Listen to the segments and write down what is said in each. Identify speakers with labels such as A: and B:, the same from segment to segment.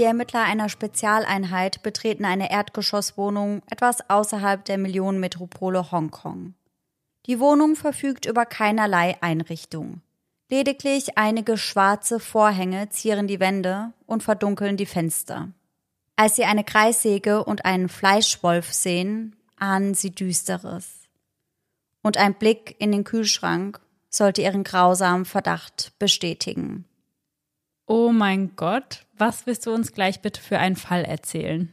A: Die Ermittler einer Spezialeinheit betreten eine Erdgeschosswohnung etwas außerhalb der Millionenmetropole Hongkong. Die Wohnung verfügt über keinerlei Einrichtung. Lediglich einige schwarze Vorhänge zieren die Wände und verdunkeln die Fenster. Als sie eine Kreissäge und einen Fleischwolf sehen, ahnen sie Düsteres. Und ein Blick in den Kühlschrank sollte ihren grausamen Verdacht bestätigen.
B: Oh mein Gott, was willst du uns gleich bitte für einen Fall erzählen?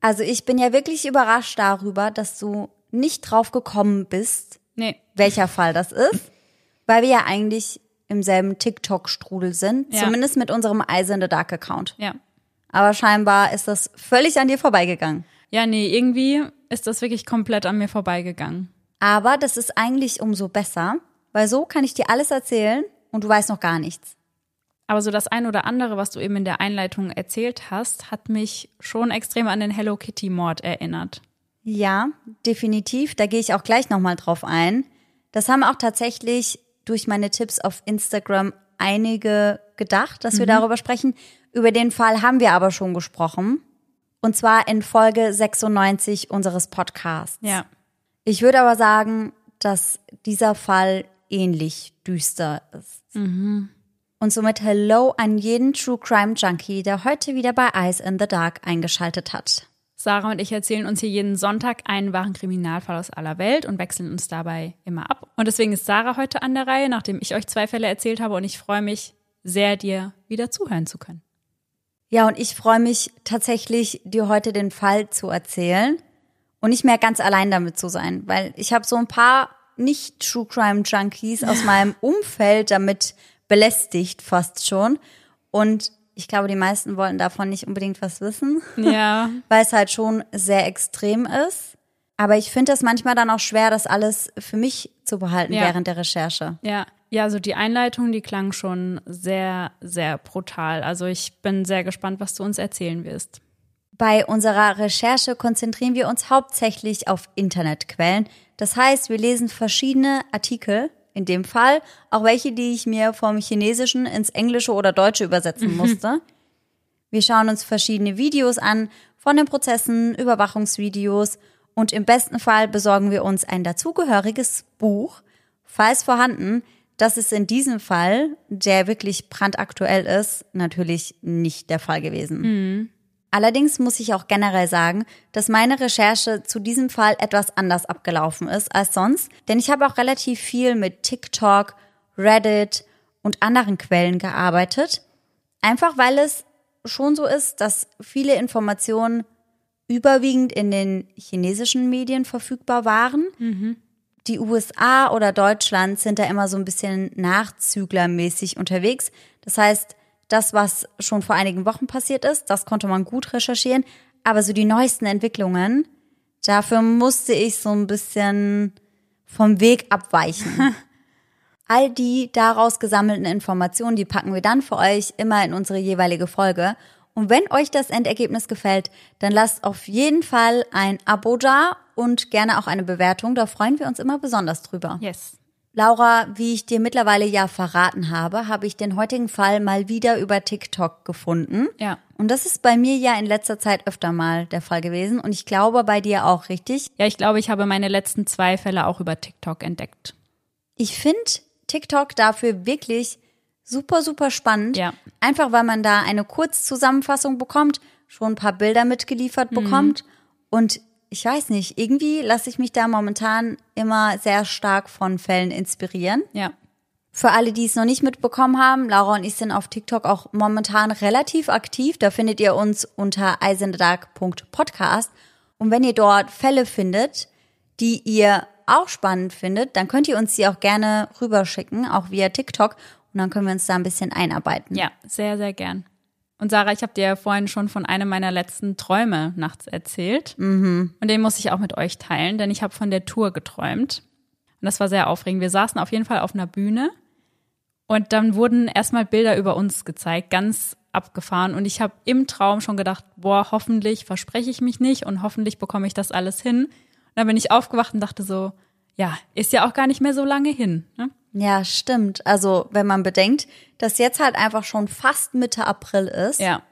A: Also ich bin ja wirklich überrascht darüber, dass du nicht drauf gekommen bist,
B: Nee.
A: welcher Fall das ist, weil wir ja eigentlich im selben TikTok-Strudel sind,
B: Ja.
A: zumindest mit unserem Eyes in the Dark Account.
B: Ja.
A: Aber scheinbar ist das völlig an dir vorbeigegangen.
B: Ja, nee, irgendwie ist das wirklich komplett an mir vorbeigegangen.
A: Aber das ist eigentlich umso besser, weil so kann ich dir alles erzählen und du weißt noch gar nichts.
B: Aber so das ein oder andere, was du eben in der Einleitung erzählt hast, hat mich schon extrem an den Hello Kitty Mord erinnert.
A: Ja, definitiv. Da gehe ich auch gleich nochmal drauf ein. Das haben auch tatsächlich durch meine Tipps auf Instagram einige gedacht, dass wir darüber sprechen. Über den Fall haben wir aber schon gesprochen. Und zwar in Folge 96 unseres Podcasts.
B: Ja.
A: Ich würde aber sagen, dass dieser Fall ähnlich düster ist. Und somit Hello an jeden True Crime Junkie, der heute wieder bei Eyes in the Dark eingeschaltet hat.
B: Sarah und ich erzählen uns hier jeden Sonntag einen wahren Kriminalfall aus aller Welt und wechseln uns dabei immer ab. Und deswegen ist Sarah heute an der Reihe, nachdem ich euch zwei Fälle erzählt habe und ich freue mich sehr, dir wieder zuhören zu können.
A: Ja, und ich freue mich tatsächlich, dir heute den Fall zu erzählen und nicht mehr ganz allein damit zu sein, weil ich habe so ein paar nicht True Crime Junkies aus meinem Umfeld damit belästigt fast schon und ich glaube, die meisten wollten davon nicht unbedingt was wissen,
B: Ja,
A: weil es halt schon sehr extrem ist. Aber ich finde das manchmal dann auch schwer, das alles für mich zu behalten
B: Ja.
A: während der Recherche.
B: ja. Ja, also die Einleitung, die klang schon sehr, sehr brutal. Also ich bin sehr gespannt, was du uns erzählen wirst.
A: Bei unserer Recherche konzentrieren wir uns hauptsächlich auf Internetquellen. Das heißt, wir lesen verschiedene Artikel, in dem Fall auch welche, die ich mir vom Chinesischen ins Englische oder Deutsche übersetzen musste. Wir schauen uns verschiedene Videos an, von den Prozessen, Überwachungsvideos und im besten Fall besorgen wir uns ein dazugehöriges Buch, falls vorhanden. Das ist in diesem Fall, der wirklich brandaktuell ist, natürlich nicht der Fall gewesen. Allerdings muss ich auch generell sagen, dass meine Recherche zu diesem Fall etwas anders abgelaufen ist als sonst, denn ich habe auch relativ viel mit TikTok, Reddit und anderen Quellen gearbeitet, einfach weil es schon so ist, dass viele Informationen überwiegend in den chinesischen Medien verfügbar waren. Die USA oder Deutschland sind da immer so ein bisschen nachzüglermäßig unterwegs. Das heißt, das, was schon vor einigen Wochen passiert ist, das konnte man gut recherchieren. Aber so die neuesten Entwicklungen, dafür musste ich so ein bisschen vom Weg abweichen. All die daraus gesammelten Informationen, die packen wir dann für euch immer in unsere jeweilige Folge. Und wenn euch das Endergebnis gefällt, dann lasst auf jeden Fall ein Abo da und gerne auch eine Bewertung. Da freuen wir uns immer besonders drüber.
B: Yes.
A: Laura, wie ich dir mittlerweile ja verraten habe, habe ich den heutigen Fall mal wieder über TikTok gefunden.
B: Ja.
A: Und das ist bei mir ja in letzter Zeit öfter mal der Fall gewesen. Und ich glaube bei dir auch, richtig?
B: Ja, ich glaube, ich habe meine letzten zwei Fälle auch über TikTok entdeckt.
A: Ich finde TikTok dafür wirklich super, super spannend.
B: Ja.
A: Einfach weil man da eine Kurzzusammenfassung bekommt, schon ein paar Bilder mitgeliefert bekommt. Und ich weiß nicht, irgendwie lasse ich mich da momentan immer sehr stark von Fällen inspirieren.
B: Ja.
A: Für alle, die es noch nicht mitbekommen haben, Laura und ich sind auf TikTok auch momentan relativ aktiv. Da findet ihr uns unter eisendark.podcast. Und wenn ihr dort Fälle findet, die ihr auch spannend findet, dann könnt ihr uns die auch gerne rüberschicken, auch via TikTok. Und dann können wir uns da ein bisschen einarbeiten.
B: Ja, sehr, sehr gern. Und Sarah, ich habe dir ja vorhin schon von einem meiner letzten Träume nachts erzählt. Und den muss ich auch mit euch teilen, denn ich habe von der Tour geträumt. Und das war sehr aufregend. Wir saßen auf jeden Fall auf einer Bühne und dann wurden erstmal Bilder über uns gezeigt, ganz abgefahren. Und ich habe im Traum schon gedacht, boah, hoffentlich verspreche ich mich nicht und hoffentlich bekomme ich das alles hin. Und dann bin ich aufgewacht und dachte so, ja, ist ja auch gar nicht mehr so lange hin. Ne?
A: Ja, stimmt. Also, wenn man bedenkt, dass jetzt halt einfach schon fast Mitte April ist.
B: Ja,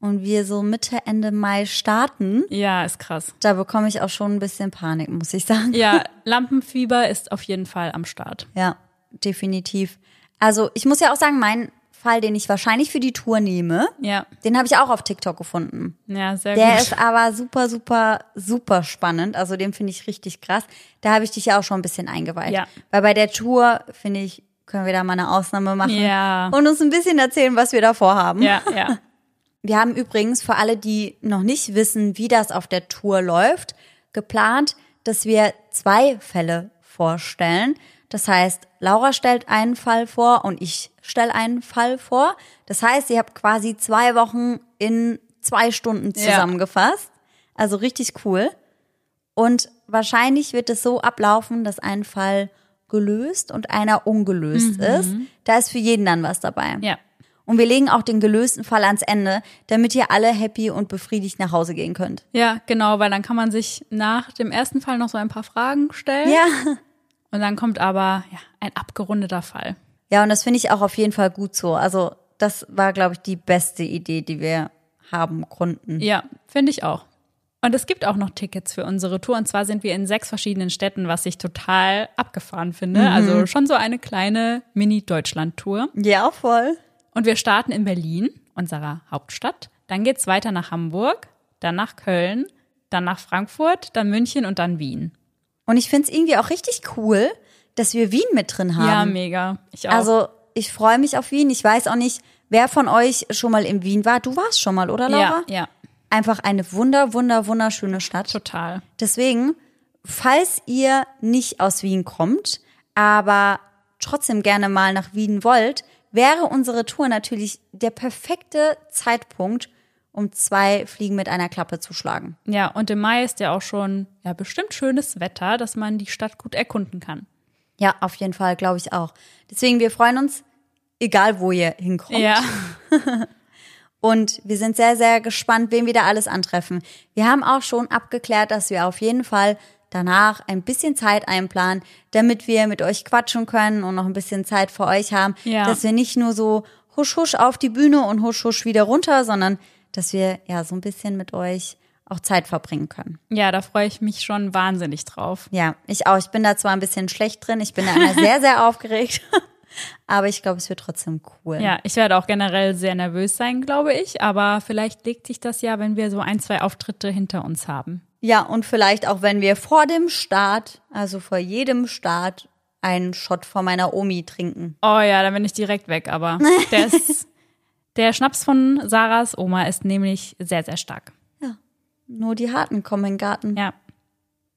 A: und wir so Mitte, Ende Mai starten,
B: Ja, ist krass.
A: da bekomme ich auch schon ein bisschen Panik, muss ich sagen.
B: Ja, Lampenfieber ist auf jeden Fall am Start.
A: Ja, definitiv. Also ich muss ja auch sagen, mein Fall, den ich wahrscheinlich für die Tour nehme,
B: Ja,
A: den habe ich auch auf TikTok gefunden.
B: ja, sehr
A: Der
B: gut.
A: ist aber super, super, super spannend. Also den finde ich richtig krass. Da habe ich dich ja auch schon ein bisschen eingeweiht.
B: Ja.
A: Weil bei der Tour, finde ich, können wir da mal eine Ausnahme machen
B: Ja.
A: und uns ein bisschen erzählen, was wir da vorhaben.
B: ja, ja.
A: Wir haben übrigens für alle, die noch nicht wissen, wie das auf der Tour läuft, geplant, dass wir zwei Fälle vorstellen. Das heißt, Laura stellt einen Fall vor und ich stelle einen Fall vor. Das heißt, ihr habt quasi zwei Wochen in zwei Stunden
B: Ja.
A: zusammengefasst. Also richtig cool. Und wahrscheinlich wird es so ablaufen, dass ein Fall gelöst und einer ungelöst ist. Da ist für jeden dann was dabei.
B: Mhm. Ja.
A: Und wir legen auch den gelösten Fall ans Ende, damit ihr alle happy und befriedigt nach Hause gehen könnt.
B: Ja, genau, weil dann kann man sich nach dem ersten Fall noch so ein paar Fragen stellen.
A: Ja.
B: Und dann kommt aber ja, ein abgerundeter Fall.
A: Ja, und das finde ich auch auf jeden Fall gut so. Also, das war, glaube ich, die beste Idee, die wir haben konnten.
B: Ja, finde ich auch. Und es gibt auch noch Tickets für unsere Tour. Und zwar sind wir in sechs verschiedenen Städten, was ich total abgefahren finde. Also schon so eine kleine Mini-Deutschland-Tour.
A: Ja, voll.
B: Und wir starten in Berlin, unserer Hauptstadt. Dann geht's weiter nach Hamburg, dann nach Köln, dann nach Frankfurt, dann München und dann Wien.
A: Und ich finde es irgendwie auch richtig cool, dass wir Wien mit drin
B: Ja,
A: haben.
B: mega. Ich auch.
A: also, ich freue mich auf Wien. Ich weiß auch nicht, wer von euch schon mal in Wien war. Du warst schon mal, oder Laura?
B: ja, ja,
A: Einfach eine wunder, wunder, wunderschöne Stadt.
B: total.
A: Deswegen, falls ihr nicht aus Wien kommt, aber trotzdem gerne mal nach Wien wollt, wäre unsere Tour natürlich der perfekte Zeitpunkt, um zwei Fliegen mit einer Klappe zu schlagen.
B: Ja, und im Mai ist ja auch schon ja bestimmt schönes Wetter, dass man die Stadt gut erkunden kann.
A: Ja, auf jeden Fall, glaube ich auch. Deswegen, wir freuen uns, egal wo ihr hinkommt.
B: Ja,
A: Und wir sind sehr, sehr gespannt, wen wir da alles antreffen. Wir haben auch schon abgeklärt, dass wir auf jeden Fall danach ein bisschen Zeit einplanen, damit wir mit euch quatschen können und noch ein bisschen Zeit für euch haben.
B: Ja.
A: Dass wir nicht nur so husch husch auf die Bühne und husch husch wieder runter, sondern dass wir ja so ein bisschen mit euch auch Zeit verbringen können.
B: ja, da freue ich mich schon wahnsinnig drauf.
A: Ja, ich auch. Ich bin da zwar ein bisschen schlecht drin, ich bin da immer sehr, sehr aufgeregt. Aber ich glaube, es wird trotzdem cool.
B: Ja, ich werde auch generell sehr nervös sein, glaube ich, aber vielleicht legt sich das ja, wenn wir so ein, zwei Auftritte hinter uns haben.
A: Ja, und vielleicht auch, wenn wir vor dem Start, also vor jedem Start, einen Shot von meiner Omi trinken.
B: Oh ja, da bin ich direkt weg, aber der, ist, der Schnaps von Sarahs Oma ist nämlich sehr, sehr stark.
A: Nur die Harten kommen in den Garten.
B: Ja,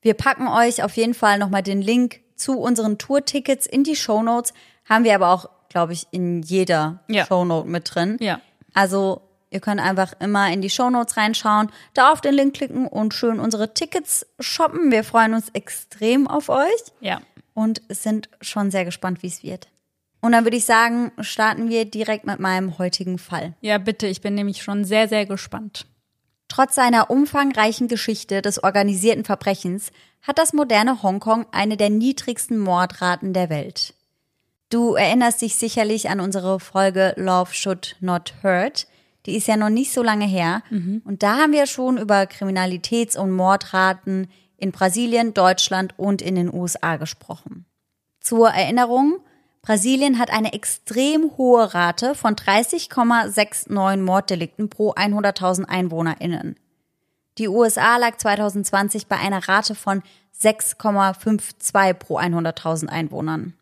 A: Wir packen euch auf jeden Fall nochmal den Link zu unseren Tourtickets in die Shownotes. Haben wir aber auch, glaube ich, in jeder
B: Ja.
A: Shownote mit drin.
B: ja.
A: Also ihr könnt einfach immer in die Shownotes reinschauen, da auf den Link klicken und schön unsere Tickets shoppen. Wir freuen uns extrem auf euch.
B: Ja.
A: und sind schon sehr gespannt, wie es wird. Und dann würde ich sagen, starten wir direkt mit meinem heutigen Fall.
B: Ja, bitte, ich bin nämlich schon sehr, sehr gespannt.
A: Trotz seiner umfangreichen Geschichte des organisierten Verbrechens hat das moderne Hongkong eine der niedrigsten Mordraten der Welt. Du erinnerst dich sicherlich an unsere Folge Love Should Not Hurt. Die ist ja noch nicht so lange her. Und da haben wir schon über Kriminalitäts- und Mordraten in Brasilien, Deutschland und in den USA gesprochen. Zur Erinnerung, Brasilien hat eine extrem hohe Rate von 30,69 Morddelikten pro 100.000 EinwohnerInnen. Die USA lag 2020 bei einer Rate von 6,52 pro 100.000 Einwohnern.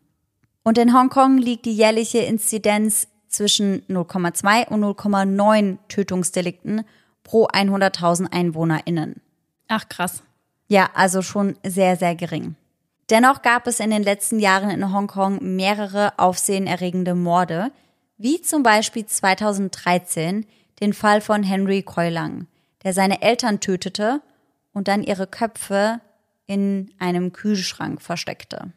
A: Und in Hongkong liegt die jährliche Inzidenz zwischen 0,2 und 0,9 Tötungsdelikten pro 100.000 EinwohnerInnen.
B: Ach, krass.
A: Ja, also schon sehr, sehr gering. Dennoch gab es in den letzten Jahren in Hongkong mehrere aufsehenerregende Morde, wie zum Beispiel 2013 den Fall von Henry Koilang, der seine Eltern tötete und dann ihre Köpfe in einem Kühlschrank versteckte.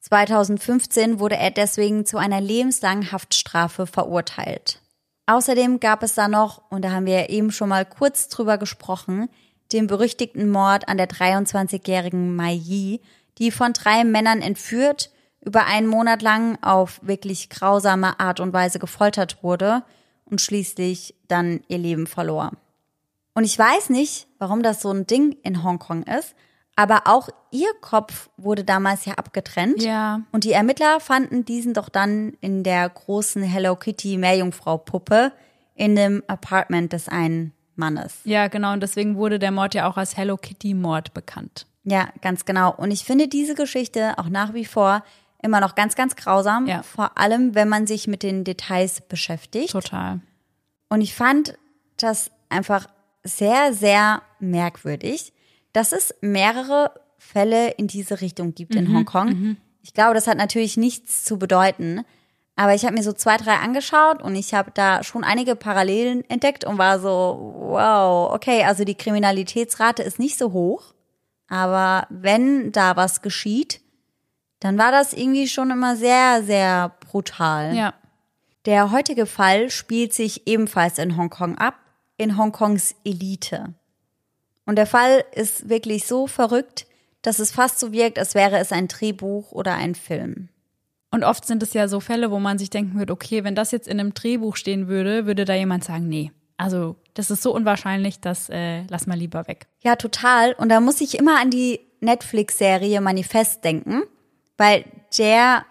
A: 2015 wurde er deswegen zu einer lebenslangen Haftstrafe verurteilt. Außerdem gab es da noch, und da haben wir eben schon mal kurz drüber gesprochen, den berüchtigten Mord an der 23-jährigen Mai Yi, die von drei Männern entführt, über einen Monat lang auf wirklich grausame Art und Weise gefoltert wurde und schließlich dann ihr Leben verlor. Und ich weiß nicht, warum das so ein Ding in Hongkong ist, aber auch ihr Kopf wurde damals ja abgetrennt.
B: Ja.
A: Und die Ermittler fanden diesen doch dann in der großen Hello Kitty Meerjungfrau-Puppe in dem Apartment des einen Mannes.
B: Ja, genau. Und deswegen wurde der Mord ja auch als Hello Kitty Mord bekannt.
A: Ja, ganz genau. Und ich finde diese Geschichte auch nach wie vor immer noch ganz, ganz grausam.
B: Ja.
A: Vor allem, wenn man sich mit den Details beschäftigt.
B: Total.
A: Und ich fand das einfach sehr, sehr merkwürdig, dass es mehrere Fälle in diese Richtung gibt in Hongkong. Ich glaube, das hat natürlich nichts zu bedeuten. Aber ich habe mir so zwei, drei angeschaut und ich habe da schon einige Parallelen entdeckt und war so, wow, okay, also die Kriminalitätsrate ist nicht so hoch. Aber wenn da was geschieht, dann war das irgendwie schon immer sehr, sehr brutal.
B: Ja.
A: Der heutige Fall spielt sich ebenfalls in Hongkong ab, in Hongkongs Elite. Und der Fall ist wirklich so verrückt, dass es fast so wirkt, als wäre es ein Drehbuch oder ein Film.
B: Und oft sind es ja so Fälle, wo man sich denken würde, okay, wenn das jetzt in einem Drehbuch stehen würde, würde da jemand sagen, nee. Also das ist so unwahrscheinlich, das äh, lass mal lieber weg.
A: Ja, total. Und da muss ich immer an die Netflix-Serie Manifest denken, weil der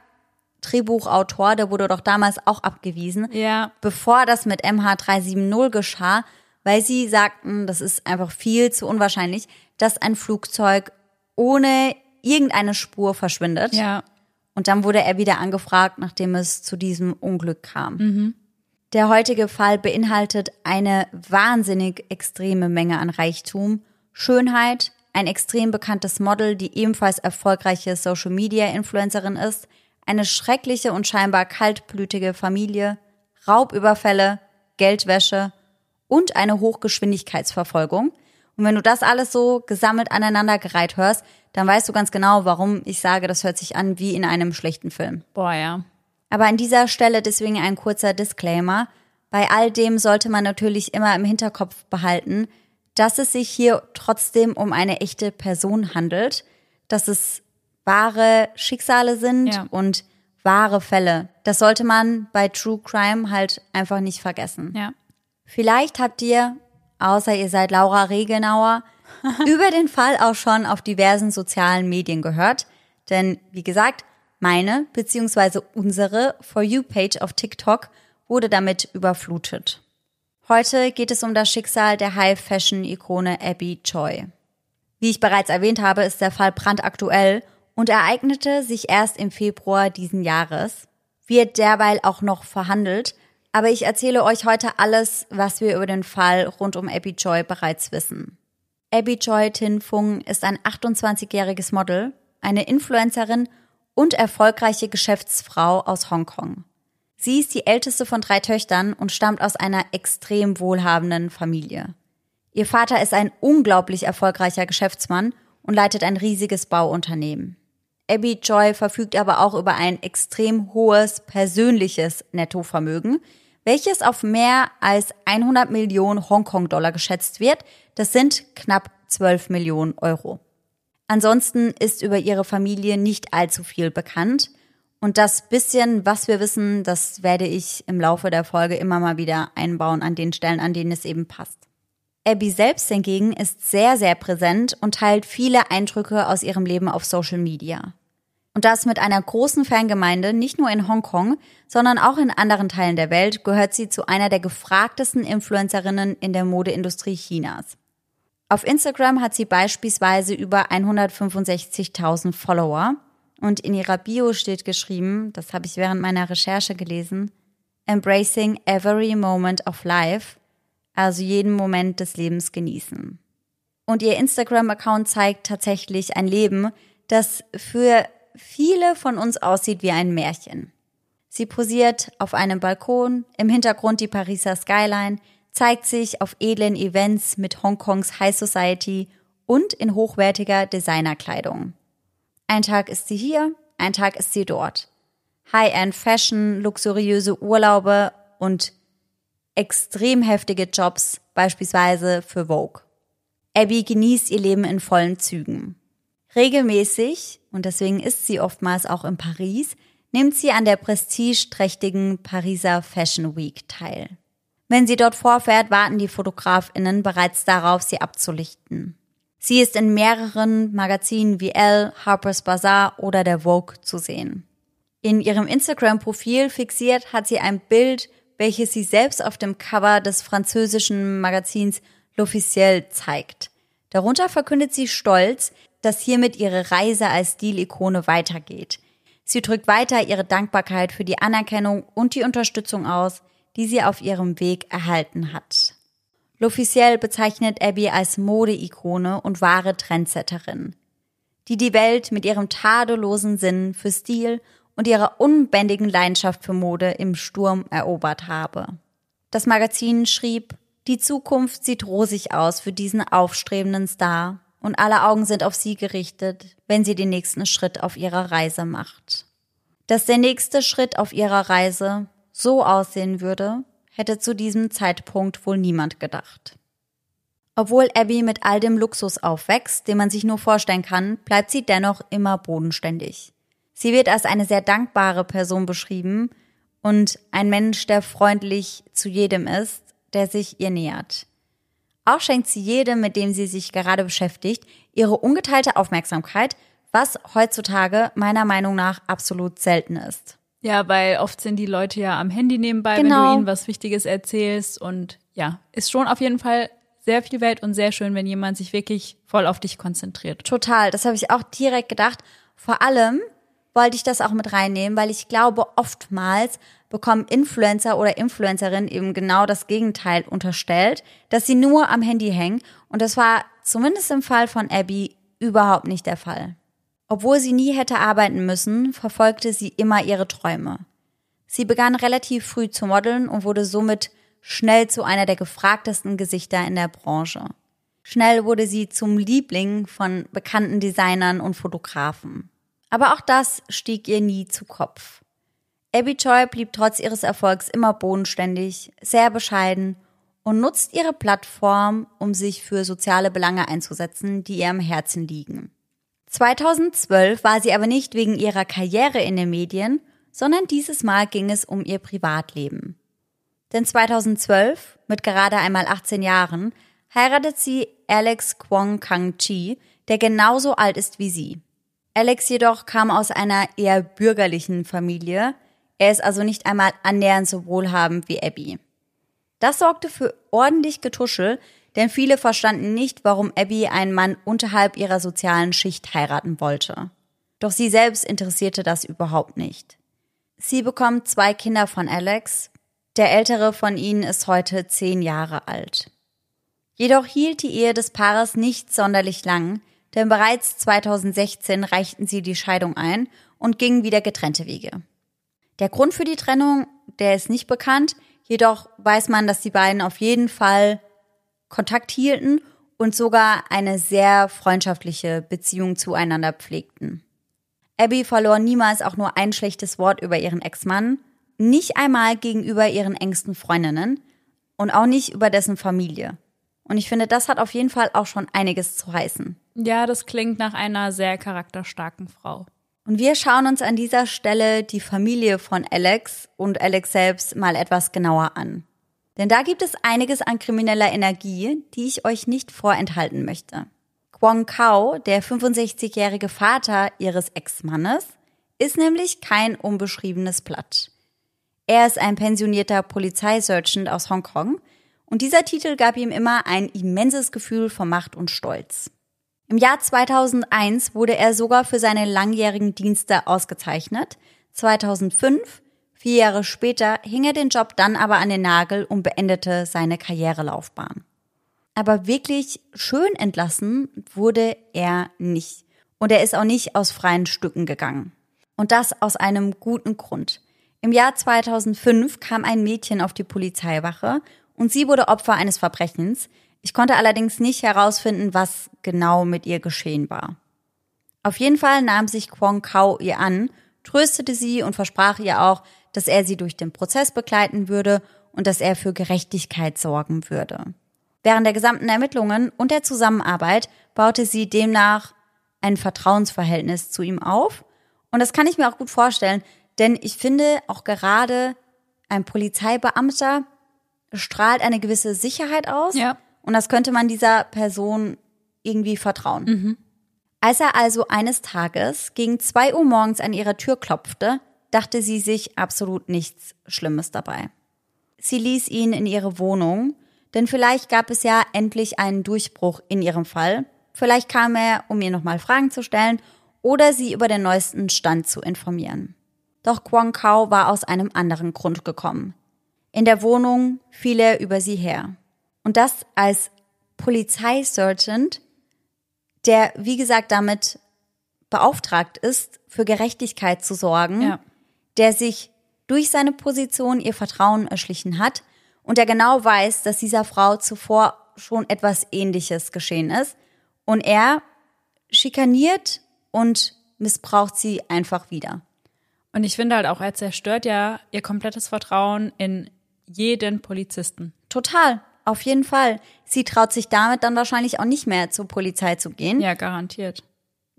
A: Drehbuchautor, der wurde doch damals auch abgewiesen,
B: Ja.
A: bevor das mit MH370 geschah, weil sie sagten, das ist einfach viel zu unwahrscheinlich, dass ein Flugzeug ohne irgendeine Spur verschwindet.
B: Ja.
A: Und dann wurde er wieder angefragt, nachdem es zu diesem Unglück kam. Der heutige Fall beinhaltet eine wahnsinnig extreme Menge an Reichtum, Schönheit, ein extrem bekanntes Model, die ebenfalls erfolgreiche Social-Media-Influencerin ist, eine schreckliche und scheinbar kaltblütige Familie, Raubüberfälle, Geldwäsche und eine Hochgeschwindigkeitsverfolgung. Und wenn du das alles so gesammelt aneinandergereiht hörst, dann weißt du ganz genau, warum ich sage, das hört sich an wie in einem schlechten Film.
B: Boah, ja.
A: Aber an dieser Stelle deswegen ein kurzer Disclaimer. Bei all dem sollte man natürlich immer im Hinterkopf behalten, dass es sich hier trotzdem um eine echte Person handelt, dass es wahre Schicksale sind
B: Ja.
A: und wahre Fälle. Das sollte man bei True Crime halt einfach nicht vergessen.
B: Ja.
A: Vielleicht habt ihr, außer ihr seid Laura Regenauer, über den Fall auch schon auf diversen sozialen Medien gehört. Denn, wie gesagt, meine bzw. unsere For You-Page auf TikTok wurde damit überflutet. Heute geht es um das Schicksal der High-Fashion-Ikone Abby Choi. Wie ich bereits erwähnt habe, ist der Fall brandaktuell und ereignete sich erst im Februar diesen Jahres, wird derweil auch noch verhandelt, aber ich erzähle euch heute alles, was wir über den Fall rund um Abby Choi bereits wissen. Abby Choi Tin Fung ist ein 28-jähriges Model, eine Influencerin und erfolgreiche Geschäftsfrau aus Hongkong. Sie ist die älteste von drei Töchtern und stammt aus einer extrem wohlhabenden Familie. Ihr Vater ist ein unglaublich erfolgreicher Geschäftsmann und leitet ein riesiges Bauunternehmen. Abby Joy verfügt aber auch über ein extrem hohes persönliches Nettovermögen, welches auf mehr als 100 Millionen Hongkong-Dollar geschätzt wird. Das sind knapp 12 Millionen Euro. Ansonsten ist über ihre Familie nicht allzu viel bekannt. Und das bisschen, was wir wissen, das werde ich im Laufe der Folge immer mal wieder einbauen an den Stellen, an denen es eben passt. Abby selbst hingegen ist sehr, sehr präsent und teilt viele Eindrücke aus ihrem Leben auf Social Media. Und das mit einer großen Fangemeinde, nicht nur in Hongkong, sondern auch in anderen Teilen der Welt, gehört sie zu einer der gefragtesten Influencerinnen in der Modeindustrie Chinas. Auf Instagram hat sie beispielsweise über 165.000 Follower und in ihrer Bio steht geschrieben, das habe ich während meiner Recherche gelesen, Embracing every moment of life, also jeden Moment des Lebens genießen. Und ihr Instagram-Account zeigt tatsächlich ein Leben, das für viele von uns aussieht wie ein Märchen. Sie posiert auf einem Balkon, im Hintergrund die Pariser Skyline, zeigt sich auf edlen Events mit Hongkongs High Society und in hochwertiger Designerkleidung. Ein Tag ist sie hier, ein Tag ist sie dort. High-end Fashion, luxuriöse Urlaube und extrem heftige Jobs, beispielsweise für Vogue. Abby genießt ihr Leben in vollen Zügen. Regelmäßig, und deswegen ist sie oftmals auch in Paris, nimmt sie an der prestigeträchtigen Pariser Fashion Week teil. Wenn sie dort vorfährt, warten die Fotografinnen bereits darauf, sie abzulichten. Sie ist in mehreren Magazinen wie Elle, Harper's Bazaar oder der Vogue zu sehen. In ihrem Instagram-Profil fixiert hat sie ein Bild, welches sie selbst auf dem Cover des französischen Magazins L'Officiel zeigt. Darunter verkündet sie stolz, dass hiermit ihre Reise als Stilikone weitergeht. Sie drückt weiter ihre Dankbarkeit für die Anerkennung und die Unterstützung aus, die sie auf ihrem Weg erhalten hat. L'Officiel bezeichnet Abby als Modeikone und wahre Trendsetterin, die die Welt mit ihrem tadellosen Sinn für Stil und ihrer unbändigen Leidenschaft für Mode im Sturm erobert habe. Das Magazin schrieb, die Zukunft sieht rosig aus für diesen aufstrebenden Star und alle Augen sind auf sie gerichtet, wenn sie den nächsten Schritt auf ihrer Reise macht. Dass der nächste Schritt auf ihrer Reise so aussehen würde, hätte zu diesem Zeitpunkt wohl niemand gedacht. Obwohl Abby mit all dem Luxus aufwächst, den man sich nur vorstellen kann, bleibt sie dennoch immer bodenständig. Sie wird als eine sehr dankbare Person beschrieben und ein Mensch, der freundlich zu jedem ist, der sich ihr nähert. Auch schenkt sie jedem, mit dem sie sich gerade beschäftigt, ihre ungeteilte Aufmerksamkeit, was heutzutage meiner Meinung nach absolut selten ist.
B: Ja, weil oft sind die Leute ja am Handy nebenbei, genau. wenn du genau. ihnen was Wichtiges erzählst. Und ja, ist schon auf jeden Fall sehr viel wert und sehr schön, wenn jemand sich wirklich voll auf dich konzentriert.
A: Total, das habe ich auch direkt gedacht. Vor allem wollte ich das auch mit reinnehmen, weil ich glaube, oftmals bekommen Influencer oder Influencerinnen eben genau das Gegenteil unterstellt, dass sie nur am Handy hängen. Und das war zumindest im Fall von Abby überhaupt nicht der Fall. Obwohl sie nie hätte arbeiten müssen, verfolgte sie immer ihre Träume. Sie begann relativ früh zu modeln und wurde somit schnell zu einer der gefragtesten Gesichter in der Branche. Schnell wurde sie zum Liebling von bekannten Designern und Fotografen. Aber auch das stieg ihr nie zu Kopf. Abby Choi blieb trotz ihres Erfolgs immer bodenständig, sehr bescheiden und nutzt ihre Plattform, um sich für soziale Belange einzusetzen, die ihr am Herzen liegen. 2012 war sie aber nicht wegen ihrer Karriere in den Medien, sondern dieses Mal ging es um ihr Privatleben. Denn 2012, mit gerade einmal 18 Jahren, heiratet sie Alex Kwong Kang Chi, der genauso alt ist wie sie. Alex jedoch kam aus einer eher bürgerlichen Familie, er ist also nicht einmal annähernd so wohlhabend wie Abby. Das sorgte für ordentlich Getuschel, denn viele verstanden nicht, warum Abby einen Mann unterhalb ihrer sozialen Schicht heiraten wollte. Doch sie selbst interessierte das überhaupt nicht. Sie bekommt zwei Kinder von Alex, der ältere von ihnen ist heute zehn Jahre alt. Jedoch hielt die Ehe des Paares nicht sonderlich lang, denn bereits 2016 reichten sie die Scheidung ein und gingen wieder getrennte Wege. Der Grund für die Trennung, der ist nicht bekannt, jedoch weiß man, dass die beiden auf jeden Fall Kontakt hielten und sogar eine sehr freundschaftliche Beziehung zueinander pflegten. Abby verlor niemals auch nur ein schlechtes Wort über ihren Ex-Mann, nicht einmal gegenüber ihren engsten Freundinnen und auch nicht über dessen Familie. Und ich finde, das hat auf jeden Fall auch schon einiges zu heißen.
B: Ja, das klingt nach einer sehr charakterstarken Frau.
A: Und wir schauen uns an dieser Stelle die Familie von Alex und Alex selbst mal etwas genauer an. Denn da gibt es einiges an krimineller Energie, die ich euch nicht vorenthalten möchte. Kwong Kao, der 65-jährige Vater ihres Ex-Mannes, ist nämlich kein unbeschriebenes Blatt. Er ist ein pensionierter Polizeisergeant aus Hongkong und dieser Titel gab ihm immer ein immenses Gefühl von Macht und Stolz. Im Jahr 2001 wurde er sogar für seine langjährigen Dienste ausgezeichnet. 2005 Vier Jahre später hing er den Job dann aber an den Nagel und beendete seine Karrierelaufbahn. Aber wirklich schön entlassen wurde er nicht. Und er ist auch nicht aus freien Stücken gegangen. Und das aus einem guten Grund. Im Jahr 2005 kam ein Mädchen auf die Polizeiwache und sie wurde Opfer eines Verbrechens. Ich konnte allerdings nicht herausfinden, was genau mit ihr geschehen war. Auf jeden Fall nahm sich Kwong Kao ihr an, tröstete sie und versprach ihr auch, dass er sie durch den Prozess begleiten würde und dass er für Gerechtigkeit sorgen würde. Während der gesamten Ermittlungen und der Zusammenarbeit baute sie demnach ein Vertrauensverhältnis zu ihm auf. Und das kann ich mir auch gut vorstellen, denn ich finde auch gerade ein Polizeibeamter strahlt eine gewisse Sicherheit aus.
B: Ja.
A: Und das könnte man dieser Person irgendwie vertrauen. Als er also eines Tages gegen zwei Uhr morgens an ihre Tür klopfte, dachte sie sich absolut nichts Schlimmes dabei. Sie ließ ihn in ihre Wohnung, denn vielleicht gab es ja endlich einen Durchbruch in ihrem Fall. Vielleicht kam er, um ihr nochmal Fragen zu stellen oder sie über den neuesten Stand zu informieren. Doch Kwon Kao war aus einem anderen Grund gekommen. In der Wohnung fiel er über sie her. Und das als Polizeisergeant, der, wie gesagt, damit beauftragt ist, für Gerechtigkeit zu sorgen,
B: Ja.
A: Der sich durch seine Position ihr Vertrauen erschlichen hat und der genau weiß, dass dieser Frau zuvor schon etwas Ähnliches geschehen ist. Und er schikaniert und missbraucht sie einfach wieder.
B: Und ich finde halt auch, er zerstört ja ihr komplettes Vertrauen in jeden Polizisten.
A: Total, auf jeden Fall. Sie traut sich damit dann wahrscheinlich auch nicht mehr zur Polizei zu gehen.
B: Ja, garantiert.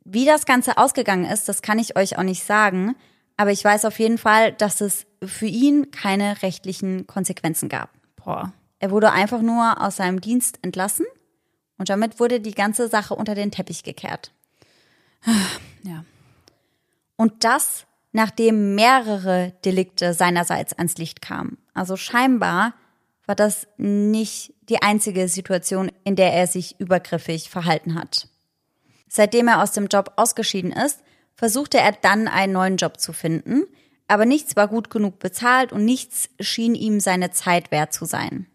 A: Wie das Ganze ausgegangen ist, das kann ich euch auch nicht sagen. Aber ich weiß auf jeden Fall, dass es für ihn keine rechtlichen Konsequenzen gab.
B: Boah.
A: Er wurde einfach nur aus seinem Dienst entlassen und damit wurde die ganze Sache unter den Teppich gekehrt.
B: Ja.
A: Und das, nachdem mehrere Delikte seinerseits ans Licht kamen. Also scheinbar war das nicht die einzige Situation, in der er sich übergriffig verhalten hat. Seitdem er aus dem Job ausgeschieden ist, versuchte er dann einen neuen Job zu finden, aber nichts war gut genug bezahlt und nichts schien ihm seine Zeit wert zu sein.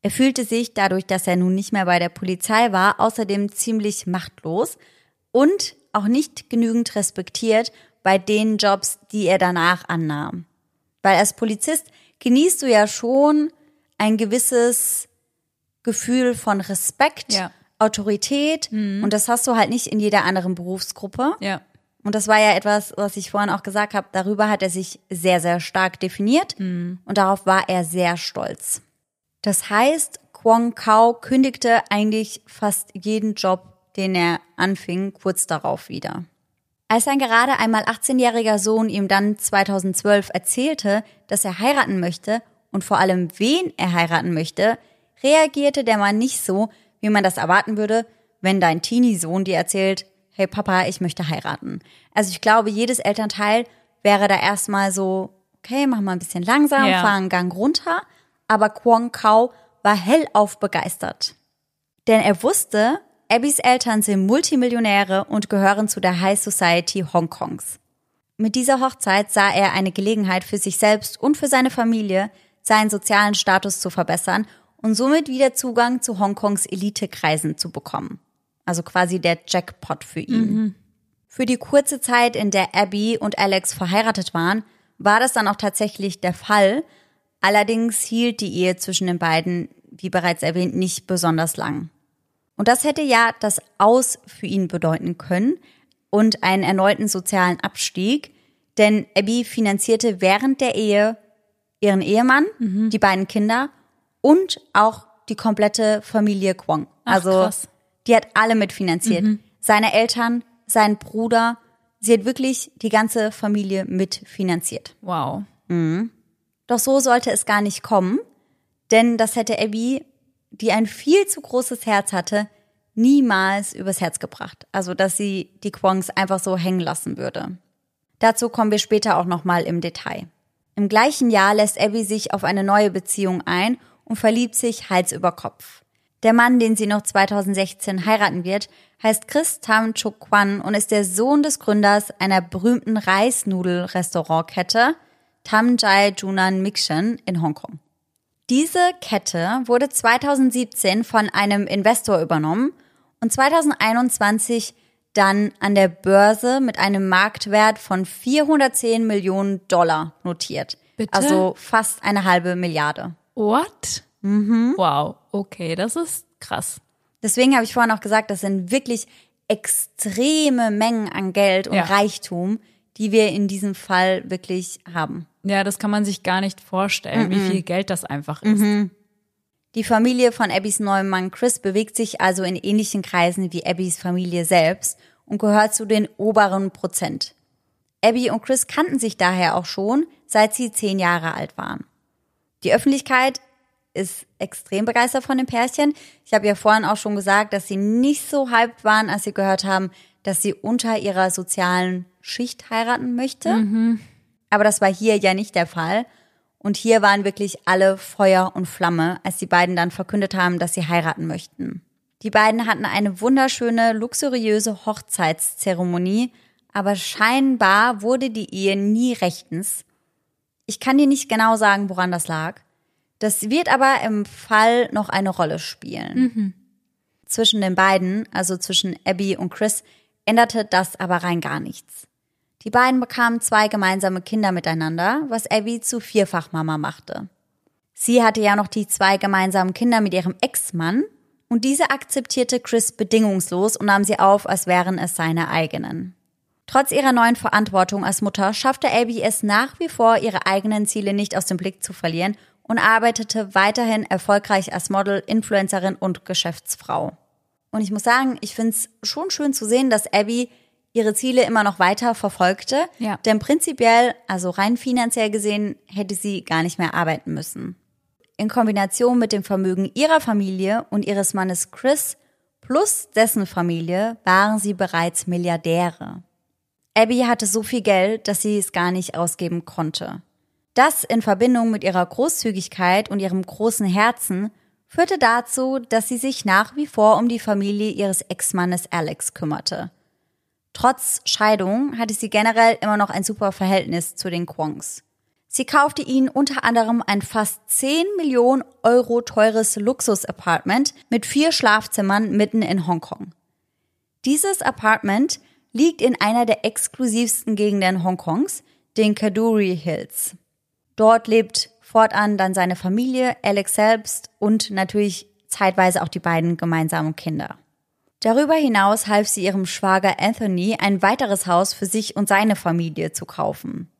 A: Er fühlte sich dadurch, dass er nun nicht mehr bei der Polizei war, außerdem ziemlich machtlos und auch nicht genügend respektiert bei den Jobs, die er danach annahm. Weil als Polizist genießt du ja schon ein gewisses Gefühl von Respekt,
B: Ja.
A: Autorität und das hast du halt nicht in jeder anderen Berufsgruppe.
B: Ja.
A: Und das war ja etwas, was ich vorhin auch gesagt habe. Darüber hat er sich sehr, sehr stark definiert und darauf war er sehr stolz. Das heißt, Kwon Kao kündigte eigentlich fast jeden Job, den er anfing, kurz darauf wieder. Als sein gerade einmal 18-jähriger Sohn ihm dann 2012 erzählte, dass er heiraten möchte und vor allem wen er heiraten möchte, reagierte der Mann nicht so, wie man das erwarten würde, wenn dein Teenie-Sohn dir erzählt, hey Papa, ich möchte heiraten. Also ich glaube, jedes Elternteil wäre da erstmal so, okay, mach mal ein bisschen langsam,
B: Ja.
A: fahr einen Gang runter. Aber Kwon Kao war hellauf begeistert. Denn er wusste, Abbys Eltern sind Multimillionäre und gehören zu der High Society Hongkongs. Mit dieser Hochzeit sah er eine Gelegenheit für sich selbst und für seine Familie, seinen sozialen Status zu verbessern und somit wieder Zugang zu Hongkongs Elitekreisen zu bekommen. Also quasi der Jackpot für ihn. Für die kurze Zeit, in der Abby und Alex verheiratet waren, war das dann auch tatsächlich der Fall. Allerdings hielt die Ehe zwischen den beiden, wie bereits erwähnt, nicht besonders lang. Und das hätte ja das Aus für ihn bedeuten können und einen erneuten sozialen Abstieg, denn Abby finanzierte während der Ehe ihren Ehemann, die beiden Kinder und auch die komplette Familie Kwong.
B: Ach,
A: also
B: krass.
A: Die hat alle mitfinanziert. Seine Eltern, sein Bruder, sie hat wirklich die ganze Familie mitfinanziert.
B: Wow.
A: Doch so sollte es gar nicht kommen, denn das hätte Abby, die ein viel zu großes Herz hatte, niemals übers Herz gebracht. Also, dass sie die Kwongs einfach so hängen lassen würde. Dazu kommen wir später auch nochmal im Detail. Im gleichen Jahr lässt Abby sich auf eine neue Beziehung ein und verliebt sich Hals über Kopf. Der Mann, den sie noch 2016 heiraten wird, heißt Chris Tam Chuk Kwan und ist der Sohn des Gründers einer berühmten Reisnudel-Restaurantkette Tam Jai Junan Mikshen in Hongkong. Diese Kette wurde 2017 von einem Investor übernommen und 2021 dann an der Börse mit einem Marktwert von 410 Millionen Dollar notiert.
B: Bitte?
A: Also fast eine halbe Milliarde.
B: What?
A: Mhm.
B: Wow. Okay, das ist krass.
A: Deswegen habe ich vorhin auch gesagt, das sind wirklich extreme Mengen an Geld und
B: Ja.
A: Reichtum, die wir in diesem Fall wirklich haben.
B: Ja, das kann man sich gar nicht vorstellen, wie viel Geld das einfach ist.
A: Die Familie von Abbys neuem Mann Chris bewegt sich also in ähnlichen Kreisen wie Abbys Familie selbst und gehört zu den oberen Prozent. Abby und Chris kannten sich daher auch schon, seit sie zehn Jahre alt waren. Die Öffentlichkeit ist extrem begeistert von dem Pärchen. Ich habe ja vorhin auch schon gesagt, dass sie nicht so hyped waren, als sie gehört haben, dass sie unter ihrer sozialen Schicht heiraten möchte.
B: Mhm.
A: Aber das war hier ja nicht der Fall. Und hier waren wirklich alle Feuer und Flamme, als die beiden dann verkündet haben, dass sie heiraten möchten. Die beiden hatten eine wunderschöne, luxuriöse Hochzeitszeremonie, aber scheinbar wurde die Ehe nie rechtens. Ich kann dir nicht genau sagen, woran das lag. Das wird aber im Fall noch eine Rolle spielen. Zwischen den beiden, also zwischen Abby und Chris, änderte das aber rein gar nichts. Die beiden bekamen zwei gemeinsame Kinder miteinander, was Abby zu Vierfachmama machte. Sie hatte ja noch die zwei gemeinsamen Kinder mit ihrem Ex-Mann und diese akzeptierte Chris bedingungslos und nahm sie auf, als wären es seine eigenen. Trotz ihrer neuen Verantwortung als Mutter schaffte Abby es nach wie vor, ihre eigenen Ziele nicht aus dem Blick zu verlieren und arbeitete weiterhin erfolgreich als Model, Influencerin und Geschäftsfrau. Und ich muss sagen, ich finde es schon schön zu sehen, dass Abby ihre Ziele immer noch weiter verfolgte.
B: Ja.
A: Denn prinzipiell, also rein finanziell gesehen, hätte sie gar nicht mehr arbeiten müssen. In Kombination mit dem Vermögen ihrer Familie und ihres Mannes Chris plus dessen Familie waren sie bereits Milliardäre. Abby hatte so viel Geld, dass sie es gar nicht ausgeben konnte. Das in Verbindung mit ihrer Großzügigkeit und ihrem großen Herzen führte dazu, dass sie sich nach wie vor um die Familie ihres Ex-Mannes Alex kümmerte. Trotz Scheidung hatte sie generell immer noch ein super Verhältnis zu den Kwongs. Sie kaufte ihnen unter anderem ein fast 10 Millionen Euro teures Luxus-Apartment mit vier Schlafzimmern mitten in Hongkong. Dieses Apartment liegt in einer der exklusivsten Gegenden Hongkongs, den Kadoorie Hills. Dort lebt fortan dann seine Familie, Alex selbst und natürlich zeitweise auch die beiden gemeinsamen Kinder. Darüber hinaus half sie ihrem Schwager Anthony, ein weiteres Haus für sich und seine Familie zu kaufen.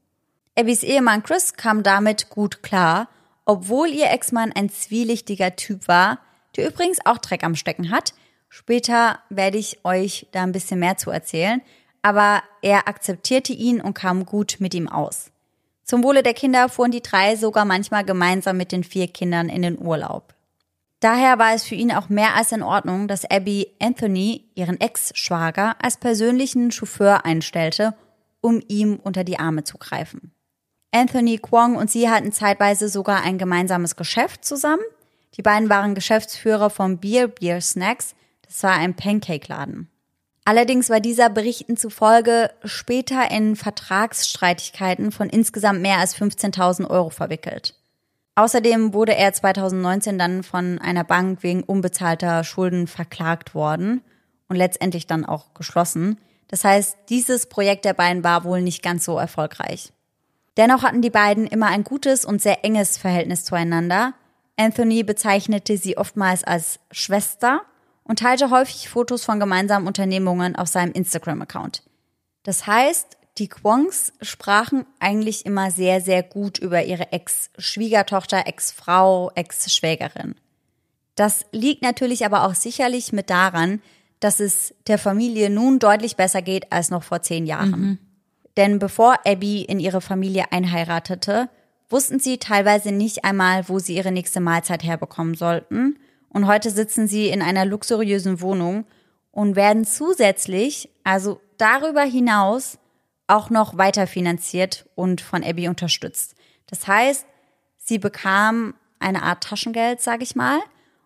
A: Abbys Ehemann Chris kam damit gut klar, obwohl ihr Ex-Mann ein zwielichtiger Typ war, der übrigens auch Dreck am Stecken hat. Später werde ich euch da ein bisschen mehr zu erzählen, aber er akzeptierte ihn und kam gut mit ihm aus. Zum Wohle der Kinder fuhren die drei sogar manchmal gemeinsam mit den vier Kindern in den Urlaub. Daher war es für ihn auch mehr als in Ordnung, dass Abby Anthony, ihren Ex-Schwager, als persönlichen Chauffeur einstellte, um ihm unter die Arme zu greifen. Anthony Kwong und sie hatten zeitweise sogar ein gemeinsames Geschäft zusammen. Die beiden waren Geschäftsführer von Beer Beer Snacks. Das war ein Pancake-Laden. Allerdings war dieser Berichten zufolge später in Vertragsstreitigkeiten von insgesamt mehr als 15.000 Euro verwickelt. Außerdem wurde er 2019 dann von einer Bank wegen unbezahlter Schulden verklagt worden und letztendlich dann auch geschlossen. Das heißt, dieses Projekt der beiden war wohl nicht ganz so erfolgreich. Dennoch hatten die beiden immer ein gutes und sehr enges Verhältnis zueinander. Anthony bezeichnete sie oftmals als Schwester und teilte häufig Fotos von gemeinsamen Unternehmungen auf seinem Instagram-Account. Das heißt, die Kwongs sprachen eigentlich immer sehr, sehr gut über ihre Ex-Schwiegertochter, Ex-Frau, Ex-Schwägerin. Das liegt natürlich aber auch sicherlich mit daran, dass es der Familie nun deutlich besser geht als noch vor zehn Jahren. Denn bevor Abby in ihre Familie einheiratete, wussten sie teilweise nicht einmal, wo sie ihre nächste Mahlzeit herbekommen sollten. Und heute sitzen sie in einer luxuriösen Wohnung und werden zusätzlich, also darüber hinaus, auch noch weiter finanziert und von Abby unterstützt. Das heißt, sie bekam eine Art Taschengeld, sag ich mal.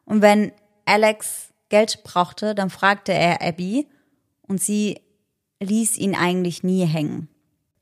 A: Und wenn Alex Geld brauchte, dann fragte er Abby und sie ließ ihn eigentlich nie hängen.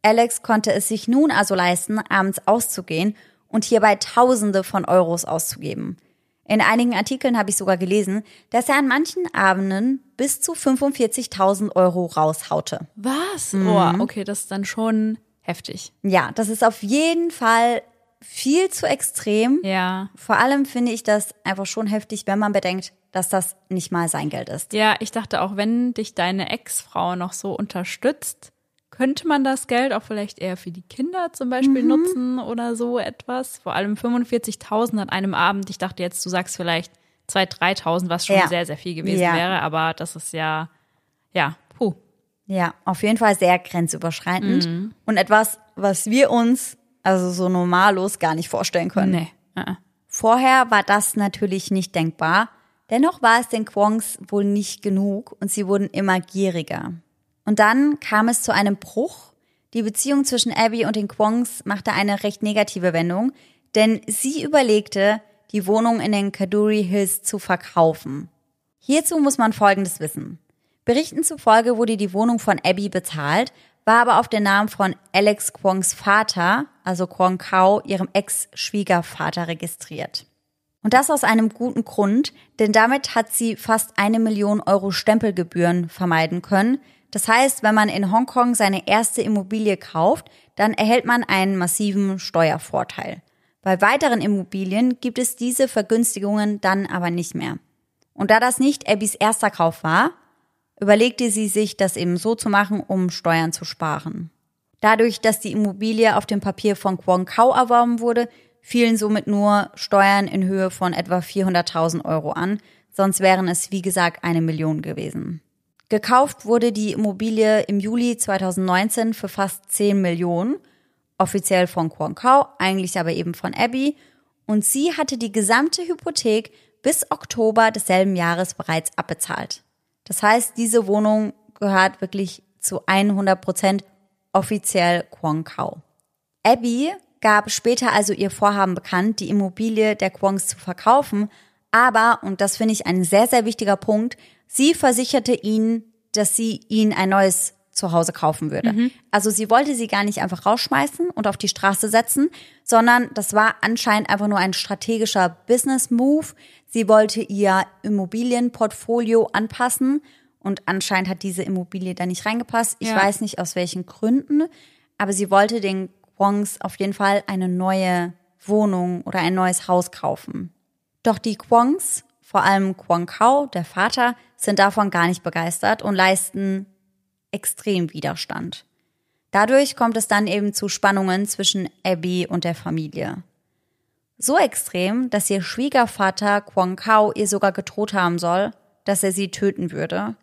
A: Alex konnte es sich nun also leisten, abends auszugehen und hierbei Tausende von Euros auszugeben. In einigen Artikeln habe ich sogar gelesen, dass er an manchen Abenden bis zu 45.000 Euro raushaute.
B: Was? Oh, okay, das ist dann schon heftig.
A: Ja, das ist auf jeden Fall viel zu extrem.
B: Ja.
A: Vor allem finde ich das einfach schon heftig, wenn man bedenkt, dass das nicht mal sein Geld ist.
B: Ja, ich dachte auch, wenn dich deine Ex-Frau noch so unterstützt, könnte man das Geld auch vielleicht eher für die Kinder zum Beispiel
A: Mhm.
B: nutzen oder so etwas. Vor allem 45.000 an einem Abend. Ich dachte jetzt, du sagst vielleicht 2.000, 3.000, was schon
A: Ja.
B: sehr, sehr viel gewesen
A: Ja.
B: wäre. Aber das ist ja, ja, puh.
A: Ja, auf jeden Fall sehr grenzüberschreitend und etwas, was wir uns also so normallos gar nicht vorstellen können.
B: Nee. äh.
A: Vorher war das natürlich nicht denkbar, dennoch war es den Kwongs wohl nicht genug und sie wurden immer gieriger. Und dann kam es zu einem Bruch. Die Beziehung zwischen Abby und den Kwongs machte eine recht negative Wendung, denn sie überlegte, die Wohnung in den Kaduri Hills zu verkaufen. Hierzu muss man Folgendes wissen. Berichten zufolge wurde die Wohnung von Abby bezahlt, war aber auf den Namen von Alex Kwongs Vater, also Kwong Kao, ihrem Ex-Schwiegervater registriert. Und das aus einem guten Grund, denn damit hat sie fast eine Million Euro Stempelgebühren vermeiden können. Das heißt, wenn man in Hongkong seine erste Immobilie kauft, dann erhält man einen massiven Steuervorteil. Bei weiteren Immobilien gibt es diese Vergünstigungen dann aber nicht mehr. Und da das nicht Abbys erster Kauf war, überlegte sie sich, das eben so zu machen, um Steuern zu sparen. Dadurch, dass die Immobilie auf dem Papier von Kwon Kao erworben wurde, fielen somit nur Steuern in Höhe von etwa 400.000 Euro an, sonst wären es wie gesagt eine Million gewesen. Gekauft wurde die Immobilie im Juli 2019 für fast 10 Millionen, offiziell von Kwon Kao, eigentlich aber eben von Abby, und sie hatte die gesamte Hypothek bis Oktober desselben Jahres bereits abbezahlt. Das heißt, diese Wohnung gehört wirklich zu 100 Prozent offiziell Kwong Kao. Abby gab später also ihr Vorhaben bekannt, die Immobilie der Kwongs zu verkaufen, aber, und das finde ich ein sehr, sehr wichtiger Punkt, sie versicherte ihnen, dass sie ihnen ein neues Zuhause kaufen würde. Mhm. Also sie wollte sie gar nicht einfach rausschmeißen und auf die Straße setzen, sondern das war anscheinend einfach nur ein strategischer Business Move. Sie wollte ihr Immobilienportfolio anpassen und anscheinend hat diese Immobilie da nicht reingepasst. Ich ja. weiß nicht aus welchen Gründen, aber sie wollte den Kwongs auf jeden Fall eine neue Wohnung oder ein neues Haus kaufen. Doch die Kwongs, vor allem Kwon Kao, der Vater, sind davon gar nicht begeistert und leisten extrem Widerstand. Dadurch kommt es dann eben zu Spannungen zwischen Abby und der Familie. So extrem, dass ihr Schwiegervater Kwon Kao ihr sogar gedroht haben soll, dass er sie töten würde,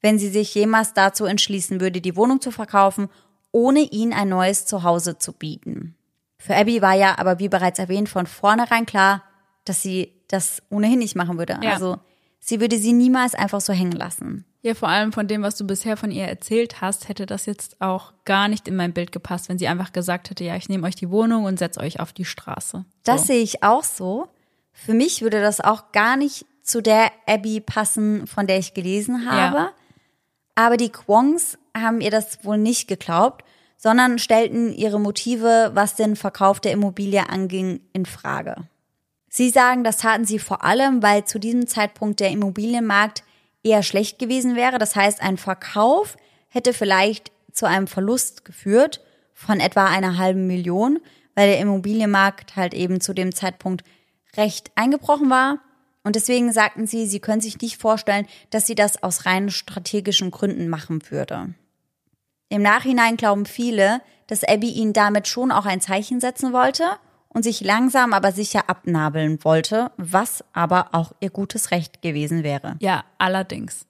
A: wenn sie sich jemals dazu entschließen würde, die Wohnung zu verkaufen, ohne ihn ein neues Zuhause zu bieten. Für Abby war ja aber, wie bereits erwähnt, von vornherein klar, dass sie das ohnehin nicht machen würde. Ja. Also sie würde sie niemals einfach so hängen lassen.
B: Ja, vor allem von dem, was du bisher von ihr erzählt hast, hätte das jetzt auch gar nicht in mein Bild gepasst, wenn sie einfach gesagt hätte, ja, ich nehme euch die Wohnung und setze euch auf die Straße. So.
A: Das sehe ich auch so. Für mich würde das auch gar nicht zu der Abby passen, von der ich gelesen habe. Ja. Aber die Kwongs haben ihr das wohl nicht geglaubt, sondern stellten ihre Motive, was den Verkauf der Immobilie anging, in Frage. Sie sagen, das taten sie vor allem, weil zu diesem Zeitpunkt der Immobilienmarkt eher schlecht gewesen wäre. Das heißt, ein Verkauf hätte vielleicht zu einem Verlust geführt von etwa einer halben Million, weil der Immobilienmarkt halt eben zu dem Zeitpunkt recht eingebrochen war. Und deswegen sagten sie, sie können sich nicht vorstellen, dass sie das aus rein strategischen Gründen machen würde. Im Nachhinein glauben viele, dass Abby ihnen damit schon auch ein Zeichen setzen wollte und sich langsam aber sicher abnabeln wollte, was aber auch ihr gutes Recht gewesen wäre.
B: Ja, allerdings.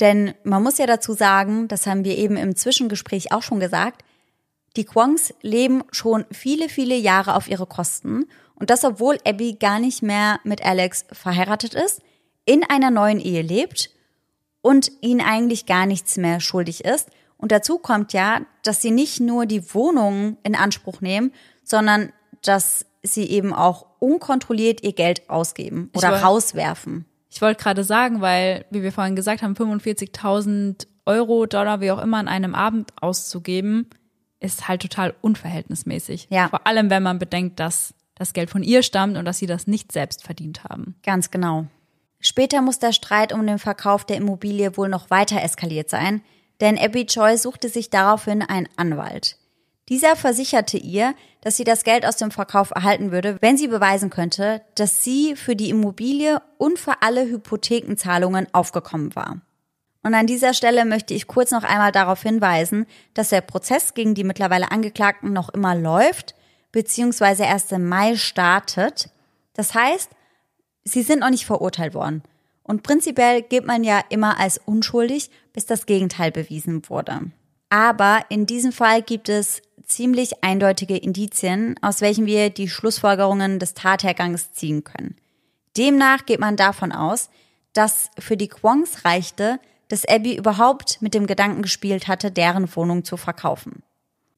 A: Denn man muss ja dazu sagen, das haben wir eben im Zwischengespräch auch schon gesagt, die Kwongs leben schon viele, viele Jahre auf ihre Kosten und das obwohl Abby gar nicht mehr mit Alex verheiratet ist, in einer neuen Ehe lebt und ihn eigentlich gar nichts mehr schuldig ist. Und dazu kommt ja, dass sie nicht nur die Wohnung in Anspruch nehmen, sondern dass sie eben auch unkontrolliert ihr Geld ausgeben oder wollt, rauswerfen.
B: Ich wollte gerade sagen, weil, wie wir vorhin gesagt haben, 45.000 Euro, Dollar, wie auch immer, an einem Abend auszugeben, ist halt total unverhältnismäßig. Ja. Vor allem, wenn man bedenkt, dass das Geld von ihr stammt und dass sie das nicht selbst verdient haben.
A: Ganz genau. Später muss der Streit um den Verkauf der Immobilie wohl noch weiter eskaliert sein, denn Abby Choi suchte sich daraufhin einen Anwalt. Dieser versicherte ihr, dass sie das Geld aus dem Verkauf erhalten würde, wenn sie beweisen könnte, dass sie für die Immobilie und für alle Hypothekenzahlungen aufgekommen war. Und an dieser Stelle möchte ich kurz noch einmal darauf hinweisen, dass der Prozess gegen die mittlerweile Angeklagten noch immer läuft, beziehungsweise erst im Mai startet. Das heißt, sie sind noch nicht verurteilt worden. Und prinzipiell gilt man ja immer als unschuldig, bis das Gegenteil bewiesen wurde. Aber in diesem Fall gibt es ziemlich eindeutige Indizien, aus welchen wir die Schlussfolgerungen des Tathergangs ziehen können. Demnach geht man davon aus, dass für die Kwongs reichte, dass Abby überhaupt mit dem Gedanken gespielt hatte, deren Wohnung zu verkaufen.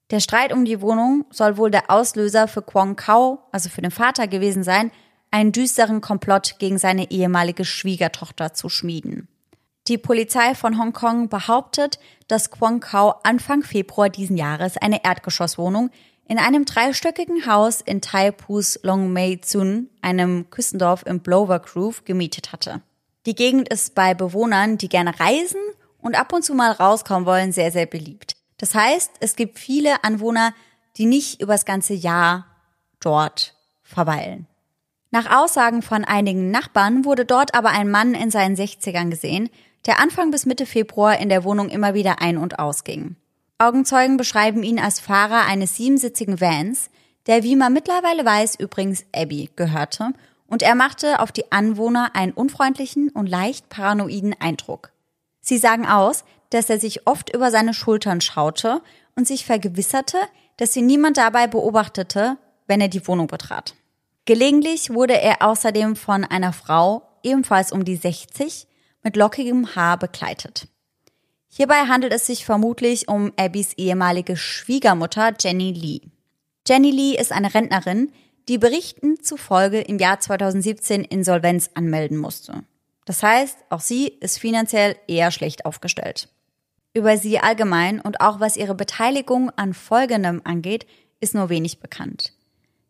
A: Der Streit um die Wohnung soll wohl der Auslöser für Kwong Kao, also für den Vater gewesen sein, einen düsteren Komplott gegen seine ehemalige Schwiegertochter zu schmieden. Die Polizei von Hongkong behauptet, dass Kwong Kao Anfang Februar diesen Jahres eine Erdgeschosswohnung in einem dreistöckigen Haus in Taipus Long Mei Tsun, einem Küstendorf im Blower Groove, gemietet hatte. Die Gegend ist bei Bewohnern, die gerne reisen und ab und zu mal rauskommen wollen, sehr, sehr beliebt. Das heißt, es gibt viele Anwohner, die nicht übers ganze Jahr dort verweilen. Nach Aussagen von einigen Nachbarn wurde dort aber ein Mann in seinen 60ern gesehen, der Anfang bis Mitte Februar in der Wohnung immer wieder ein- und ausging. Augenzeugen beschreiben ihn als Fahrer eines siebensitzigen Vans, der, wie man mittlerweile weiß, übrigens Abby gehörte, und er machte auf die Anwohner einen unfreundlichen und leicht paranoiden Eindruck. Sie sagen aus, dass er sich oft über seine Schultern schaute und sich vergewisserte, dass sie niemand dabei beobachtete, wenn er die Wohnung betrat. Gelegentlich wurde er außerdem von einer Frau, ebenfalls um die 60, mit lockigem Haar begleitet. Hierbei handelt es sich vermutlich um Abbys ehemalige Schwiegermutter Jenny Lee. Jenny Lee ist eine Rentnerin, die Berichten zufolge im Jahr 2017 Insolvenz anmelden musste. Das heißt, auch sie ist finanziell eher schlecht aufgestellt. Über sie allgemein und auch was ihre Beteiligung an Folgendem angeht, ist nur wenig bekannt.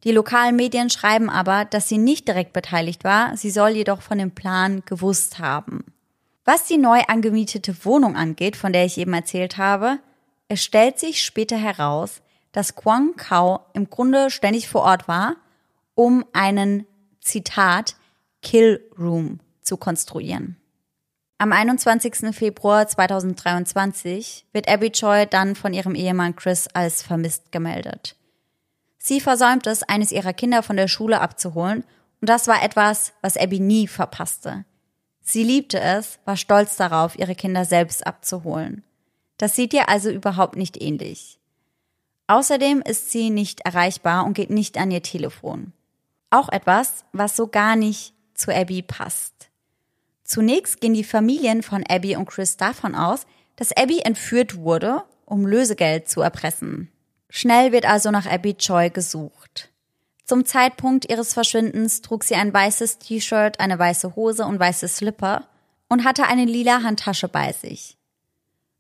A: Die lokalen Medien schreiben aber, dass sie nicht direkt beteiligt war, sie soll jedoch von dem Plan gewusst haben. Was die neu angemietete Wohnung angeht, von der ich eben erzählt habe, es stellt sich später heraus, dass Quang Kao im Grunde ständig vor Ort war, um einen Zitat Kill Room zu konstruieren. Am 21. Februar 2023 wird Abby Choi dann von ihrem Ehemann Chris als vermisst gemeldet. Sie versäumt es, eines ihrer Kinder von der Schule abzuholen, und das war etwas, was Abby nie verpasste. Sie liebte es, war stolz darauf, ihre Kinder selbst abzuholen. Das sieht ihr also überhaupt nicht ähnlich. Außerdem ist sie nicht erreichbar und geht nicht an ihr Telefon. Auch etwas, was so gar nicht zu Abby passt. Zunächst gehen die Familien von Abby und Chris davon aus, dass Abby entführt wurde, um Lösegeld zu erpressen. Schnell wird also nach Abby Choi gesucht. Zum Zeitpunkt ihres Verschwindens trug sie ein weißes T-Shirt, eine weiße Hose und weiße Slipper und hatte eine lila Handtasche bei sich.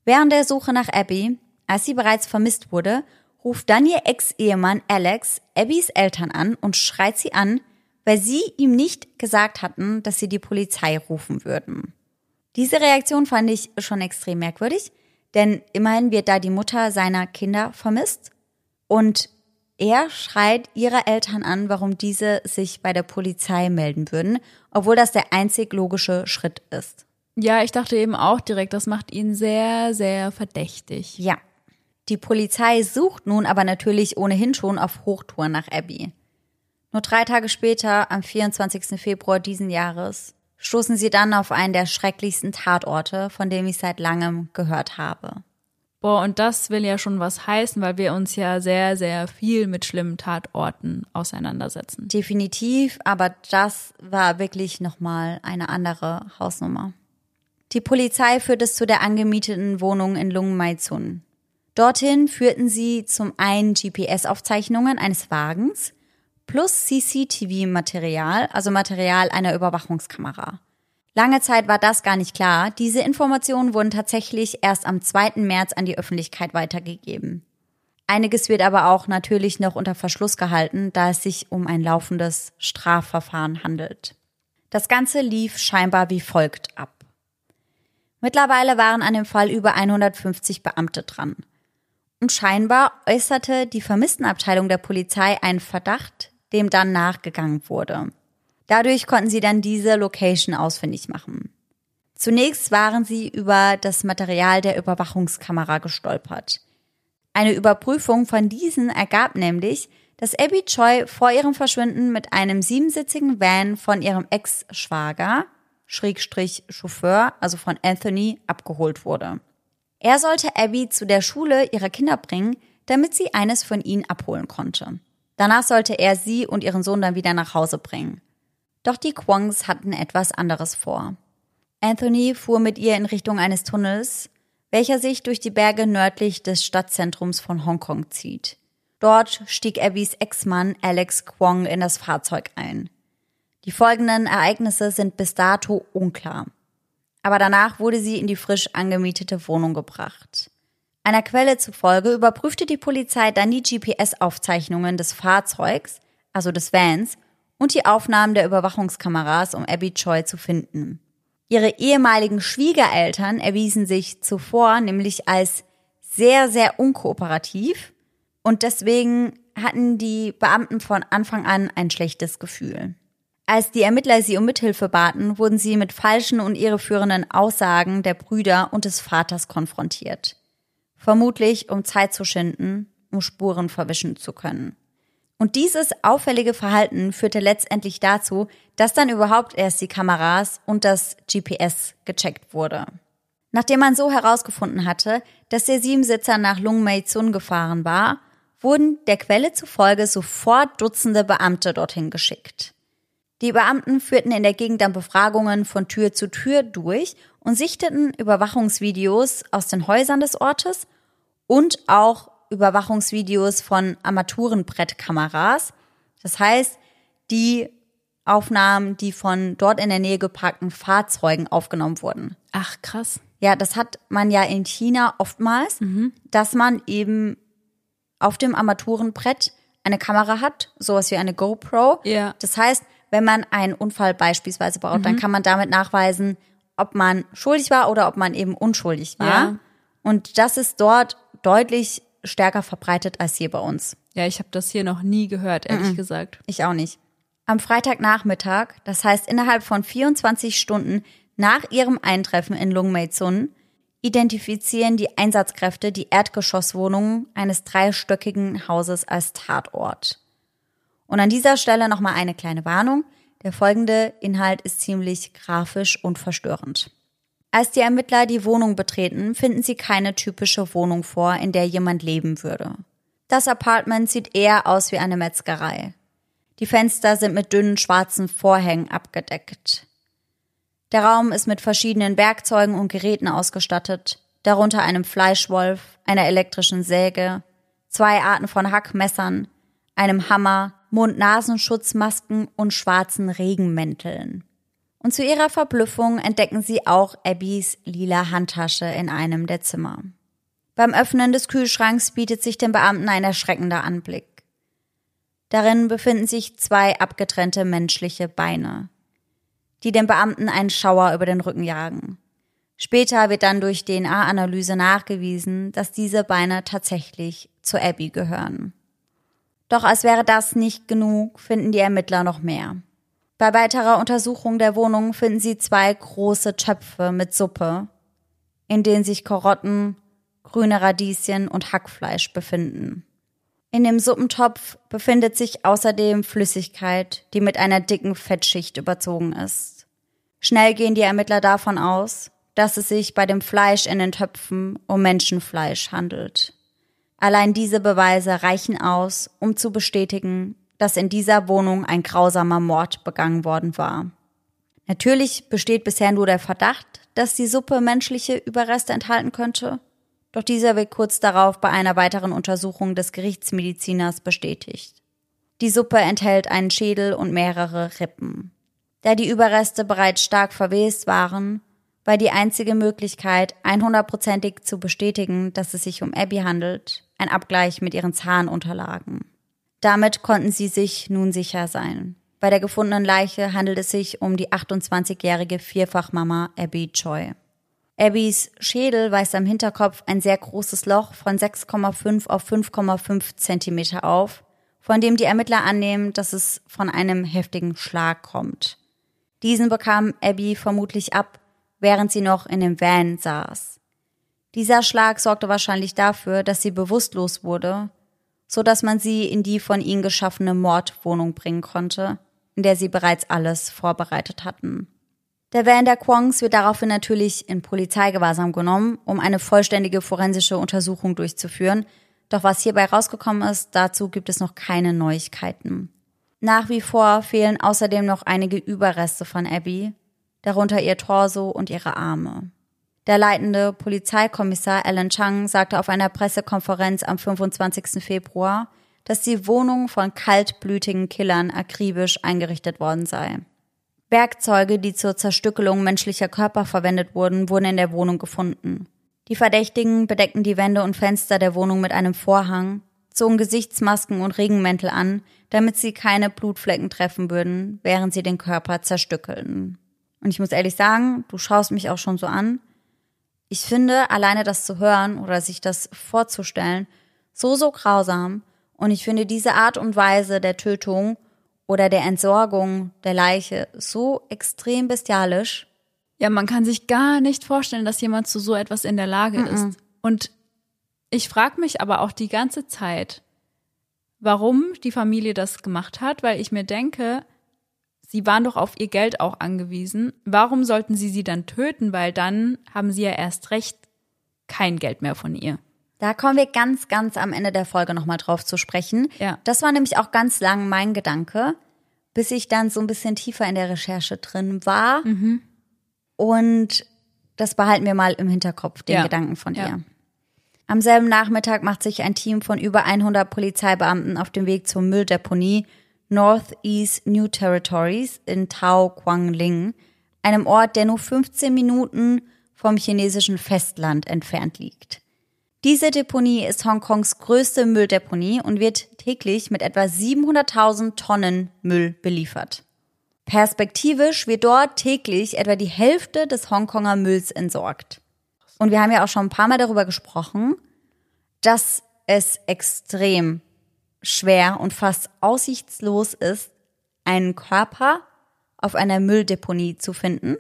A: Während der Suche nach Abby, als sie bereits vermisst wurde, ruft dann ihr Ex-Ehemann Alex Abbys Eltern an und schreit sie an, weil sie ihm nicht gesagt hatten, dass sie die Polizei rufen würden. Diese Reaktion fand ich schon extrem merkwürdig, denn immerhin wird da die Mutter seiner Kinder vermisst und er schreit ihre Eltern an, warum diese sich bei der Polizei melden würden, obwohl das der einzig logische Schritt ist.
B: Ja, ich dachte eben auch direkt, das macht ihn sehr, sehr verdächtig.
A: Ja. Die Polizei sucht nun aber natürlich ohnehin schon auf Hochtour nach Abby. Nur drei Tage später, am 24. Februar diesen Jahres, stoßen sie dann auf einen der schrecklichsten Tatorte, von dem ich seit langem gehört habe.
B: Boah, und das will ja schon was heißen, weil wir uns ja sehr, sehr viel mit schlimmen Tatorten auseinandersetzen.
A: Definitiv, aber das war wirklich nochmal eine andere Hausnummer. Die Polizei führt es zu der angemieteten Wohnung in Lung Maizun. Dorthin führten sie zum einen GPS-Aufzeichnungen eines Wagens plus CCTV-Material, also Material einer Überwachungskamera. Lange Zeit war das gar nicht klar. Diese Informationen wurden tatsächlich erst am 2. März an die Öffentlichkeit weitergegeben. Einiges wird aber auch natürlich noch unter Verschluss gehalten, da es sich um ein laufendes Strafverfahren handelt. Das Ganze lief scheinbar wie folgt ab. Mittlerweile waren an dem Fall über 150 Beamte dran. Und scheinbar äußerte die Vermisstenabteilung der Polizei einen Verdacht, dem dann nachgegangen wurde. Dadurch konnten sie dann diese Location ausfindig machen. Zunächst waren sie über das Material der Überwachungskamera gestolpert. Eine Überprüfung von diesen ergab nämlich, dass Abby Choi vor ihrem Verschwinden mit einem siebensitzigen Van von ihrem Ex-Schwager, Schrägstrich Chauffeur, also von Anthony, abgeholt wurde. Er sollte Abby zu der Schule ihrer Kinder bringen, damit sie eines von ihnen abholen konnte. Danach sollte er sie und ihren Sohn dann wieder nach Hause bringen. Doch die Kwongs hatten etwas anderes vor. Anthony fuhr mit ihr in Richtung eines Tunnels, welcher sich durch die Berge nördlich des Stadtzentrums von Hongkong zieht. Dort stieg Abbys Ex-Mann Alex Kwong in das Fahrzeug ein. Die folgenden Ereignisse sind bis dato unklar. Aber danach wurde sie in die frisch angemietete Wohnung gebracht. Einer Quelle zufolge überprüfte die Polizei dann die GPS-Aufzeichnungen des Fahrzeugs, also des Vans, und die Aufnahmen der Überwachungskameras, um Abby Choi zu finden. Ihre ehemaligen Schwiegereltern erwiesen sich zuvor nämlich als sehr, sehr unkooperativ und deswegen hatten die Beamten von Anfang an ein schlechtes Gefühl. Als die Ermittler sie um Mithilfe baten, wurden sie mit falschen und irreführenden Aussagen der Brüder und des Vaters konfrontiert. Vermutlich, um Zeit zu schinden, um Spuren verwischen zu können. Und dieses auffällige Verhalten führte letztendlich dazu, dass dann überhaupt erst die Kameras und das GPS gecheckt wurde. Nachdem man so herausgefunden hatte, dass der Siebensitzer nach Lung Mei Tsun gefahren war, wurden der Quelle zufolge sofort Dutzende Beamte dorthin geschickt. Die Beamten führten in der Gegend dann Befragungen von Tür zu Tür durch und sichteten Überwachungsvideos aus den Häusern des Ortes und auch Überwachungsvideos von Armaturenbrettkameras. Das heißt, die Aufnahmen, die von dort in der Nähe geparkten Fahrzeugen aufgenommen wurden.
B: Ach, krass.
A: Ja, das hat man ja in China oftmals, mhm. dass man eben auf dem Armaturenbrett eine Kamera hat, sowas wie eine GoPro.
B: Ja.
A: Das heißt, wenn man einen Unfall beispielsweise baut, mhm. dann kann man damit nachweisen, ob man schuldig war oder ob man eben unschuldig war. Ja. Und das ist dort deutlich stärker verbreitet als hier bei uns.
B: Ja, ich habe das hier noch nie gehört, ehrlich mhm. gesagt.
A: Ich auch nicht. Am Freitagnachmittag, das heißt innerhalb von 24 Stunden nach ihrem Eintreffen in Lungmeizun, identifizieren die Einsatzkräfte die Erdgeschosswohnung eines dreistöckigen Hauses als Tatort. Und an dieser Stelle nochmal eine kleine Warnung. Der folgende Inhalt ist ziemlich grafisch und verstörend. Als die Ermittler die Wohnung betreten, finden sie keine typische Wohnung vor, in der jemand leben würde. Das Apartment sieht eher aus wie eine Metzgerei. Die Fenster sind mit dünnen schwarzen Vorhängen abgedeckt. Der Raum ist mit verschiedenen Werkzeugen und Geräten ausgestattet, darunter einem Fleischwolf, einer elektrischen Säge, zwei Arten von Hackmessern, einem Hammer, Mund-Nasenschutzmasken und schwarzen Regenmänteln. Und zu ihrer Verblüffung entdecken sie auch Abbys lila Handtasche in einem der Zimmer. Beim Öffnen des Kühlschranks bietet sich den Beamten ein erschreckender Anblick. Darin befinden sich zwei abgetrennte menschliche Beine, die den Beamten einen Schauer über den Rücken jagen. Später wird dann durch DNA-Analyse nachgewiesen, dass diese Beine tatsächlich zu Abby gehören. Doch als wäre das nicht genug, finden die Ermittler noch mehr. Bei weiterer Untersuchung der Wohnung finden sie zwei große Töpfe mit Suppe, in denen sich Karotten, grüne Radieschen und Hackfleisch befinden. In dem Suppentopf befindet sich außerdem Flüssigkeit, die mit einer dicken Fettschicht überzogen ist. Schnell gehen die Ermittler davon aus, dass es sich bei dem Fleisch in den Töpfen um Menschenfleisch handelt. Allein diese Beweise reichen aus, um zu bestätigen, dass in dieser Wohnung ein grausamer Mord begangen worden war. Natürlich besteht bisher nur der Verdacht, dass die Suppe menschliche Überreste enthalten könnte, doch dieser wird kurz darauf bei einer weiteren Untersuchung des Gerichtsmediziners bestätigt. Die Suppe enthält einen Schädel und mehrere Rippen. Da die Überreste bereits stark verwest waren, war die einzige Möglichkeit, 100%ig zu bestätigen, dass es sich um Abby handelt, ein Abgleich mit ihren Zahnunterlagen. Damit konnten sie sich nun sicher sein. Bei der gefundenen Leiche handelt es sich um die 28-jährige Vierfachmama Abby Choi. Abbys Schädel weist am Hinterkopf ein sehr großes Loch von 6,5 auf 5,5 Zentimeter auf, von dem die Ermittler annehmen, dass es von einem heftigen Schlag kommt. Diesen bekam Abby vermutlich ab, während sie noch in dem Van saß. Dieser Schlag sorgte wahrscheinlich dafür, dass sie bewusstlos wurde so dass man sie in die von ihnen geschaffene Mordwohnung bringen konnte, in der sie bereits alles vorbereitet hatten. Der Van der Kwongs wird daraufhin natürlich in Polizeigewahrsam genommen, um eine vollständige forensische Untersuchung durchzuführen, Doch was hierbei rausgekommen ist, dazu gibt es noch keine Neuigkeiten. Nach wie vor fehlen außerdem noch einige Überreste von Abby, darunter ihr Torso und ihre Arme. Der leitende Polizeikommissar Alan Chang sagte auf einer Pressekonferenz am 25. Februar, dass die Wohnung von kaltblütigen Killern akribisch eingerichtet worden sei. Werkzeuge, die zur Zerstückelung menschlicher Körper verwendet wurden, wurden in der Wohnung gefunden. Die Verdächtigen bedeckten die Wände und Fenster der Wohnung mit einem Vorhang, zogen Gesichtsmasken und Regenmäntel an, damit sie keine Blutflecken treffen würden, während sie den Körper zerstückelten. Und ich muss ehrlich sagen, du schaust mich auch schon so an. Ich finde, alleine das zu hören oder sich das vorzustellen, so, so grausam. Und ich finde diese Art und Weise der Tötung oder der Entsorgung der Leiche so extrem bestialisch.
B: Ja, man kann sich gar nicht vorstellen, dass jemand zu so etwas in der Lage
A: Mhm.
B: ist. Und ich frage mich aber auch die ganze Zeit, warum die Familie das gemacht hat, weil ich mir denke, sie waren doch auf ihr Geld auch angewiesen. Warum sollten sie sie dann töten? Weil dann haben sie ja erst recht kein Geld mehr von ihr.
A: Da kommen wir ganz, ganz am Ende der Folge nochmal drauf zu sprechen.
B: Ja.
A: Das war nämlich auch ganz lang mein Gedanke, bis ich dann so ein bisschen tiefer in der Recherche drin war. Und das behalten wir mal im Hinterkopf, den
B: Ja.
A: Gedanken von
B: Ja.
A: ihr. Am selben Nachmittag macht sich ein Team von über 100 Polizeibeamten auf den Weg zur Mülldeponie Northeast New Territories in Tao Quang Ling, einem Ort, der nur 15 Minuten vom chinesischen Festland entfernt liegt. Diese Deponie ist Hongkongs größte Mülldeponie und wird täglich mit etwa 700.000 Tonnen Müll beliefert. Perspektivisch wird dort täglich etwa die Hälfte des Hongkonger Mülls entsorgt. Und wir haben ja auch schon ein paar Mal darüber gesprochen, dass es extrem schwer und fast aussichtslos ist, einen Körper auf einer Mülldeponie zu finden.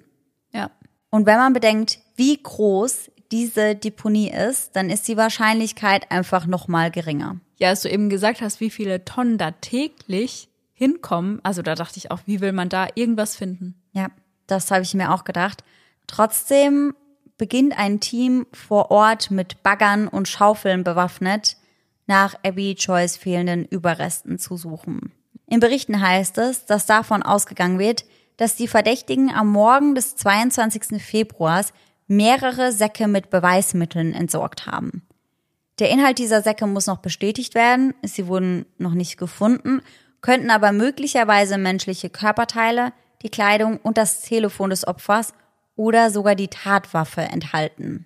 B: Ja.
A: Und wenn man bedenkt, wie groß diese Deponie ist, dann ist die Wahrscheinlichkeit einfach noch mal geringer.
B: Ja, als du eben gesagt hast, wie viele Tonnen da täglich hinkommen, also da dachte ich auch, wie will man da irgendwas finden?
A: Ja, das habe ich mir auch gedacht. Trotzdem beginnt ein Team vor Ort mit Baggern und Schaufeln bewaffnet, nach Abby Joyce fehlenden Überresten zu suchen. In Berichten heißt es, dass davon ausgegangen wird, dass die Verdächtigen am Morgen des 22. Februars mehrere Säcke mit Beweismitteln entsorgt haben. Der Inhalt dieser Säcke muss noch bestätigt werden, sie wurden noch nicht gefunden, könnten aber möglicherweise menschliche Körperteile, die Kleidung und das Telefon des Opfers oder sogar die Tatwaffe enthalten.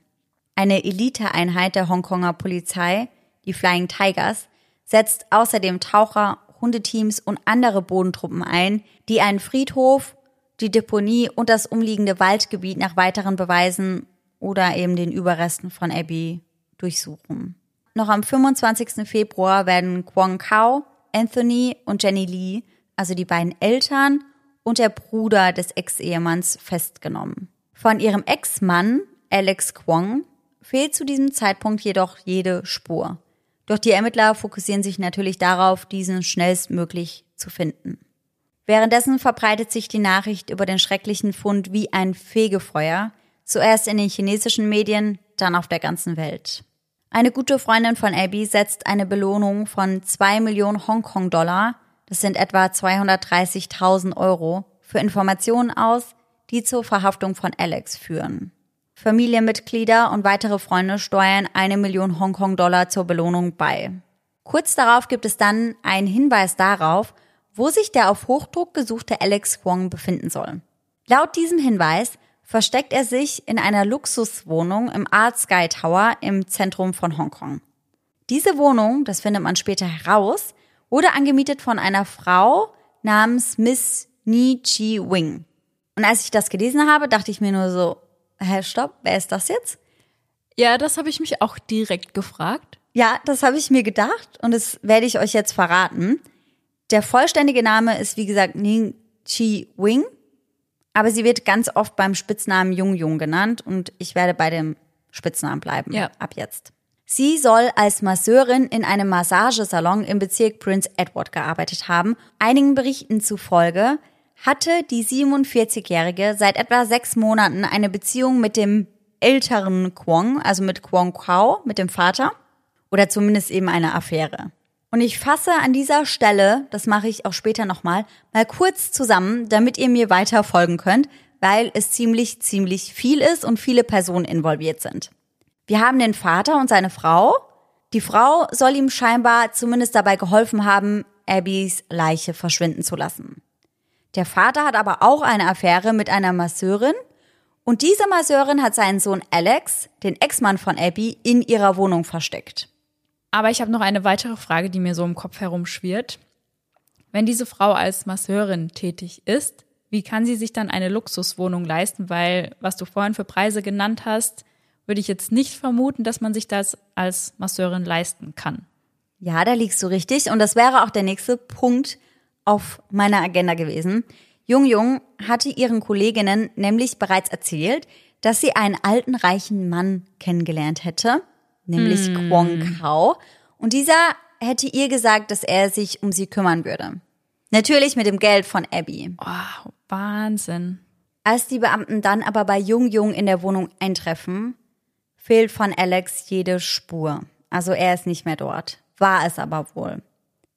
A: Eine Eliteeinheit der Hongkonger Polizei, die Flying Tigers, setzt außerdem Taucher, Hundeteams und andere Bodentruppen ein, die einen Friedhof, die Deponie und das umliegende Waldgebiet nach weiteren Beweisen oder eben den Überresten von Abby durchsuchen. Noch am 25. Februar werden Kwong Kao, Anthony und Jenny Lee, also die beiden Eltern und der Bruder des Ex-Ehemanns, festgenommen. Von ihrem Ex-Mann, Alex Kwong, fehlt zu diesem Zeitpunkt jedoch jede Spur. Doch die Ermittler fokussieren sich natürlich darauf, diesen schnellstmöglich zu finden. Währenddessen verbreitet sich die Nachricht über den schrecklichen Fund wie ein Fegefeuer, zuerst in den chinesischen Medien, dann auf der ganzen Welt. Eine gute Freundin von Abby setzt eine Belohnung von 2 Millionen Hongkong-Dollar, das sind etwa 230.000 Euro, für Informationen aus, die zur Verhaftung von Alex führen. Familienmitglieder und weitere Freunde steuern eine Million Hongkong-Dollar zur Belohnung bei. Kurz darauf gibt es dann einen Hinweis darauf, wo sich der auf Hochdruck gesuchte Alex Kwong befinden soll. Laut diesem Hinweis versteckt er sich in einer Luxuswohnung im Art Sky Tower im Zentrum von Hongkong. Diese Wohnung, das findet man später heraus, wurde angemietet von einer Frau namens Miss Ni Chi Wing. Und als ich das gelesen habe, dachte ich mir nur so, hä, stopp, wer ist das jetzt?
B: Ja, das habe ich mich auch direkt gefragt.
A: Ja, das habe ich mir gedacht und das werde ich euch jetzt verraten. Der vollständige Name ist, wie gesagt, Ning Chi Wing, aber sie wird ganz oft beim Spitznamen Jung Jung genannt und ich werde bei dem Spitznamen bleiben
B: Ja.
A: ab jetzt. Sie soll als Masseurin in einem Massagesalon im Bezirk Prince Edward gearbeitet haben. Einigen Berichten zufolge hatte die 47-Jährige seit etwa sechs Monaten eine Beziehung mit dem älteren Kwong, also mit Kwong Kao, mit dem Vater. Oder zumindest eben eine Affäre. Und ich fasse an dieser Stelle, das mache ich auch später nochmal, mal kurz zusammen, damit ihr mir weiter folgen könnt, weil es ziemlich, ziemlich viel ist und viele Personen involviert sind. Wir haben den Vater und seine Frau. Die Frau soll ihm scheinbar zumindest dabei geholfen haben, Abbys Leiche verschwinden zu lassen. Der Vater hat aber auch eine Affäre mit einer Masseurin und diese Masseurin hat seinen Sohn Alex, den Ex-Mann von Abby, in ihrer Wohnung versteckt.
B: Aber ich habe noch eine weitere Frage, die mir so im Kopf herumschwirrt. Wenn diese Frau als Masseurin tätig ist, wie kann sie sich dann eine Luxuswohnung leisten? Weil, was du vorhin für Preise genannt hast, würde ich jetzt nicht vermuten, dass man sich das als Masseurin leisten kann.
A: Ja, da liegst du richtig. Und das wäre auch der nächste Punkt auf meiner Agenda gewesen. Jung Jung hatte ihren Kolleginnen nämlich bereits erzählt, dass sie einen alten reichen Mann kennengelernt hätte, nämlich mm. Kwong Kao. Und dieser hätte ihr gesagt, dass er sich um sie kümmern würde. Natürlich mit dem Geld von Abby.
B: Oh, Wahnsinn.
A: Als die Beamten dann aber bei Jung Jung in der Wohnung eintreffen, fehlt von Alex jede Spur. Also er ist nicht mehr dort. War es aber wohl.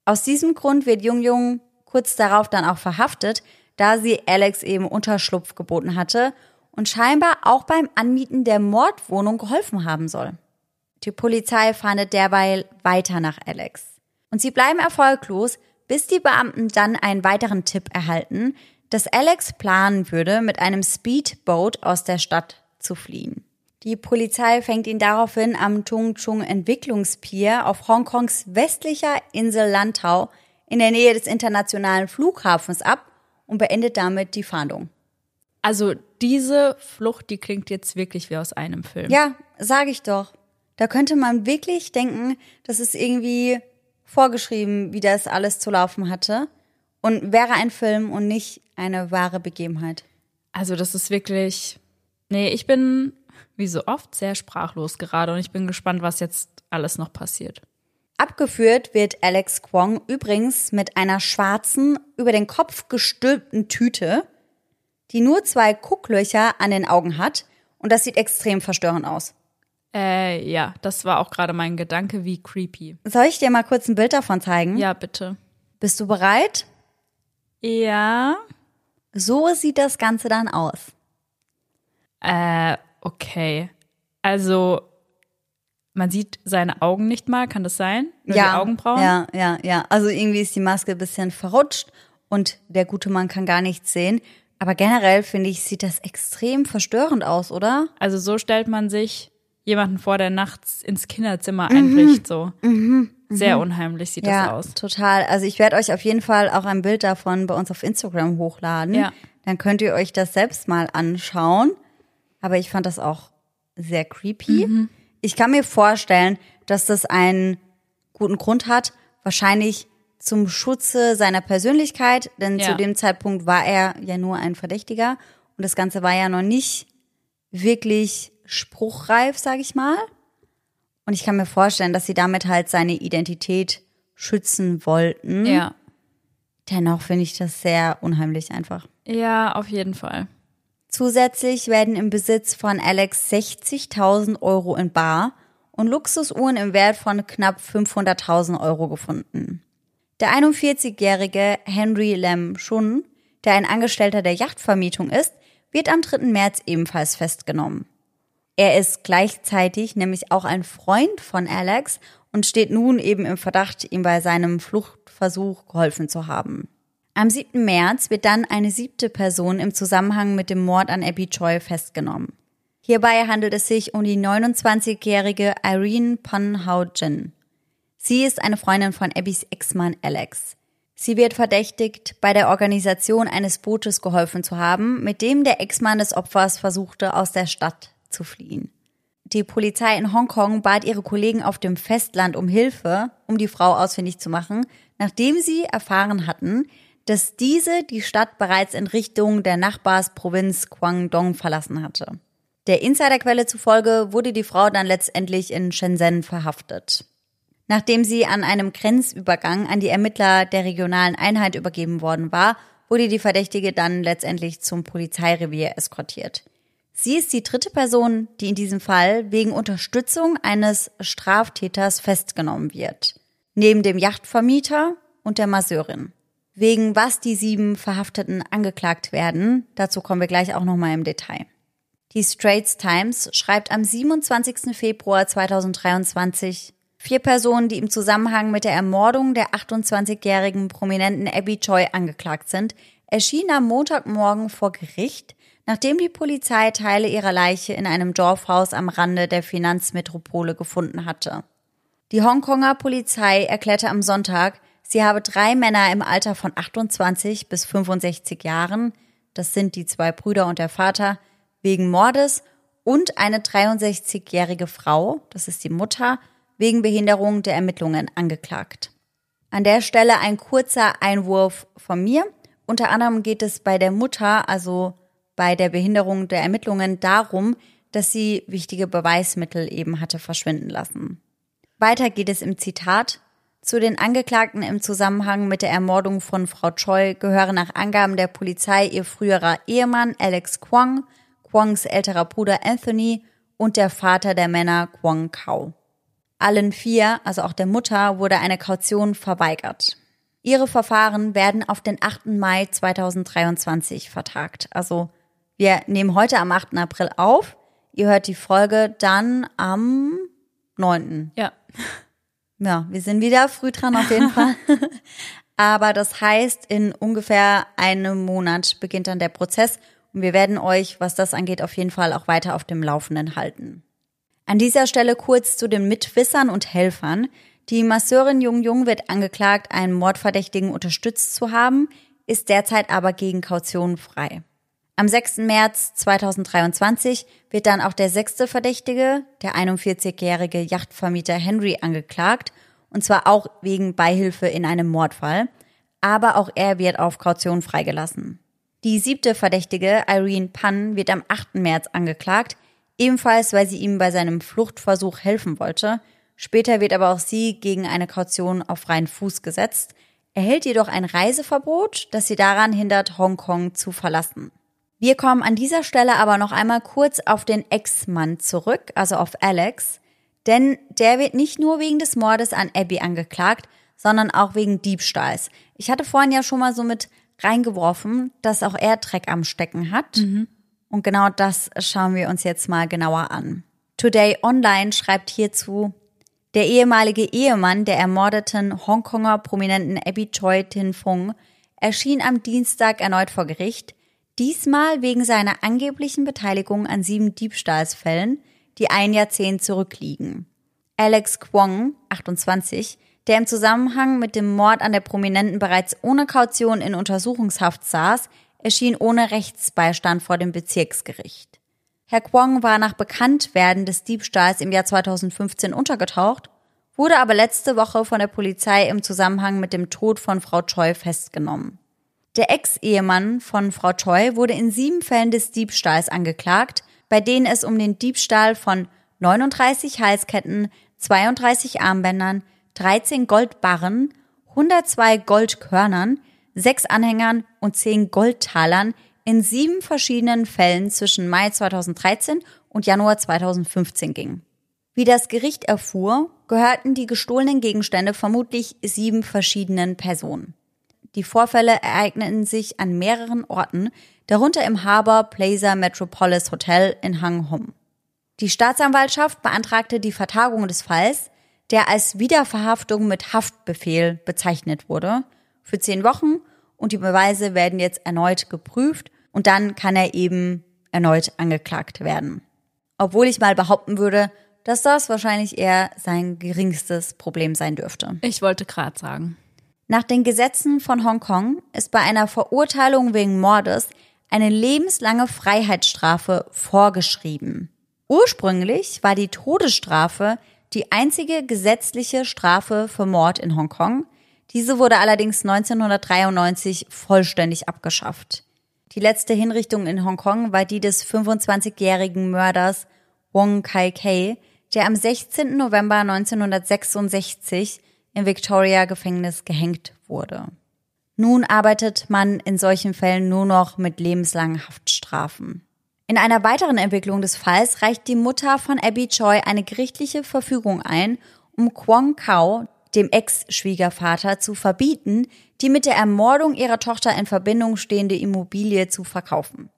A: Aus diesem Grund wird Jung Jung kurz darauf dann auch verhaftet, da sie Alex eben Unterschlupf geboten hatte und scheinbar auch beim Anmieten der Mordwohnung geholfen haben soll. Die Polizei fahndet derweil weiter nach Alex. Und sie bleiben erfolglos, bis die Beamten dann einen weiteren Tipp erhalten, dass Alex planen würde, mit einem Speedboat aus der Stadt zu fliehen. Die Polizei fängt ihn daraufhin am Tung Chung Entwicklungspier auf Hongkongs westlicher Insel Lantau in der Nähe des internationalen Flughafens ab und beendet damit die Fahndung.
B: Also diese Flucht, die klingt jetzt wirklich wie aus einem Film.
A: Ja, sage ich doch. Da könnte man wirklich denken, das ist irgendwie vorgeschrieben, wie das alles zu laufen hatte. Und wäre ein Film und nicht eine wahre Begebenheit.
B: Also das ist wirklich. Nee, ich bin wie so oft sehr sprachlos gerade und ich bin gespannt, was jetzt alles noch passiert.
A: Abgeführt wird Alex Kwong übrigens mit einer schwarzen, über den Kopf gestülpten Tüte, die nur zwei Gucklöcher an den Augen hat und das sieht extrem verstörend aus.
B: Äh, ja, das war auch gerade mein Gedanke, wie creepy.
A: Soll ich dir mal kurz ein Bild davon zeigen?
B: Ja, bitte.
A: Bist du bereit?
B: Ja.
A: So sieht das Ganze dann aus.
B: Äh, okay. Also, man sieht seine Augen nicht mal, kann das sein?
A: Nur ja,
B: die Augenbrauen?
A: Ja, ja, ja. Also irgendwie ist die Maske ein bisschen verrutscht und der gute Mann kann gar nichts sehen. Aber generell finde ich, sieht das extrem verstörend aus, oder?
B: Also so stellt man sich jemanden vor, der nachts ins Kinderzimmer einbricht, so. Mhm. Sehr mhm. unheimlich sieht
A: ja,
B: das aus.
A: Total. Also ich werde euch auf jeden Fall auch ein Bild davon bei uns auf Instagram hochladen. Ja. Dann könnt ihr euch das selbst mal anschauen. Aber ich fand das auch sehr creepy. Mhm. Ich kann mir vorstellen, dass das einen guten Grund hat. Wahrscheinlich zum Schutze seiner Persönlichkeit, denn ja. zu dem Zeitpunkt war er ja nur ein Verdächtiger und das Ganze war ja noch nicht wirklich spruchreif, sage ich mal. Und ich kann mir vorstellen, dass sie damit halt seine Identität schützen wollten.
B: Ja.
A: Dennoch finde ich das sehr unheimlich einfach.
B: Ja, auf jeden Fall.
A: Zusätzlich werden im Besitz von Alex 60.000 Euro in Bar und Luxusuhren im Wert von knapp 500.000 Euro gefunden. Der 41-jährige Henry Lam Shun, der ein Angestellter der Yachtvermietung ist, wird am 3. März ebenfalls festgenommen. Er ist gleichzeitig nämlich auch ein Freund von Alex und steht nun eben im Verdacht, ihm bei seinem Fluchtversuch geholfen zu haben. Am 7. März wird dann eine siebte Person im Zusammenhang mit dem Mord an Abby Choi festgenommen. Hierbei handelt es sich um die 29-jährige Irene Panhaugen. Sie ist eine Freundin von Abbys Ex-Mann Alex. Sie wird verdächtigt, bei der Organisation eines Bootes geholfen zu haben, mit dem der Ex-Mann des Opfers versuchte, aus der Stadt zu fliehen. Die Polizei in Hongkong bat ihre Kollegen auf dem Festland um Hilfe, um die Frau ausfindig zu machen, nachdem sie erfahren hatten, dass diese die Stadt bereits in Richtung der Nachbarsprovinz Guangdong verlassen hatte. Der Insiderquelle zufolge wurde die Frau dann letztendlich in Shenzhen verhaftet. Nachdem sie an einem Grenzübergang an die Ermittler der regionalen Einheit übergeben worden war, wurde die Verdächtige dann letztendlich zum Polizeirevier eskortiert. Sie ist die dritte Person, die in diesem Fall wegen Unterstützung eines Straftäters festgenommen wird. Neben dem Yachtvermieter und der Masseurin. Wegen was die sieben Verhafteten angeklagt werden, dazu kommen wir gleich auch nochmal im Detail. Die Straits Times schreibt am 27. Februar 2023, vier Personen, die im Zusammenhang mit der Ermordung der 28-jährigen prominenten Abby Choi angeklagt sind, erschienen am Montagmorgen vor Gericht, nachdem die Polizei Teile ihrer Leiche in einem Dorfhaus am Rande der Finanzmetropole gefunden hatte. Die Hongkonger Polizei erklärte am Sonntag, Sie habe drei Männer im Alter von 28 bis 65 Jahren, das sind die zwei Brüder und der Vater, wegen Mordes und eine 63-jährige Frau, das ist die Mutter, wegen Behinderung der Ermittlungen angeklagt. An der Stelle ein kurzer Einwurf von mir. Unter anderem geht es bei der Mutter, also bei der Behinderung der Ermittlungen, darum, dass sie wichtige Beweismittel eben hatte verschwinden lassen. Weiter geht es im Zitat, zu den Angeklagten im Zusammenhang mit der Ermordung von Frau Choi gehören nach Angaben der Polizei ihr früherer Ehemann Alex Kwong, Kwongs älterer Bruder Anthony und der Vater der Männer Kwong Kao. Allen vier, also auch der Mutter, wurde eine Kaution verweigert. Ihre Verfahren werden auf den 8. Mai 2023 vertagt. Also wir nehmen heute am 8. April auf. Ihr hört die Folge dann am 9.
B: Ja.
A: Ja, wir sind wieder früh dran auf jeden Fall. Aber das heißt, in ungefähr einem Monat beginnt dann der Prozess und wir werden euch, was das angeht, auf jeden Fall auch weiter auf dem Laufenden halten. An dieser Stelle kurz zu den Mitwissern und Helfern. Die Masseurin Jung Jung wird angeklagt, einen Mordverdächtigen unterstützt zu haben, ist derzeit aber gegen Kaution frei. Am 6. März 2023 wird dann auch der sechste Verdächtige, der 41-jährige Yachtvermieter Henry, angeklagt, und zwar auch wegen Beihilfe in einem Mordfall, aber auch er wird auf Kaution freigelassen. Die siebte Verdächtige, Irene Pan, wird am 8. März angeklagt, ebenfalls weil sie ihm bei seinem Fluchtversuch helfen wollte. Später wird aber auch sie gegen eine Kaution auf freien Fuß gesetzt, erhält jedoch ein Reiseverbot, das sie daran hindert, Hongkong zu verlassen. Wir kommen an dieser Stelle aber noch einmal kurz auf den Ex-Mann zurück, also auf Alex, denn der wird nicht nur wegen des Mordes an Abby angeklagt, sondern auch wegen Diebstahls. Ich hatte vorhin ja schon mal so mit reingeworfen, dass auch er Dreck am Stecken hat. Mhm. Und genau das schauen wir uns jetzt mal genauer an. Today Online schreibt hierzu, der ehemalige Ehemann der ermordeten Hongkonger Prominenten Abby Choi Tin Fung erschien am Dienstag erneut vor Gericht, Diesmal wegen seiner angeblichen Beteiligung an sieben Diebstahlsfällen, die ein Jahrzehnt zurückliegen. Alex Kwong, 28, der im Zusammenhang mit dem Mord an der Prominenten bereits ohne Kaution in Untersuchungshaft saß, erschien ohne Rechtsbeistand vor dem Bezirksgericht. Herr Kwong war nach Bekanntwerden des Diebstahls im Jahr 2015 untergetaucht, wurde aber letzte Woche von der Polizei im Zusammenhang mit dem Tod von Frau Choi festgenommen. Der Ex-Ehemann von Frau Choi wurde in sieben Fällen des Diebstahls angeklagt, bei denen es um den Diebstahl von 39 Halsketten, 32 Armbändern, 13 Goldbarren, 102 Goldkörnern, sechs Anhängern und zehn Goldtalern in sieben verschiedenen Fällen zwischen Mai 2013 und Januar 2015 ging. Wie das Gericht erfuhr, gehörten die gestohlenen Gegenstände vermutlich sieben verschiedenen Personen. Die Vorfälle ereigneten sich an mehreren Orten, darunter im Harbour Plaza Metropolis Hotel in Hang Hom. Die Staatsanwaltschaft beantragte die Vertagung des Falls, der als Wiederverhaftung mit Haftbefehl bezeichnet wurde, für zehn Wochen und die Beweise werden jetzt erneut geprüft und dann kann er eben erneut angeklagt werden. Obwohl ich mal behaupten würde, dass das wahrscheinlich eher sein geringstes Problem sein dürfte.
B: Ich wollte gerade sagen.
A: Nach den Gesetzen von Hongkong ist bei einer Verurteilung wegen Mordes eine lebenslange Freiheitsstrafe vorgeschrieben. Ursprünglich war die Todesstrafe die einzige gesetzliche Strafe für Mord in Hongkong. Diese wurde allerdings 1993 vollständig abgeschafft. Die letzte Hinrichtung in Hongkong war die des 25-jährigen Mörders Wong Kai-kei, der am 16. November 1966 im Victoria-Gefängnis gehängt wurde. Nun arbeitet man in solchen Fällen nur noch mit lebenslangen Haftstrafen. In einer weiteren Entwicklung des Falls reicht die Mutter von Abby Choi eine gerichtliche Verfügung ein, um Kwong Kao, dem Ex-Schwiegervater, zu verbieten, die mit der Ermordung ihrer Tochter in Verbindung stehende Immobilie zu verkaufen.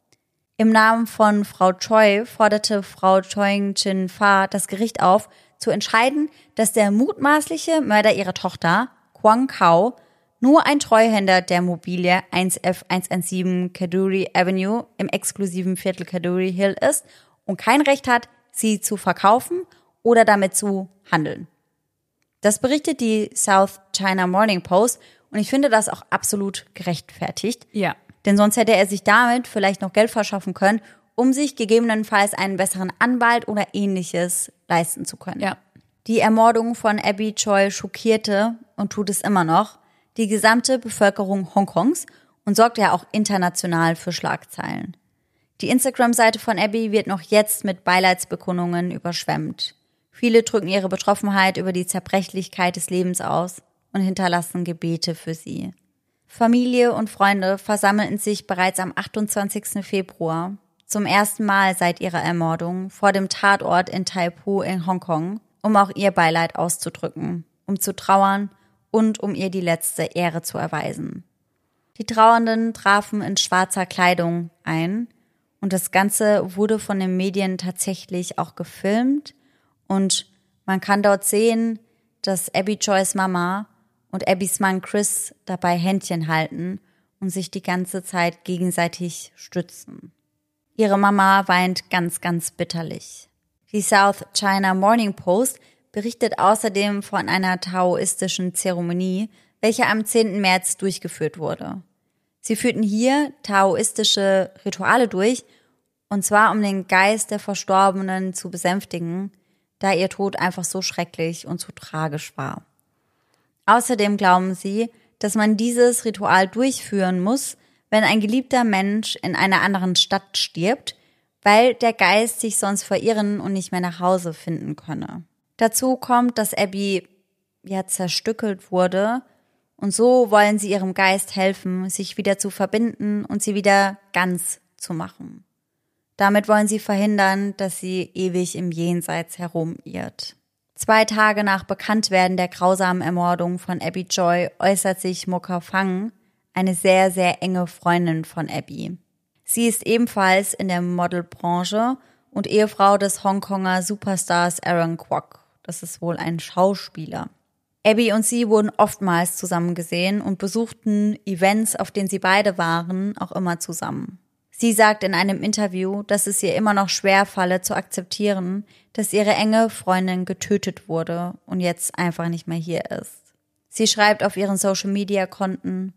A: Im Namen von Frau Choi forderte Frau Choi Chin Fa das Gericht auf, zu entscheiden, dass der mutmaßliche Mörder ihrer Tochter, Kwang Kao, nur ein Treuhänder der Immobilie 1F117 Kaduri Avenue im exklusiven Viertel Kaduri Hill ist und kein Recht hat, sie zu verkaufen oder damit zu handeln. Das berichtet die South China Morning Post und ich finde das auch absolut gerechtfertigt.
B: Ja.
A: Denn sonst hätte er sich damit vielleicht noch Geld verschaffen können, um sich gegebenenfalls einen besseren Anwalt oder ähnliches leisten zu können.
B: Ja.
A: Die Ermordung von Abby Choi schockierte und tut es immer noch die gesamte Bevölkerung Hongkongs und sorgt ja auch international für Schlagzeilen. Die Instagram-Seite von Abby wird noch jetzt mit Beileidsbekundungen überschwemmt. Viele drücken ihre Betroffenheit über die Zerbrechlichkeit des Lebens aus und hinterlassen Gebete für sie. Familie und Freunde versammelten sich bereits am 28. Februar zum ersten Mal seit ihrer Ermordung vor dem Tatort in Taipu in Hongkong, um auch ihr Beileid auszudrücken, um zu trauern und um ihr die letzte Ehre zu erweisen. Die Trauernden trafen in schwarzer Kleidung ein und das Ganze wurde von den Medien tatsächlich auch gefilmt und man kann dort sehen, dass Abby Joys Mama und Abbys Mann Chris dabei Händchen halten und sich die ganze Zeit gegenseitig stützen. Ihre Mama weint ganz, ganz bitterlich. Die South China Morning Post berichtet außerdem von einer taoistischen Zeremonie, welche am 10. März durchgeführt wurde. Sie führten hier taoistische Rituale durch, und zwar um den Geist der Verstorbenen zu besänftigen, da ihr Tod einfach so schrecklich und so tragisch war. Außerdem glauben sie, dass man dieses Ritual durchführen muss, wenn ein geliebter Mensch in einer anderen Stadt stirbt, weil der Geist sich sonst verirren und nicht mehr nach Hause finden könne. Dazu kommt, dass Abby ja zerstückelt wurde und so wollen sie ihrem Geist helfen, sich wieder zu verbinden und sie wieder ganz zu machen. Damit wollen sie verhindern, dass sie ewig im Jenseits herumirrt. Zwei Tage nach Bekanntwerden der grausamen Ermordung von Abby Joy äußert sich Moka Fang, eine sehr, sehr enge Freundin von Abby. Sie ist ebenfalls in der Modelbranche und Ehefrau des Hongkonger Superstars Aaron Kwok. Das ist wohl ein Schauspieler. Abby und sie wurden oftmals zusammen gesehen und besuchten Events, auf denen sie beide waren, auch immer zusammen. Sie sagt in einem Interview, dass es ihr immer noch schwer falle zu akzeptieren, dass ihre enge Freundin getötet wurde und jetzt einfach nicht mehr hier ist. Sie schreibt auf ihren Social-Media-Konten,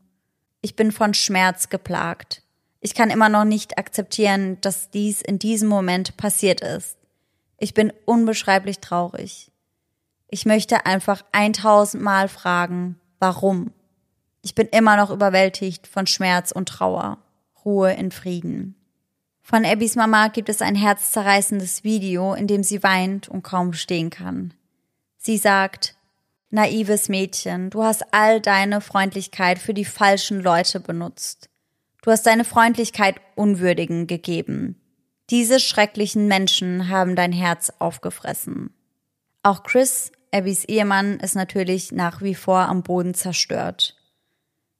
A: ich bin von Schmerz geplagt. Ich kann immer noch nicht akzeptieren, dass dies in diesem Moment passiert ist. Ich bin unbeschreiblich traurig. Ich möchte einfach 1000 Mal fragen, warum? Ich bin immer noch überwältigt von Schmerz und Trauer. Ruhe in Frieden. Von Abbys Mama gibt es ein herzzerreißendes Video, in dem sie weint und kaum stehen kann. Sie sagt, Naives Mädchen, du hast all deine Freundlichkeit für die falschen Leute benutzt. Du hast deine Freundlichkeit Unwürdigen gegeben. Diese schrecklichen Menschen haben dein Herz aufgefressen. Auch Chris, Abbys Ehemann, ist natürlich nach wie vor am Boden zerstört.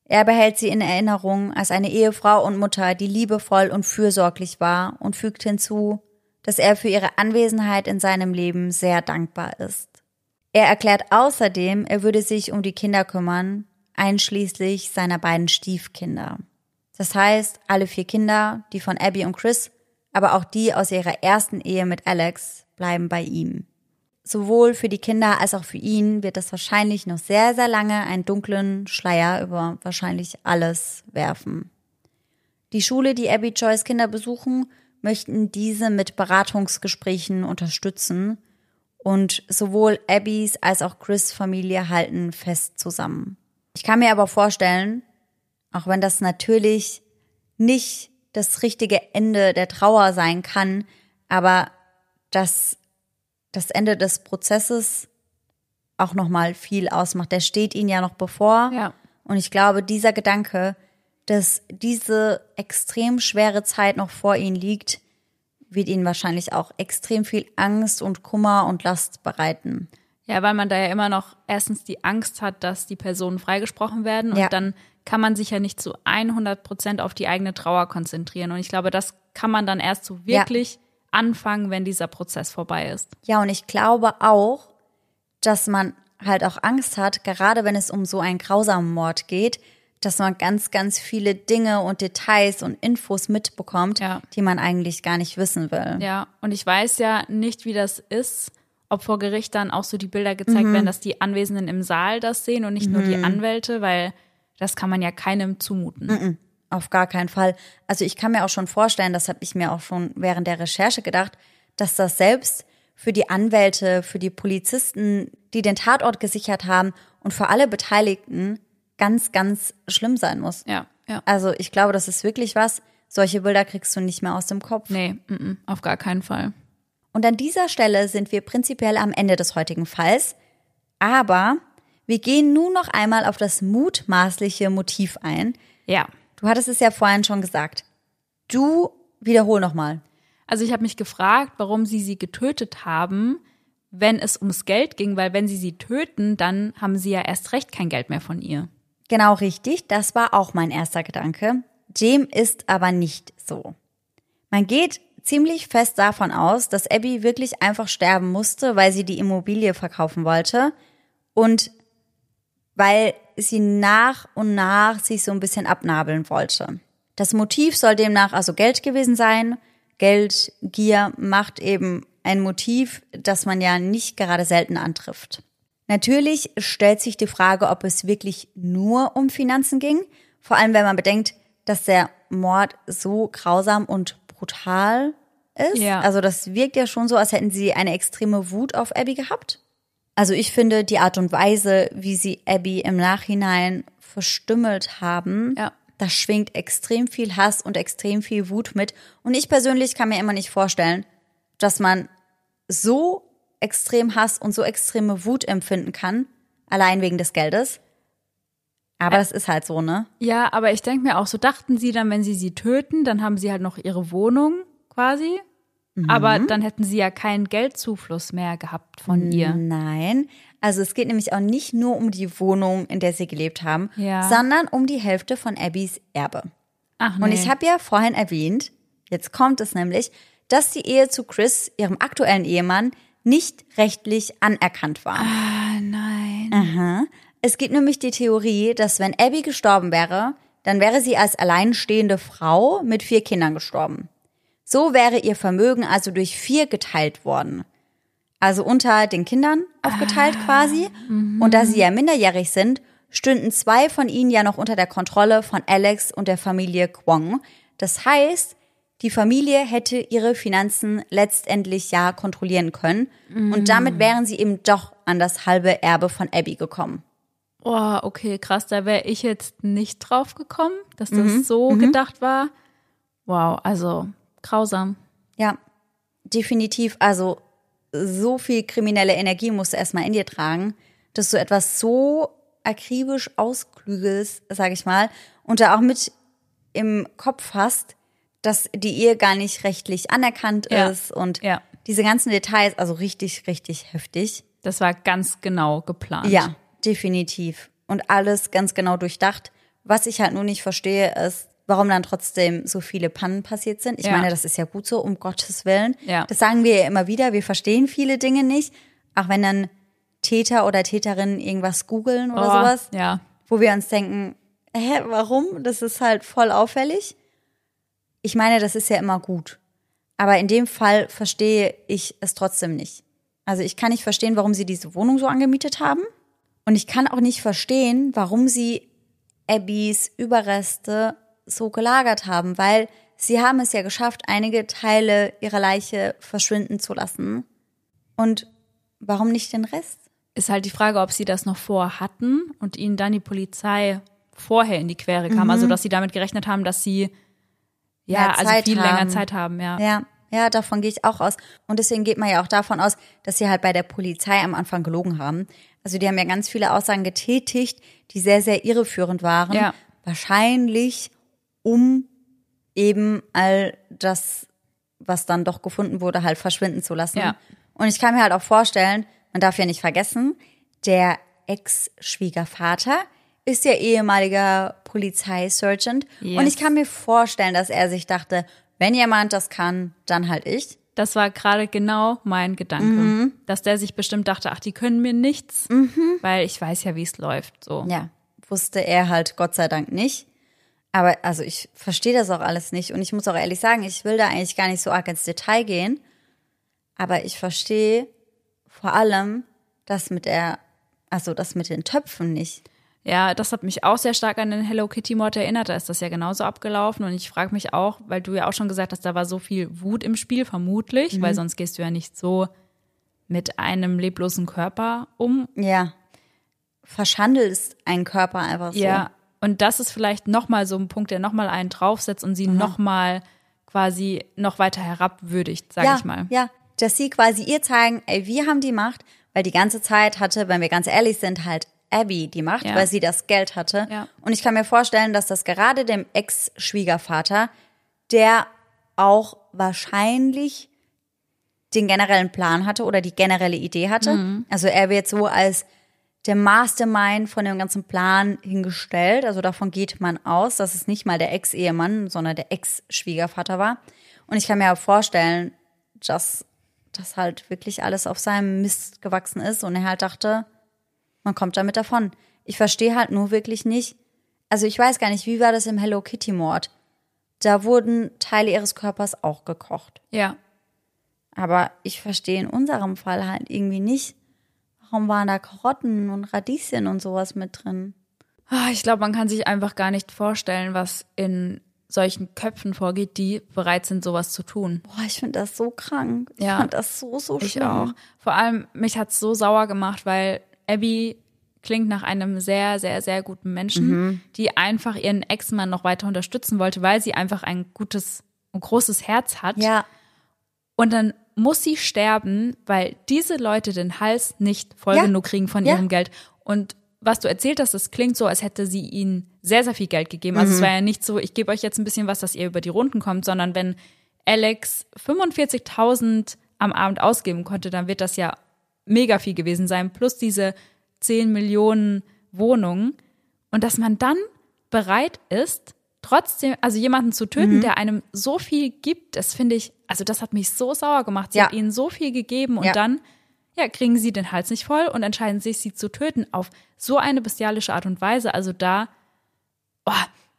A: Er behält sie in Erinnerung als eine Ehefrau und Mutter, die liebevoll und fürsorglich war und fügt hinzu, dass er für ihre Anwesenheit in seinem Leben sehr dankbar ist. Er erklärt außerdem, er würde sich um die Kinder kümmern, einschließlich seiner beiden Stiefkinder. Das heißt, alle vier Kinder, die von Abby und Chris, aber auch die aus ihrer ersten Ehe mit Alex, bleiben bei ihm. Sowohl für die Kinder als auch für ihn wird es wahrscheinlich noch sehr, sehr lange einen dunklen Schleier über wahrscheinlich alles werfen. Die Schule, die Abby Joyce Kinder besuchen, möchten diese mit Beratungsgesprächen unterstützen und sowohl Abbys als auch Chris Familie halten fest zusammen. Ich kann mir aber vorstellen, auch wenn das natürlich nicht das richtige Ende der Trauer sein kann, aber dass das Ende des Prozesses auch noch mal viel ausmacht. Der steht ihnen ja noch bevor.
B: Ja.
A: Und ich glaube, dieser Gedanke, dass diese extrem schwere Zeit noch vor ihnen liegt, wird ihnen wahrscheinlich auch extrem viel Angst und Kummer und Last bereiten.
B: Ja, weil man da ja immer noch erstens die Angst hat, dass die Personen freigesprochen werden und
A: Ja.
B: dann kann man sich ja nicht zu 100 Prozent auf die eigene Trauer konzentrieren. Und ich glaube, das kann man dann erst so wirklich anfangen, wenn dieser Prozess vorbei ist.
A: Ja, und ich glaube auch, dass man halt auch Angst hat, gerade wenn es um so einen grausamen Mord geht, dass man ganz, ganz viele Dinge und Details und Infos mitbekommt,
B: Ja.
A: die man eigentlich gar nicht wissen will.
B: Ja, und ich weiß ja nicht, wie das ist, ob vor Gericht dann auch so die Bilder gezeigt werden, dass die Anwesenden im Saal das sehen und nicht nur die Anwälte, weil das kann man ja keinem zumuten.
A: Auf gar keinen Fall. Also ich kann mir auch schon vorstellen, das habe ich mir auch schon während der Recherche gedacht, dass das selbst für die Anwälte, für die Polizisten, die den Tatort gesichert haben und für alle Beteiligten ganz, ganz schlimm sein muss.
B: Ja, ja.
A: Also ich glaube, das ist wirklich was. Solche Bilder kriegst du nicht mehr aus dem Kopf.
B: Nee, mm, mm, auf gar keinen Fall.
A: Und an dieser Stelle sind wir prinzipiell am Ende des heutigen Falls. Aber wir gehen nun noch einmal auf das mutmaßliche Motiv ein.
B: Ja.
A: Du hattest es ja vorhin schon gesagt. Du wiederhol nochmal.
B: Also ich habe mich gefragt, warum sie sie getötet haben, wenn es ums Geld ging, weil wenn sie sie töten, dann haben sie ja erst recht kein Geld mehr von ihr.
A: Genau richtig, das war auch mein erster Gedanke. Dem ist aber nicht so. Man geht ziemlich fest davon aus, dass Abby wirklich einfach sterben musste, weil sie die Immobilie verkaufen wollte und weil sie nach und nach sich so ein bisschen abnabeln wollte. Das Motiv soll demnach also Geld gewesen sein. Geld, Gier macht eben ein Motiv, das man ja nicht gerade selten antrifft. Natürlich stellt sich die Frage, ob es wirklich nur um Finanzen ging, vor allem wenn man bedenkt, dass der Mord so grausam und brutal ist.
B: Ja.
A: Also das wirkt ja schon so, als hätten sie eine extreme Wut auf Abby gehabt. Also ich finde die Art und Weise, wie sie Abby im Nachhinein verstümmelt haben,
B: Ja.
A: da schwingt extrem viel Hass und extrem viel Wut mit. Und ich persönlich kann mir immer nicht vorstellen, dass man so extrem Hass und so extreme Wut empfinden kann, allein wegen des Geldes. Aber das ist halt so, ne?
B: Ja, aber ich denke mir auch, so dachten sie dann, wenn sie sie töten, dann haben sie halt noch ihre Wohnung quasi. Aber dann hätten sie ja keinen Geldzufluss mehr gehabt von ihr.
A: Nein. Also es geht nämlich auch nicht nur um die Wohnung, in der sie gelebt haben,
B: Ja.
A: sondern um die Hälfte von Abbys Erbe.
B: Ach nee.
A: Und ich habe ja vorhin erwähnt, jetzt kommt es nämlich, dass die Ehe zu Chris, ihrem aktuellen Ehemann, nicht rechtlich anerkannt war.
B: ah, nein.
A: Es gibt nämlich die Theorie, dass wenn Abby gestorben wäre, dann wäre sie als alleinstehende Frau mit vier Kindern gestorben. So wäre ihr Vermögen also durch vier geteilt worden. Also unter den Kindern aufgeteilt quasi. Und da sie ja minderjährig sind, stünden zwei von ihnen ja noch unter der Kontrolle von Alex und der Familie Kwong. Das heißt, die Familie hätte ihre Finanzen letztendlich ja kontrollieren können. Und damit wären sie eben doch an das halbe Erbe von Abby gekommen.
B: Oh, okay, krass. Da wäre ich jetzt nicht drauf gekommen, dass das so gedacht war. Wow, also grausam.
A: Ja, definitiv. Also so viel kriminelle Energie musst du erstmal in dir tragen, dass du etwas so akribisch ausklügelst, sag ich mal, und da auch mit im Kopf hast, dass die Ehe gar nicht rechtlich anerkannt
B: Ja.
A: ist und
B: Ja.
A: diese ganzen Details, also richtig, richtig heftig.
B: Das war ganz genau geplant.
A: Ja, definitiv. Und alles ganz genau durchdacht. Was ich halt nur nicht verstehe, ist, warum dann trotzdem so viele Pannen passiert sind. Ich
B: Ja.
A: meine, das ist ja gut so, um Gottes Willen.
B: Ja.
A: Das sagen wir ja immer wieder. Wir verstehen viele Dinge nicht. Auch wenn dann Täter oder Täterinnen irgendwas googeln oder
B: Oh,
A: sowas,
B: Ja.
A: wo wir uns denken, hä, warum? Das ist halt voll auffällig. Ich meine, das ist ja immer gut. Aber in dem Fall verstehe ich es trotzdem nicht. Also ich kann nicht verstehen, warum sie diese Wohnung so angemietet haben. Und ich kann auch nicht verstehen, warum sie Abbys Überreste so gelagert haben, weil sie haben es ja geschafft, einige Teile ihrer Leiche verschwinden zu lassen. Und warum nicht den Rest?
B: Ist halt die Frage, ob sie das noch vor hatten und ihnen dann die Polizei vorher in die Quere kam. Also, dass sie damit gerechnet haben, dass sie ja, also
A: Zeit
B: viel länger
A: haben.
B: Zeit haben, ja.
A: Ja, ja, davon gehe ich auch aus. Und deswegen geht man ja auch davon aus, dass sie halt bei der Polizei am Anfang gelogen haben. Also die haben ja ganz viele Aussagen getätigt, die sehr, sehr irreführend waren.
B: Ja.
A: Wahrscheinlich, um eben all das was dann doch gefunden wurde, halt verschwinden zu lassen.
B: Ja.
A: Und ich kann mir halt auch vorstellen, man darf ja nicht vergessen, der Ex-Schwiegervater ist ja ehemaliger Polizeisergeant.
B: Yes.
A: Und ich kann mir vorstellen, dass er sich dachte, wenn jemand das kann, dann halt ich.
B: Das war gerade genau mein Gedanke,
A: Mhm.
B: dass der sich bestimmt dachte, ach, die können mir nichts, weil ich weiß ja, wie es läuft. So.
A: Ja, wusste er halt Gott sei Dank nicht. Aber also ich verstehe das auch alles nicht. Und ich muss auch ehrlich sagen, ich will da eigentlich gar nicht so arg ins Detail gehen. Aber ich verstehe vor allem das mit der, also das mit den Töpfen nicht.
B: Ja, das hat mich auch sehr stark an den Hello Kitty Mord erinnert. Da ist das ja genauso abgelaufen. Und ich frage mich auch, weil du ja auch schon gesagt hast, da war so viel Wut im Spiel, vermutlich,
A: Mhm.
B: weil sonst gehst du ja nicht so mit einem leblosen Körper um.
A: Ja. Verschandelst einen Körper einfach so.
B: Ja. Und das ist vielleicht nochmal so ein Punkt, der nochmal einen draufsetzt und sie nochmal quasi noch weiter herabwürdigt, sag
A: ja,
B: ich mal.
A: Ja, dass sie quasi ihr zeigen, ey, wir haben die Macht, weil die ganze Zeit hatte, wenn wir ganz ehrlich sind, halt Abby die Macht,
B: Ja.
A: weil sie das Geld hatte.
B: Ja.
A: Und ich kann mir vorstellen, dass das gerade dem Ex-Schwiegervater, der auch wahrscheinlich den generellen Plan hatte oder die generelle Idee hatte.
B: Mhm.
A: Also er wird so als der Mastermind von dem ganzen Plan hingestellt. Also davon geht man aus, dass es nicht mal der Ex-Ehemann, sondern der Ex-Schwiegervater war. Und ich kann mir auch vorstellen, dass das halt wirklich alles auf seinem Mist gewachsen ist und er halt dachte, man kommt damit davon. Ich verstehe halt nur wirklich nicht. Also ich weiß gar nicht, wie war das im Hello Kitty Mord? Da wurden Teile ihres Körpers auch gekocht.
B: Ja.
A: Aber ich verstehe in unserem Fall halt irgendwie nicht, warum waren da Karotten und Radieschen und sowas mit drin.
B: Ah, Ich glaube, man kann sich einfach gar nicht vorstellen, was in solchen Köpfen vorgeht, die bereit sind, sowas zu tun.
A: Boah, ich finde das so krank. Ich
B: Ja.
A: fand das so, so
B: Ich
A: schlimm.
B: auch. Vor allem, mich hat's so sauer gemacht, weil Abby klingt nach einem sehr, sehr, sehr guten Menschen,
A: Mhm.
B: die einfach ihren Ex-Mann noch weiter unterstützen wollte, weil sie einfach ein gutes und großes Herz hat.
A: Ja,
B: Und dann muss sie sterben, weil diese Leute den Hals nicht voll
A: Ja.
B: genug kriegen von
A: Ja.
B: ihrem Geld. Und was du erzählt hast, das klingt so, als hätte sie ihnen sehr, sehr viel Geld gegeben.
A: Mhm.
B: Also es war ja nicht so, ich gebe euch jetzt ein bisschen was, dass ihr über die Runden kommt, sondern wenn Alex 45.000 am Abend ausgeben konnte, dann wird das ja mega viel gewesen sein. Plus diese 10 Millionen Wohnungen. Und dass man dann bereit ist, trotzdem, also jemanden zu
A: Mhm.
B: töten, der einem so viel gibt, das finde ich, also das hat mich so sauer gemacht. Sie
A: Ja.
B: hat ihnen so viel gegeben und
A: Ja.
B: dann, ja, kriegen sie den Hals nicht voll und entscheiden sich, sie zu töten auf so eine bestialische Art und Weise. Also da, oh,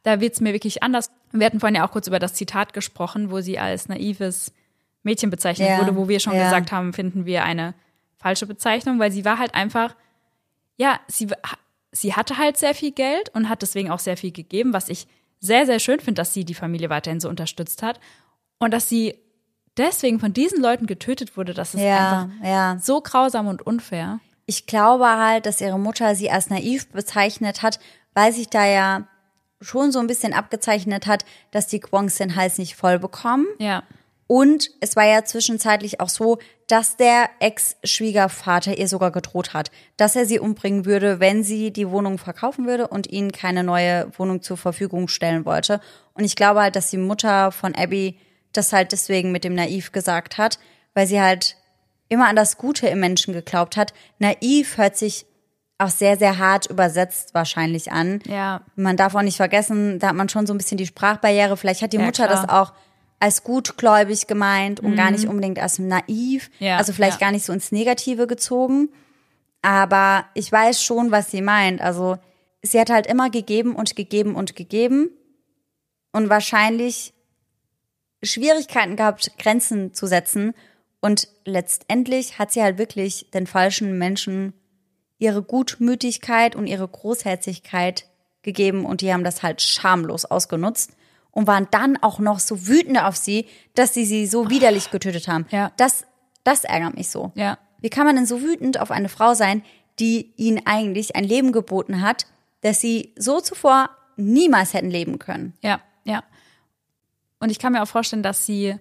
B: da wird's mir wirklich anders. Wir hatten vorhin ja auch kurz über das Zitat gesprochen, wo sie als naives Mädchen bezeichnet
A: Ja,
B: wurde, wo wir schon gesagt haben, finden wir eine falsche Bezeichnung, weil sie war halt einfach, ja, sie, sie hatte halt sehr viel Geld und hat deswegen auch sehr viel gegeben, was ich sehr, sehr schön finde, dass sie die Familie weiterhin so unterstützt hat. Und dass sie deswegen von diesen Leuten getötet wurde, das ist
A: ja,
B: einfach
A: ja.
B: so grausam und unfair.
A: Ich glaube halt, dass ihre Mutter sie als naiv bezeichnet hat, weil sich da ja schon so ein bisschen abgezeichnet hat, dass die Kwongs den Hals nicht voll bekommen.
B: Ja.
A: Und es war ja zwischenzeitlich auch so, dass der Ex-Schwiegervater ihr sogar gedroht hat, dass er sie umbringen würde, wenn sie die Wohnung verkaufen würde und ihnen keine neue Wohnung zur Verfügung stellen wollte. Und ich glaube halt, dass die Mutter von Abby das halt deswegen mit dem Naiv gesagt hat, weil sie halt immer an das Gute im Menschen geglaubt hat. Naiv hört sich auch sehr, sehr hart übersetzt wahrscheinlich an.
B: Ja.
A: Man darf auch nicht vergessen, da hat man schon so ein bisschen die Sprachbarriere. Vielleicht hat die
B: Ja,
A: Mutter
B: klar.
A: Das auch als gutgläubig gemeint und gar nicht unbedingt als naiv.
B: Ja,
A: also vielleicht
B: ja.
A: gar nicht so ins Negative gezogen. Aber ich weiß schon, was sie meint. Also sie hat halt immer gegeben und gegeben und gegeben und wahrscheinlich Schwierigkeiten gehabt, Grenzen zu setzen. Und letztendlich hat sie halt wirklich den falschen Menschen ihre Gutmütigkeit und ihre Großherzigkeit gegeben und die haben das halt schamlos ausgenutzt und waren dann auch noch so wütend auf sie, dass sie sie so widerlich getötet haben.
B: Ja.
A: Das, das ärgert mich so.
B: Ja.
A: Wie kann man denn so wütend auf eine Frau sein, die ihnen eigentlich ein Leben geboten hat, das sie so zuvor niemals hätten leben können?
B: Ja, ja. Und ich kann mir auch vorstellen, dass sie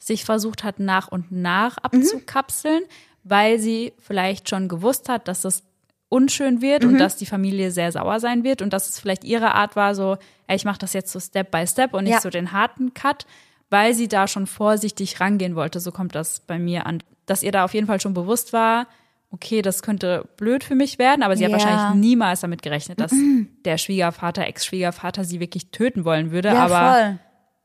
B: sich versucht hat, nach und nach abzukapseln, weil sie vielleicht schon gewusst hat, dass das unschön wird und dass die Familie sehr sauer sein wird und dass es vielleicht ihre Art war, so, ey, ich mache das jetzt so Step by Step und nicht
A: Ja.
B: so den harten Cut. weil sie da schon vorsichtig rangehen wollte, so kommt das bei mir an, dass ihr da auf jeden Fall schon bewusst war, okay, das könnte blöd für mich werden, aber sie hat
A: Ja.
B: wahrscheinlich niemals damit gerechnet, dass der Schwiegervater, Ex-Schwiegervater sie wirklich töten wollen würde.
A: Ja,
B: aber
A: voll.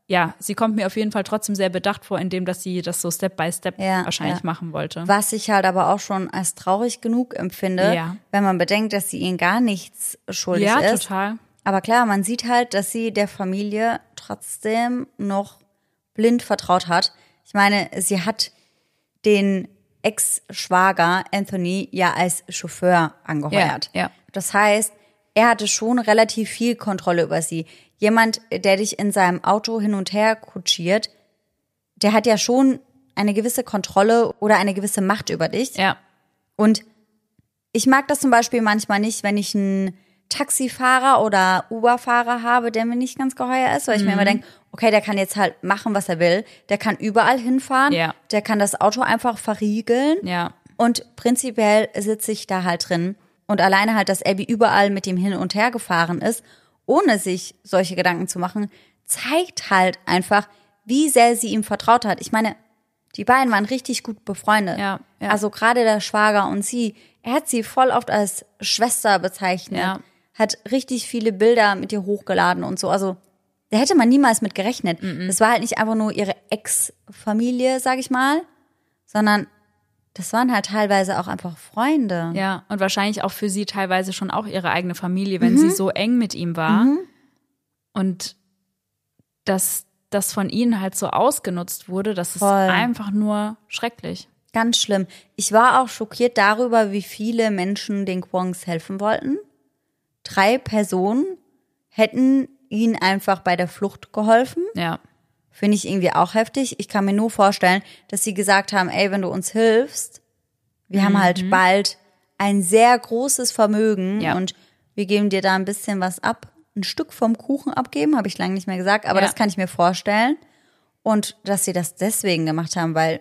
B: Ja, sie kommt mir auf jeden Fall trotzdem sehr bedacht vor, indem dass sie das so Step by Step
A: Ja,
B: wahrscheinlich
A: ja.
B: machen wollte.
A: Was ich halt aber auch schon als traurig genug empfinde,
B: Ja.
A: wenn man bedenkt, dass sie ihnen gar nichts schuldig
B: Ja,
A: ist.
B: total.
A: Aber klar, man sieht halt, dass sie der Familie trotzdem noch blind vertraut hat. Ich meine, sie hat den Ex-Schwager Anthony ja als Chauffeur angeheuert.
B: Ja, ja.
A: Das heißt, er hatte schon relativ viel Kontrolle über sie. Jemand, der dich in seinem Auto hin und her kutschiert, der hat ja schon eine gewisse Kontrolle oder eine gewisse Macht über dich.
B: Ja,
A: Und ich mag das zum Beispiel manchmal nicht, wenn ich einen Taxifahrer oder Uber-Fahrer habe, der mir nicht ganz geheuer ist, weil ich mir immer
B: Mhm.
A: denke, okay, der kann jetzt halt machen, was er will. Der kann überall hinfahren.
B: Ja.
A: Der kann das Auto einfach verriegeln.
B: ja,
A: Und prinzipiell sitze ich da halt drin. Und alleine halt, dass Abby überall mit ihm hin und her gefahren ist, ohne sich solche Gedanken zu machen, zeigt halt einfach, wie sehr sie ihm vertraut hat. Ich meine, die beiden waren richtig gut befreundet.
B: Ja, ja.
A: Also gerade der Schwager und sie, er hat sie voll oft als Schwester bezeichnet,
B: Ja.
A: hat richtig viele Bilder mit ihr hochgeladen und so. Also da hätte man niemals mit gerechnet. Das war halt nicht einfach nur ihre Ex-Familie, sag ich mal, sondern das waren halt teilweise auch einfach Freunde.
B: ja. Und wahrscheinlich auch für sie teilweise schon auch ihre eigene Familie,
A: Mhm.
B: wenn sie so eng mit ihm war. Und dass das von ihnen halt so ausgenutzt wurde, das ist
A: Voll.
B: einfach nur schrecklich.
A: Ganz schlimm. Ich war auch schockiert darüber, wie viele Menschen den Kwongs helfen wollten. Drei Personen hätten ihnen einfach bei der Flucht geholfen.
B: Ja,
A: Finde ich irgendwie auch heftig. Ich kann mir nur vorstellen, dass sie gesagt haben, ey, wenn du uns hilfst, wir haben
B: Mhm.
A: halt bald ein sehr großes Vermögen
B: Ja.
A: und wir geben dir da ein bisschen was ab. Ein Stück vom Kuchen abgeben, habe ich lange nicht mehr gesagt, aber
B: Ja.
A: das kann ich mir vorstellen. Und dass sie das deswegen gemacht haben, weil,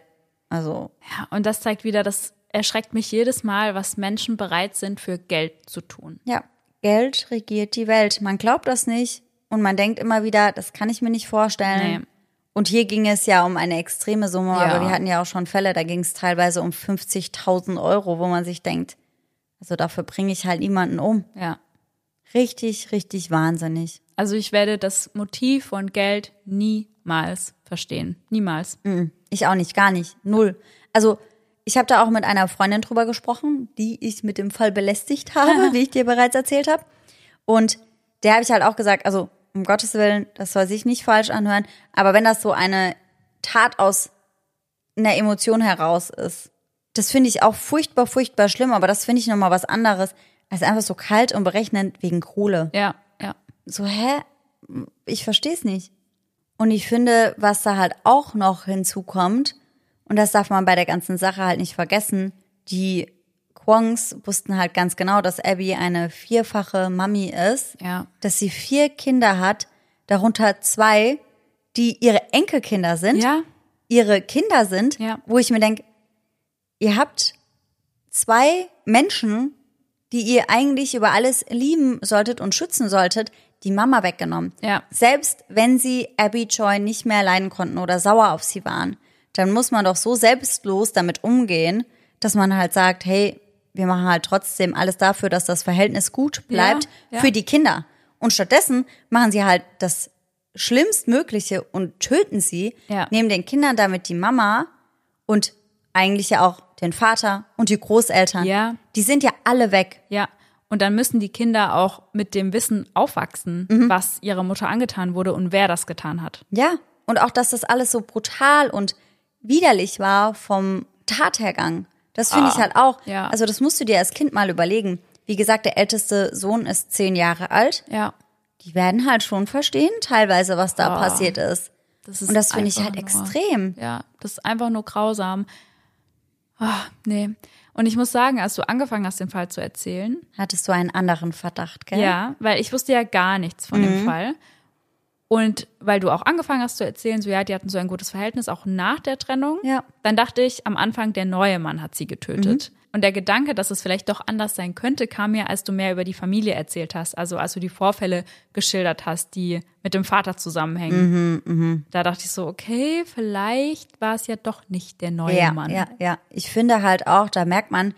A: also,
B: Ja, und das zeigt wieder, das erschreckt mich jedes Mal, was Menschen bereit sind, für Geld zu tun.
A: ja, Geld regiert die Welt. Man glaubt das nicht und man denkt immer wieder, das kann ich mir nicht vorstellen.
B: Nee.
A: Und hier ging es ja um eine extreme Summe,
B: Ja.
A: aber wir hatten ja auch schon Fälle, da ging es teilweise um 50.000 Euro, wo man sich denkt, also dafür bringe ich halt niemanden um.
B: Ja.
A: Richtig, richtig wahnsinnig.
B: Also ich werde das Motiv von Geld niemals verstehen. Niemals.
A: Ich auch nicht, gar nicht, null. Also ich habe da auch mit einer Freundin drüber gesprochen, die ich mit dem Fall belästigt habe, wie ich dir bereits erzählt habe. Und der habe ich halt auch gesagt, also um Gottes Willen, das soll sich nicht falsch anhören, aber wenn das so eine Tat aus einer Emotion heraus ist, das finde ich auch furchtbar, furchtbar schlimm, aber das finde ich nochmal was anderes, als einfach so kalt und berechnend wegen Kohle.
B: Ja, ja.
A: So, hä? Ich verstehe es nicht. Und ich finde, was da halt auch noch hinzukommt, und das darf man bei der ganzen Sache halt nicht vergessen, die Kwongs wussten halt ganz genau, dass Abby eine vierfache Mami ist,
B: Ja.
A: dass sie vier Kinder hat, darunter zwei, die ihre Enkelkinder sind,
B: Ja,
A: ihre Kinder sind,
B: Ja.
A: wo ich mir denke, ihr habt zwei Menschen, die ihr eigentlich über alles lieben solltet und schützen solltet, die Mama weggenommen.
B: Ja.
A: Selbst wenn sie Abby Joy nicht mehr leiden konnten oder sauer auf sie waren, dann muss man doch so selbstlos damit umgehen, dass man halt sagt, hey, wir machen halt trotzdem alles dafür, dass das Verhältnis gut bleibt
B: Ja, ja.
A: für die Kinder. Und stattdessen machen sie halt das Schlimmstmögliche und töten sie,
B: Ja.
A: nehmen den Kindern damit die Mama und eigentlich ja auch den Vater und die Großeltern.
B: Ja.
A: Die sind ja alle weg.
B: ja. Und dann müssen die Kinder auch mit dem Wissen aufwachsen, was ihrer Mutter angetan wurde und wer das getan hat.
A: Ja. Und auch, dass das alles so brutal und widerlich war vom Tathergang. Das finde ich halt auch.
B: ja.
A: Also das musst du dir als Kind mal überlegen. Wie gesagt, der älteste Sohn ist zehn Jahre alt.
B: Ja.
A: Die werden halt schon verstehen, teilweise, was da
B: Oh.
A: passiert ist.
B: Das ist
A: Und das finde ich halt
B: nur-
A: extrem.
B: Ja, das ist einfach nur grausam. Ah, nee. Und ich muss sagen, als du angefangen hast, den Fall zu erzählen,
A: Hattest du einen anderen Verdacht, gell?
B: ja, weil ich wusste ja gar nichts von
A: Mhm.
B: dem Fall. Und weil du auch angefangen hast zu erzählen, so ja, die hatten so ein gutes Verhältnis, auch nach der Trennung.
A: Ja.
B: Dann dachte ich am Anfang, der neue Mann hat sie getötet. Und der Gedanke, dass es vielleicht doch anders sein könnte, kam mir, als du mehr über die Familie erzählt hast. Also als du die Vorfälle geschildert hast, die mit dem Vater zusammenhängen.
A: Mhm,
B: Da dachte ich so, okay, vielleicht war es ja doch nicht der neue
A: Ja,
B: Mann.
A: ja, ja. Ich finde halt auch, da merkt man,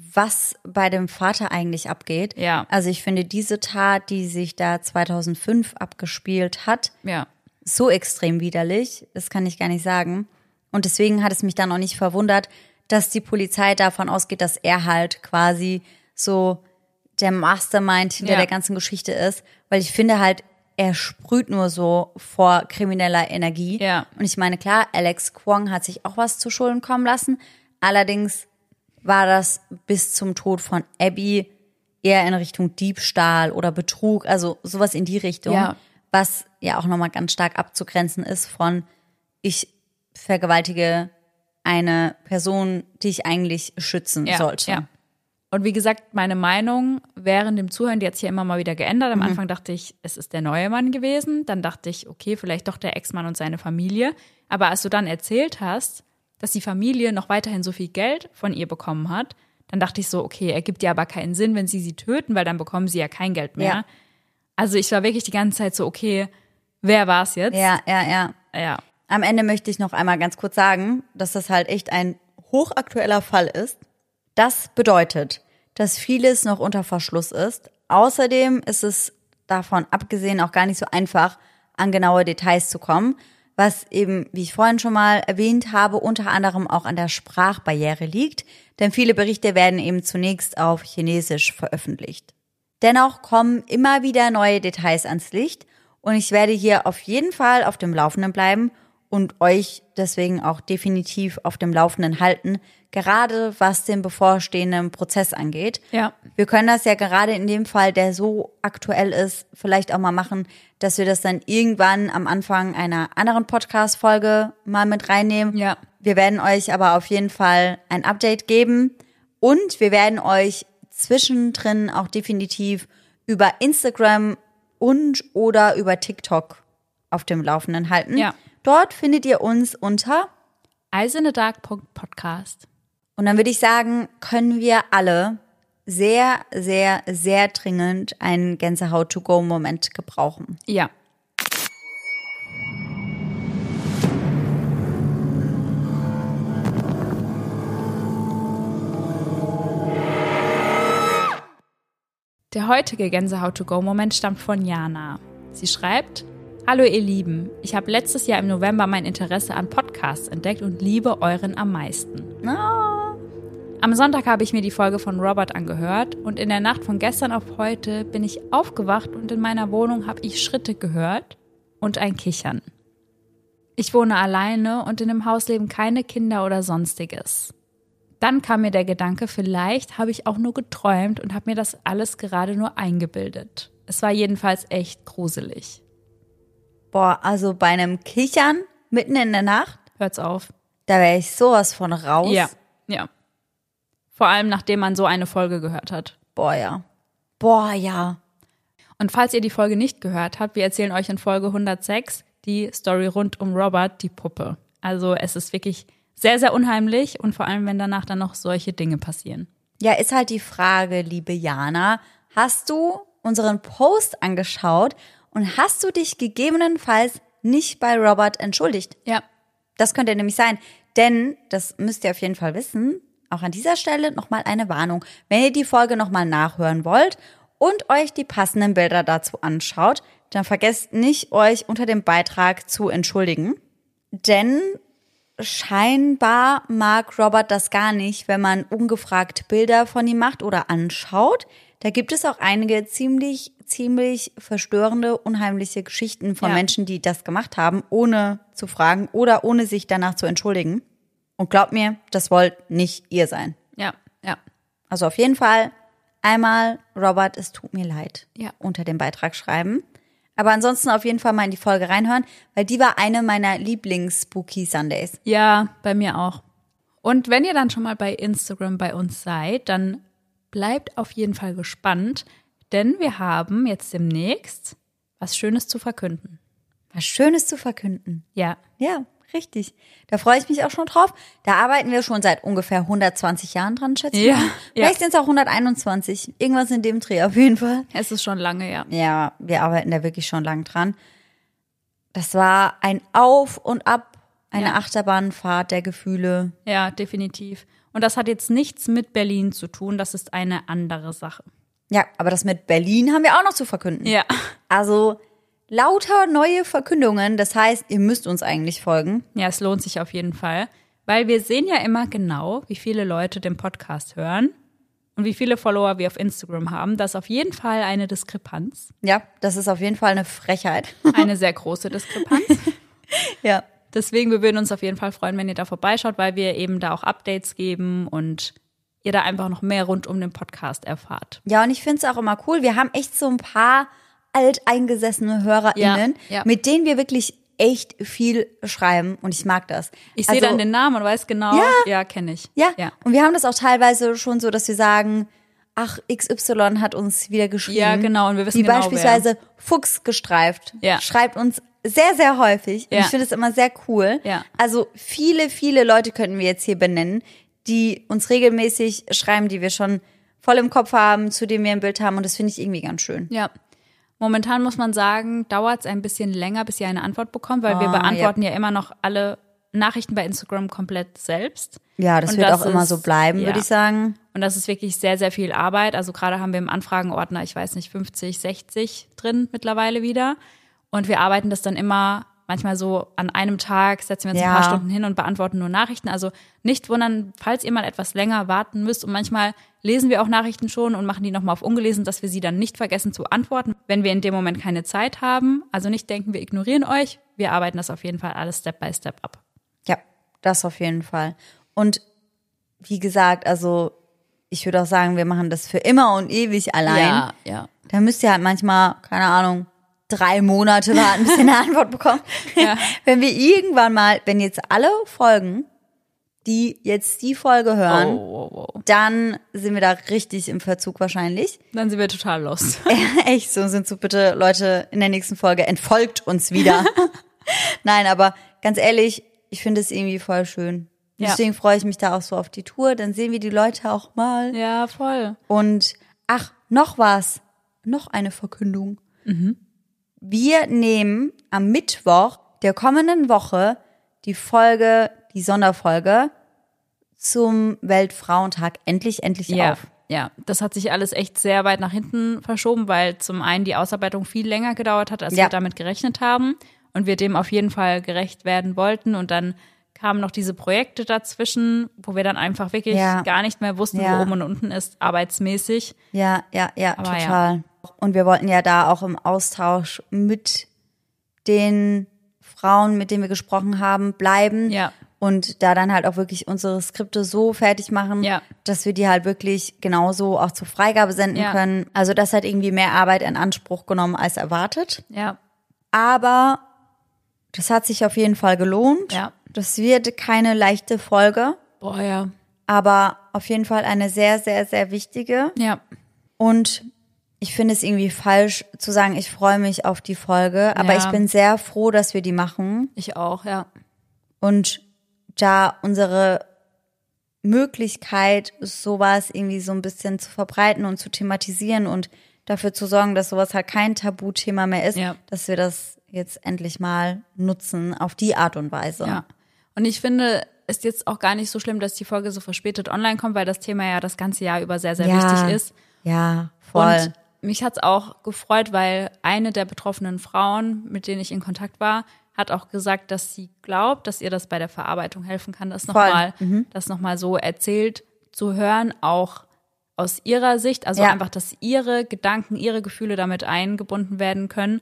A: was bei dem Vater eigentlich abgeht.
B: Ja.
A: Also ich finde diese Tat, die sich da 2005 abgespielt hat,
B: ja.
A: so extrem widerlich. Das kann ich gar nicht sagen. Und deswegen hat es mich dann auch nicht verwundert, dass die Polizei davon ausgeht, dass er halt quasi so der Mastermind hinter
B: Ja.
A: der ganzen Geschichte ist. Weil ich finde halt, er sprüht nur so vor krimineller Energie.
B: Ja.
A: Und ich meine, klar, Alex Kwong hat sich auch was zu Schulden kommen lassen. Allerdings war das bis zum Tod von Abby eher in Richtung Diebstahl oder Betrug, also sowas in die Richtung,
B: Ja.
A: was ja auch nochmal ganz stark abzugrenzen ist von ich vergewaltige eine Person, die ich eigentlich schützen
B: ja,
A: sollte.
B: Ja. Und wie gesagt, meine Meinung während dem Zuhören, die hat sich ja immer mal wieder geändert.
A: Mhm.
B: Am Anfang dachte ich, es ist der neue Mann gewesen. Dann dachte ich, okay, vielleicht doch der Ex-Mann und seine Familie. Aber als du dann erzählt hast, dass die Familie noch weiterhin so viel Geld von ihr bekommen hat, dann dachte ich so, okay, ergibt ja aber keinen Sinn, wenn sie sie töten, weil dann bekommen sie ja kein Geld mehr.
A: Ja.
B: Also ich war wirklich die ganze Zeit so, okay, wer war es jetzt?
A: ja, ja, ja.
B: ja.
A: Am Ende möchte ich noch einmal ganz kurz sagen, dass das halt echt ein hochaktueller Fall ist. Das bedeutet, dass vieles noch unter Verschluss ist. Außerdem ist es davon abgesehen auch gar nicht so einfach, an genaue Details zu kommen, was eben, wie ich vorhin schon mal erwähnt habe, unter anderem auch an der Sprachbarriere liegt, denn viele Berichte werden eben zunächst auf Chinesisch veröffentlicht. Dennoch kommen immer wieder neue Details ans Licht und ich werde hier auf jeden Fall auf dem Laufenden bleiben und euch deswegen auch definitiv auf dem Laufenden halten, gerade was den bevorstehenden Prozess angeht.
B: Ja.
A: Wir können das ja gerade in dem Fall, der so aktuell ist, vielleicht auch mal machen, dass wir das dann irgendwann am Anfang einer anderen Podcast-Folge mal mit reinnehmen.
B: Ja.
A: Wir werden euch aber auf jeden Fall ein Update geben und wir werden euch zwischendrin auch definitiv über Instagram und oder über TikTok auf dem Laufenden halten.
B: Ja.
A: Dort findet ihr uns unter
B: Eisenedark.podcast.
A: und dann würde ich sagen, können wir alle sehr, sehr, sehr dringend einen Gänsehaut-to-go-Moment gebrauchen.
B: Ja. Der heutige Gänsehaut-to-go-Moment stammt von Jana. Sie schreibt, Hallo ihr Lieben, ich habe letztes Jahr im November mein Interesse an Podcasts entdeckt und liebe euren am meisten. Am Sonntag habe ich mir die Folge von Robert angehört und in der Nacht von gestern auf heute bin ich aufgewacht und in meiner Wohnung habe ich Schritte gehört und ein Kichern. Ich wohne alleine und in dem Haus leben keine Kinder oder sonstiges. Dann kam mir der Gedanke, vielleicht habe ich auch nur geträumt und habe mir das alles gerade nur eingebildet. Es war jedenfalls echt gruselig.
A: Boah, also bei einem Kichern mitten in der Nacht,
B: Hört's auf.
A: da wäre ich sowas von raus.
B: Ja, ja. Vor allem nachdem man so eine Folge gehört hat.
A: Boah, ja. Boah, ja.
B: Und falls ihr die Folge nicht gehört habt, wir erzählen euch in Folge 106 die Story rund um Robert, die Puppe. Also es ist wirklich sehr, sehr unheimlich und vor allem, wenn danach dann noch solche Dinge passieren.
A: Ja, ist halt die Frage, liebe Jana, hast du unseren Post angeschaut und hast du dich gegebenenfalls nicht bei Robert entschuldigt?
B: Ja.
A: Das könnte nämlich sein, denn das müsst ihr auf jeden Fall wissen. Auch an dieser Stelle nochmal eine Warnung. Wenn ihr die Folge nochmal nachhören wollt und euch die passenden Bilder dazu anschaut, dann vergesst nicht, euch unter dem Beitrag zu entschuldigen. Denn scheinbar mag Robert das gar nicht, wenn man ungefragt Bilder von ihm macht oder anschaut. Da gibt es auch einige ziemlich, ziemlich verstörende, unheimliche Geschichten von
B: Ja.
A: Menschen, die das gemacht haben, ohne zu fragen oder ohne sich danach zu entschuldigen. Und glaubt mir, das wollt nicht ihr sein.
B: Ja, ja.
A: Also auf jeden Fall einmal, Robert, es tut mir leid,
B: Ja.
A: unter dem Beitrag schreiben. Aber ansonsten auf jeden Fall mal in die Folge reinhören, weil die war eine meiner Lieblings-Spooky Sundays.
B: Ja, bei mir auch. Und wenn ihr dann schon mal bei Instagram bei uns seid, dann bleibt auf jeden Fall gespannt, denn wir haben jetzt demnächst was Schönes zu verkünden.
A: Was Schönes zu verkünden.
B: Ja,
A: Ja, richtig. Da freue ich mich auch schon drauf. Da arbeiten wir schon seit ungefähr 120 Jahren dran, schätze ich.
B: Ja,
A: mal.
B: ja.
A: Vielleicht sind es auch 121. Irgendwas in dem Dreh auf jeden Fall.
B: Es ist schon lange, ja.
A: Ja, wir arbeiten da wirklich schon lang dran. Das war ein Auf und Ab, eine
B: Ja.
A: Achterbahnfahrt der Gefühle.
B: Ja, definitiv. Und das hat jetzt nichts mit Berlin zu tun, das ist eine andere Sache.
A: Ja, aber das mit Berlin haben wir auch noch zu verkünden.
B: Ja.
A: Also lauter neue Verkündungen. Das heißt, ihr müsst uns eigentlich folgen.
B: Ja, es lohnt sich auf jeden Fall, weil wir sehen ja immer genau, wie viele Leute den Podcast hören und wie viele Follower wir auf Instagram haben. Das ist auf jeden Fall eine Diskrepanz,
A: Ja, das ist auf jeden Fall eine Frechheit.
B: eine sehr große Diskrepanz.
A: ja.
B: Deswegen, wir würden uns auf jeden Fall freuen, wenn ihr da vorbeischaut, weil wir eben da auch Updates geben und ihr da einfach noch mehr rund um den Podcast erfahrt.
A: Ja, und ich finde es auch immer cool. Wir haben echt so ein paar alteingesessene HörerInnen,
B: Ja, ja.
A: mit denen wir wirklich echt viel schreiben und ich mag das.
B: Ich sehe
A: Also-
B: dann den Namen und weiß genau,
A: Ja.
B: ja, kenne ich.
A: Ja.
B: ja.
A: Und wir haben das auch teilweise schon so, dass wir sagen, ach, XY hat uns wieder geschrieben.
B: Ja, genau, und wir wissen
A: Wie
B: genau,
A: beispielsweise Fuchs gestreift.
B: Ja.
A: Schreibt uns sehr, sehr häufig. Und
B: Ja.
A: ich finde es immer sehr cool.
B: Ja.
A: Also viele, viele Leute könnten wir jetzt hier benennen, die uns regelmäßig schreiben, die wir schon voll im Kopf haben, zu denen wir ein Bild haben. Und das finde ich irgendwie ganz schön.
B: Ja. Momentan muss man sagen, dauert es ein bisschen länger, bis ihr eine Antwort bekommt, weil wir
A: Ah,
B: beantworten ja. immer noch alle Nachrichten bei Instagram komplett selbst.
A: Ja, das
B: Und
A: wird
B: das
A: auch immer
B: ist-
A: so bleiben,
B: ja.
A: würde ich sagen.
B: Und das ist wirklich sehr, sehr viel Arbeit. Also gerade haben wir im Anfragenordner, ich weiß nicht, 50, 60 drin mittlerweile wieder. Und wir arbeiten das dann immer manchmal so an einem Tag, setzen wir uns
A: Ja.
B: ein paar Stunden hin und beantworten nur Nachrichten. Also nicht wundern, falls ihr mal etwas länger warten müsst. Und manchmal lesen wir auch Nachrichten schon und machen die nochmal auf ungelesen, dass wir sie dann nicht vergessen zu antworten, wenn wir in dem Moment keine Zeit haben. Also nicht denken, wir ignorieren euch. Wir arbeiten das auf jeden Fall alles Step by Step ab.
A: Ja, das auf jeden Fall. Und wie gesagt, also ich würde auch sagen, wir machen das für immer und ewig allein.
B: ja.
A: Da müsst ihr halt manchmal, keine Ahnung, drei Monate warten, bis ihr eine Antwort bekommt.
B: Ja.
A: Wenn wir irgendwann mal, wenn jetzt alle Folgen, die jetzt die Folge hören,
B: Oh, oh, oh.
A: dann sind wir da richtig im Verzug wahrscheinlich.
B: Dann sind wir total lost.
A: Echt so, sind so bitte Leute in der nächsten Folge, entfolgt uns wieder. Nein, aber ganz ehrlich, ich finde es irgendwie voll schön.
B: Ja.
A: Deswegen freue ich mich da auch so auf die Tour. Dann sehen wir die Leute auch mal.
B: Ja, voll.
A: Und ach, noch was. Noch eine Verkündung. Wir nehmen am Mittwoch der kommenden Woche die Folge, die Sonderfolge zum Weltfrauentag endlich, endlich
B: Ja,
A: auf.
B: ja, das hat sich alles echt sehr weit nach hinten verschoben, weil zum einen die Ausarbeitung viel länger gedauert hat, als
A: Ja.
B: wir damit gerechnet haben und wir dem auf jeden Fall gerecht werden wollten und dann kamen noch diese Projekte dazwischen, wo wir dann einfach wirklich
A: Ja.
B: gar nicht mehr wussten,
A: Ja.
B: wo oben und unten ist, arbeitsmäßig.
A: Ja, ja, ja,
B: Aber ja.
A: Und wir wollten ja da auch im Austausch mit den Frauen, mit denen wir gesprochen haben, bleiben.
B: Ja.
A: Und da dann halt auch wirklich unsere Skripte so fertig machen,
B: Ja.
A: dass wir die halt wirklich genauso auch zur Freigabe senden
B: Ja.
A: können. Also das hat irgendwie mehr Arbeit in Anspruch genommen als erwartet.
B: Ja,
A: Aber das hat sich auf jeden Fall gelohnt.
B: Ja.
A: Das wird keine leichte Folge,
B: boah, ja.
A: aber auf jeden Fall eine sehr, sehr, sehr wichtige.
B: Ja,
A: Und ich finde es irgendwie falsch zu sagen, ich freue mich auf die Folge, aber
B: Ja.
A: ich bin sehr froh, dass wir die machen
B: ich auch, ja.
A: und da unsere Möglichkeit, sowas irgendwie so ein bisschen zu verbreiten und zu thematisieren und dafür zu sorgen, dass sowas halt kein Tabuthema mehr ist,
B: Ja.
A: dass wir das jetzt endlich mal nutzen auf die Art und Weise.
B: Ja. Und ich finde, ist jetzt auch gar nicht so schlimm, dass die Folge so verspätet online kommt, weil das Thema ja das ganze Jahr über sehr, sehr
A: Ja.
B: wichtig ist.
A: Ja, voll.
B: Und mich hat's auch gefreut, weil eine der betroffenen Frauen, mit denen ich in Kontakt war, hat auch gesagt, dass sie glaubt, dass ihr das bei der Verarbeitung helfen kann, das nochmal, das nochmal so erzählt zu hören, auch aus ihrer Sicht, also
A: Ja.
B: einfach, dass ihre Gedanken, ihre Gefühle damit eingebunden werden können.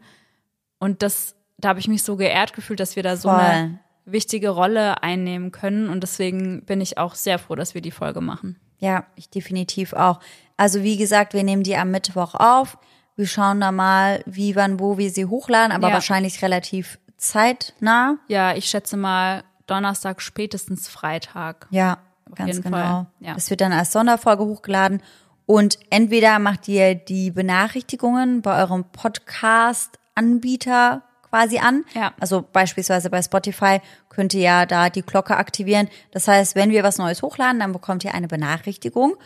B: Und das, da habe ich mich so geehrt gefühlt, dass wir da so
A: Voll.
B: eine wichtige Rolle einnehmen können. Und deswegen bin ich auch sehr froh, dass wir die Folge machen.
A: Ja, ich definitiv auch. Also wie gesagt, wir nehmen die am Mittwoch auf. Wir schauen da mal, wie, wann, wo wir sie hochladen, aber
B: Ja.
A: wahrscheinlich relativ zeitnah.
B: Ja, ich schätze mal Donnerstag, spätestens Freitag.
A: Ja, ganz
B: jeden
A: genau.
B: Ja.
A: Das wird dann als Sonderfolge hochgeladen. Und entweder macht ihr die Benachrichtigungen bei eurem Podcast-Anbieter quasi an.
B: Ja.
A: Also beispielsweise bei Spotify könnt ihr ja da die Glocke aktivieren. Das heißt, wenn wir was Neues hochladen, dann bekommt ihr eine Benachrichtigung.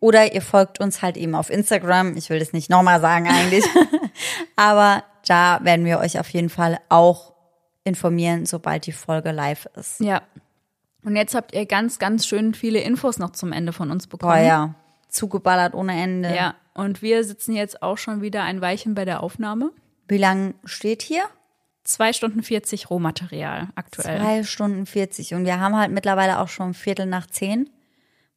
A: Oder ihr folgt uns halt eben auf Instagram. Ich will das nicht nochmal sagen eigentlich. Aber da werden wir euch auf jeden Fall auch informieren, sobald die Folge live ist.
B: Ja. Und jetzt habt ihr ganz, ganz schön viele Infos noch zum Ende von uns bekommen.
A: Boah, ja. Zugeballert ohne Ende.
B: Ja. Und wir sitzen jetzt auch schon wieder ein Weilchen bei der Aufnahme.
A: Wie lang steht hier?
B: Zwei Stunden 40 Rohmaterial aktuell.
A: Zwei Stunden 40. Und wir haben halt mittlerweile auch schon Viertel nach zehn.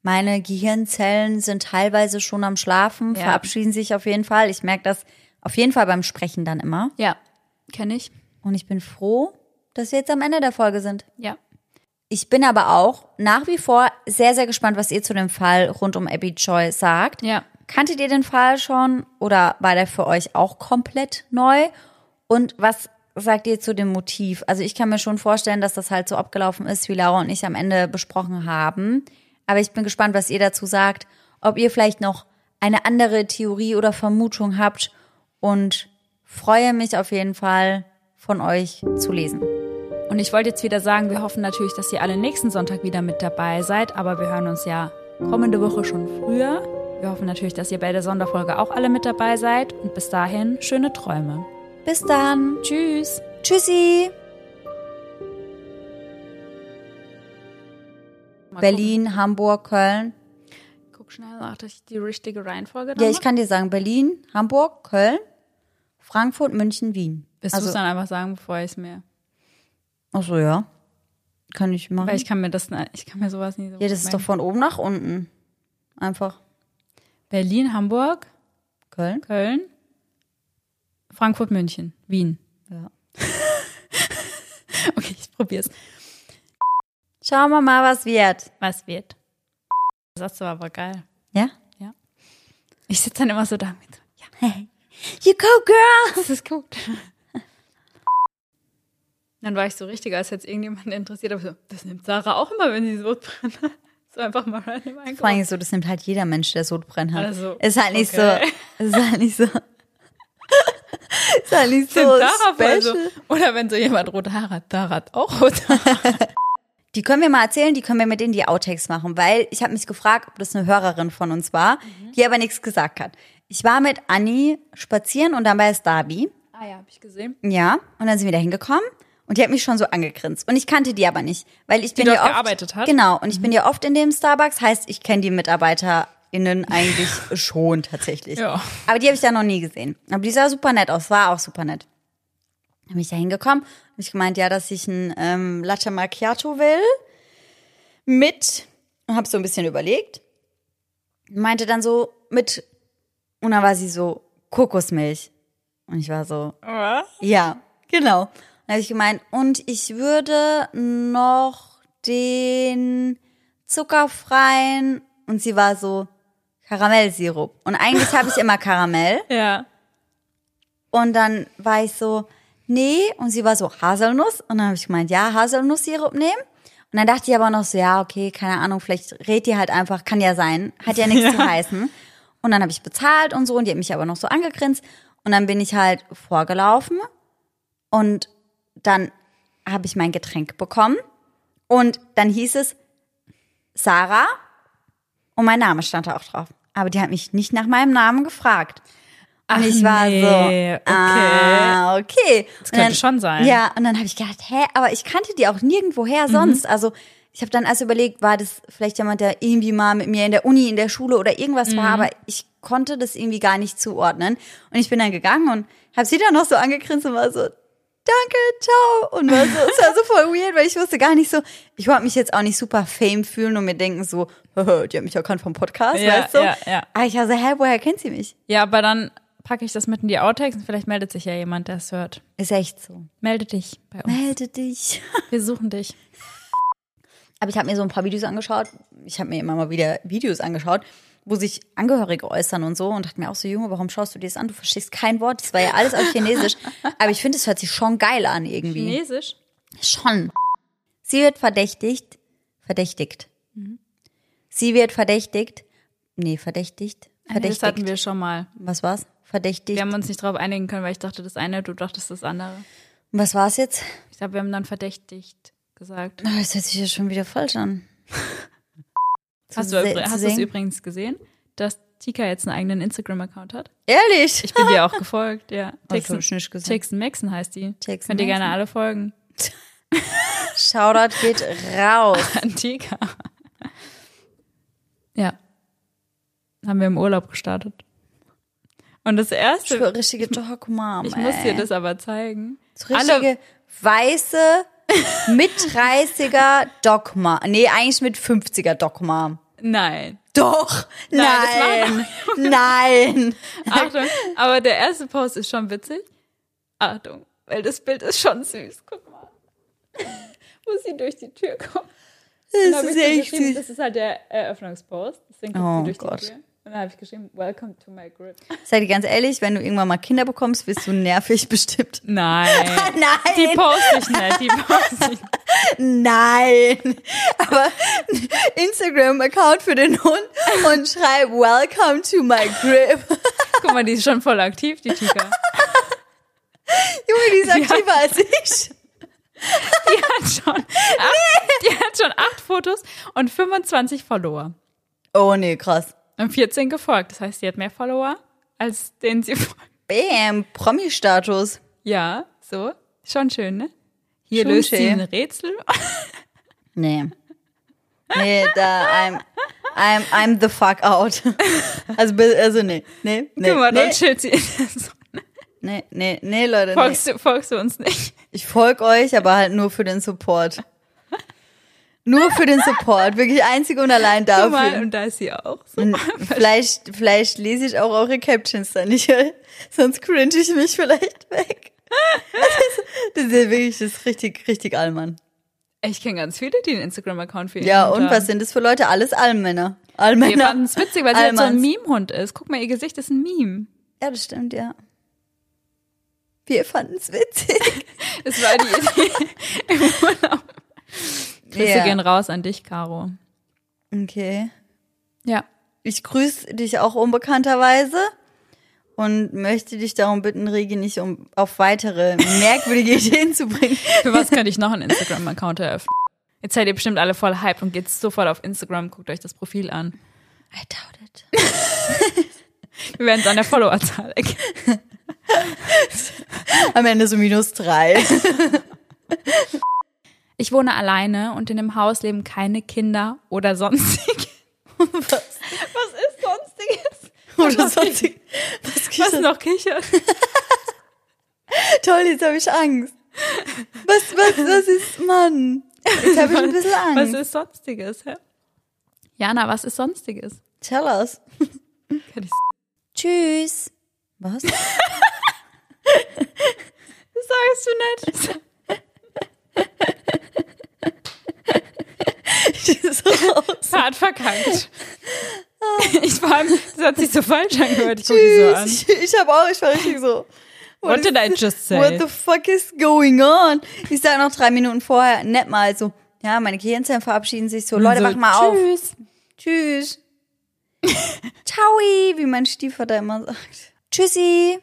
A: Meine Gehirnzellen sind teilweise schon am Schlafen,
B: Ja.
A: verabschieden sich auf jeden Fall. Ich merke das auf jeden Fall beim Sprechen dann immer.
B: Ja, kenne ich.
A: Und ich bin froh, dass wir jetzt am Ende der Folge sind.
B: Ja.
A: Ich bin aber auch nach wie vor sehr, sehr gespannt, was ihr zu dem Fall rund um Abby Joy sagt.
B: Ja.
A: Kanntet ihr den Fall schon oder war der für euch auch komplett neu? Und was sagt ihr zu dem Motiv? Also ich kann mir schon vorstellen, dass das halt so abgelaufen ist, wie Laura und ich am Ende besprochen haben. Aber ich bin gespannt, was ihr dazu sagt. Ob ihr vielleicht noch eine andere Theorie oder Vermutung habt und freue mich auf jeden Fall von euch zu lesen.
B: Und ich wollte jetzt wieder sagen, wir hoffen natürlich, dass ihr alle nächsten Sonntag wieder mit dabei seid, aber wir hören uns ja kommende Woche schon früher. Wir hoffen natürlich, dass ihr bei der Sonderfolge auch alle mit dabei seid und bis dahin schöne Träume.
A: Bis dann.
B: Tschüss.
A: Tschüssi.
B: Mal
A: Berlin, Hamburg, Köln.
B: Guck schnell nach, dass ich die richtige Reihenfolge
A: Ja,
B: dann
A: ich kann dir sagen, Berlin, Hamburg, Köln, Frankfurt, München, Wien.
B: Willst du
A: also,
B: es dann einfach sagen, bevor ich es mir.
A: ach so, ja. Kann ich machen.
B: Weil ich kann mir das, ich kann mir sowas nie so
A: ja, das ist doch von oben nach unten. Einfach
B: Berlin, Hamburg,
A: Köln.
B: Köln, Frankfurt, München, Wien.
A: Ja.
B: Okay, ich probier's.
A: Schauen wir mal, was wird.
B: Was wird? Das hast du aber geil.
A: Ja?
B: Ja. Ich sitze dann immer so da mit. Ja,
A: You go, girl!
B: das ist gut. Dann war ich so richtig, als jetzt irgendjemand interessiert, aber so, das nimmt Sarah auch immer, wenn sie so brennt. So einfach mal random
A: Vor
B: einkaufen.
A: allem so, das nimmt halt jeder Mensch, der Sodbrennen hat.
B: Also,
A: ist halt nicht
B: okay.
A: so, ist halt nicht so, ist halt nicht so
B: voll so.
A: special.
B: Oder wenn so jemand rote Haare hat, Sarah hat auch rote Haare.
A: Die können wir mal erzählen, die können wir mit in die Outtakes machen, weil ich habe mich gefragt, ob das eine Hörerin von uns war, die aber nichts gesagt hat. Ich war mit Anni spazieren und dann bei Starby.
B: Ah ja, hab ich gesehen.
A: Ja, und dann sind wir da hingekommen und die hat mich schon so angegrinst. Und ich kannte die aber nicht, weil ich bin
B: dort
A: ja oft,
B: gearbeitet hat?
A: Genau, und ich bin ja oft in dem Starbucks, heißt, ich kenne die MitarbeiterInnen eigentlich schon tatsächlich.
B: Ja.
A: Aber die habe ich da noch nie gesehen. Aber die sah super nett aus, war auch super nett. Dann bin ich da hingekommen und ich gemeint, ja, dass ich ein ähm, Latte Macchiato will mit und habe so ein bisschen überlegt. Meinte dann so mit und dann war sie so Kokosmilch. Und ich war so,
B: Was?
A: ja, genau. Dann habe ich gemeint, und ich würde noch den zuckerfreien und sie war so Karamellsirup. Und eigentlich habe ich immer Karamell.
B: Ja.
A: Und dann war ich so, nee. Und sie war so Haselnuss. Und dann habe ich gemeint, ja, Haselnusssirup nehmen. Und dann dachte ich aber noch so, ja, okay, keine Ahnung, vielleicht redet die halt einfach, kann ja sein, hat ja nichts zu heißen. Und dann habe ich bezahlt und so und die hat mich aber noch so angegrinst. Und dann bin ich halt vorgelaufen und dann habe ich mein Getränk bekommen. Und dann hieß es Sarah und mein Name stand da auch drauf. Aber die hat mich nicht nach meinem Namen gefragt. Und
B: Ach
A: ich war
B: nee,
A: so,
B: okay.
A: ah, okay. Das
B: könnte schon sein.
A: Ja, und dann habe ich gedacht, hä, aber ich kannte die auch nirgendwoher
B: Mhm.
A: sonst. Also ich habe dann erst überlegt, war das vielleicht jemand, der irgendwie mal mit mir in der Uni, in der Schule oder irgendwas
B: Mhm.
A: war, aber ich konnte das irgendwie gar nicht zuordnen. Und ich bin dann gegangen und habe sie dann noch so angegrinst und war so, danke, ciao. Und war so, es war so voll weird, weil ich wusste gar nicht so, ich wollte mich jetzt auch nicht super fame fühlen und mir denken so, die hat mich erkannt vom Podcast,
B: Ja,
A: weißt du?
B: ja, ja.
A: Aber ich war so, hä, woher kennt sie mich?
B: Ja, aber dann packe ich das mit in die Outtakes und vielleicht meldet sich ja jemand, der es hört.
A: Ist echt so.
B: Melde dich bei uns.
A: Melde dich.
B: Wir suchen dich.
A: Aber ich habe mir so ein paar Videos angeschaut. Ich habe mir immer mal wieder Videos angeschaut, wo sich Angehörige äußern und so und dachte mir auch so, Junge, warum schaust du dir das an? Du verstehst kein Wort. Das war ja alles auf Chinesisch. Aber ich finde, es hört sich schon geil an irgendwie.
B: Chinesisch?
A: Schon. Sie wird verdächtigt. Verdächtigt. Sie wird verdächtigt. Nee, verdächtigt.
B: Nee, das hatten
A: Verdächtigt.
B: wir schon mal.
A: Was war's? Verdächtigt.
B: Wir haben uns nicht drauf einigen können, weil ich dachte das eine, du dachtest das andere.
A: Was war's jetzt?
B: Ich glaube, wir haben dann verdächtigt gesagt.
A: Oh, das hört sich ja schon wieder falsch an.
B: Hast du, hast du es übrigens gesehen, dass Tika jetzt einen eigenen Instagram-Account hat?
A: Ehrlich?
B: Ich bin dir auch gefolgt, ja.
A: Das hab ich nicht gesehen.
B: Texen Maxen heißt die.
A: Texen
B: Könnt ihr gerne alle folgen.
A: Shoutout geht raus.
B: An Tika. Ja. Haben wir im Urlaub gestartet. Und das
A: Ich
B: erste,
A: bin richtige Dog Mom.
B: ich muss dir
A: ey.
B: das aber zeigen.
A: So richtige weiße, mit 30er Dog Mom. Nee, eigentlich mit 50er Dog Mom.
B: Nein.
A: Doch.
B: Nein,
A: Nein. Nein.
B: Achtung, aber der erste Post ist schon witzig. Achtung, weil das Bild ist schon süß. Guck mal. Wo sie durch die Tür kommt.
A: Das
B: hab
A: ist echt süß.
B: Das ist halt der Eröffnungspost. Deswegen kommt
A: Oh
B: sie durch
A: Gott.
B: die Tür. Und dann habe ich geschrieben, Welcome to my grip.
A: Sei dir ganz ehrlich, wenn du irgendwann mal Kinder bekommst, wirst du nervig bestimmt.
B: Nein.
A: Nein.
B: Die poste ich nicht, die poste ich.
A: Nein. Aber Instagram-Account für den Hund und schreib Welcome to my grip.
B: Guck mal, die ist schon voll aktiv, die Tika.
A: Junge, die ist aktiver als ich.
B: Die hat schon, acht, die hat schon acht Fotos und 25 Follower.
A: Oh nee, krass.
B: Und 14 gefolgt. Das heißt, sie hat mehr Follower, als denen sie folgt.
A: Bam, Promi-Status.
B: Ja, so. Schon schön, ne? Hier
A: Schon
B: löst sie
A: schön.
B: ein Rätsel.
A: Nee. Nee, da, I'm, I'm, I'm the fuck out. Also, also nee, nee, nee,
B: Guck mal,
A: nee,
B: dann chillt sie in der Sonne.
A: Nee, nee, nee, Leute, nee.
B: Folgst, du, folgst du uns nicht?
A: Ich folge euch, aber halt nur für den Support. Nur für den Support, wirklich einzig und allein
B: Guck mal,
A: dafür.
B: und da ist sie auch. So.
A: Vielleicht, vielleicht lese ich auch eure Captions dann nicht, sonst cringe ich mich vielleicht weg. Das ist, das ist wirklich, das ist richtig, richtig Allmann.
B: Ich kenne ganz viele, die einen Instagram-Account für ihren
A: Ja, und
B: haben.
A: was sind das für Leute? Alles Allmänner.
B: Wir
A: Allmänner.
B: fanden es witzig, weil sie halt so ein. Meme-Hund ist. Guck mal, ihr Gesicht ist ein Meme.
A: Ja, das stimmt, ja. Wir fanden es witzig.
B: Das war die Idee im Urlaub. Grüße
A: Ja.
B: gehen raus an dich, Caro.
A: Okay.
B: Ja.
A: Ich grüße dich auch unbekannterweise und möchte dich darum bitten, Regi nicht um auf weitere merkwürdige Ideen zu bringen.
B: Für was könnte ich noch einen Instagram-Account eröffnen? Jetzt seid ihr bestimmt alle voll hyped und geht sofort auf Instagram, guckt euch das Profil an.
A: I doubt it.
B: Wir werden es an der Followerzahl erkennen.
A: Am Ende so minus drei.
B: Ich wohne alleine und in dem Haus leben keine Kinder oder sonstige.
A: Was?
B: Was ist sonstiges?
A: Oder sonstig. Was
B: Was noch kichert?
A: Toll, jetzt habe ich Angst. Was, was, was ist, Mann? Jetzt habe ich ein bisschen
B: Was
A: Angst.
B: ist sonstiges? Hä? Jana, was ist sonstiges?
A: Tell us. Tschüss. Was?
B: das sagst du nicht.
A: so raus.
B: Hart verkackt. Ich vor allem, das hat sich so falsch angehört. Ich guck die so an.
A: Tschüss. Ich, ich habe auch, ich war richtig so.
B: What
A: is
B: did I just say?
A: What the fuck is going on? Ich sag noch drei Minuten vorher nett mal so, ja, meine Gehirnzellen verabschieden sich so, Leute,
B: so,
A: mach mal auf.
B: tschüss.
A: Tschüss. Ciao, wie mein Stiefvater immer sagt. Tschüssi.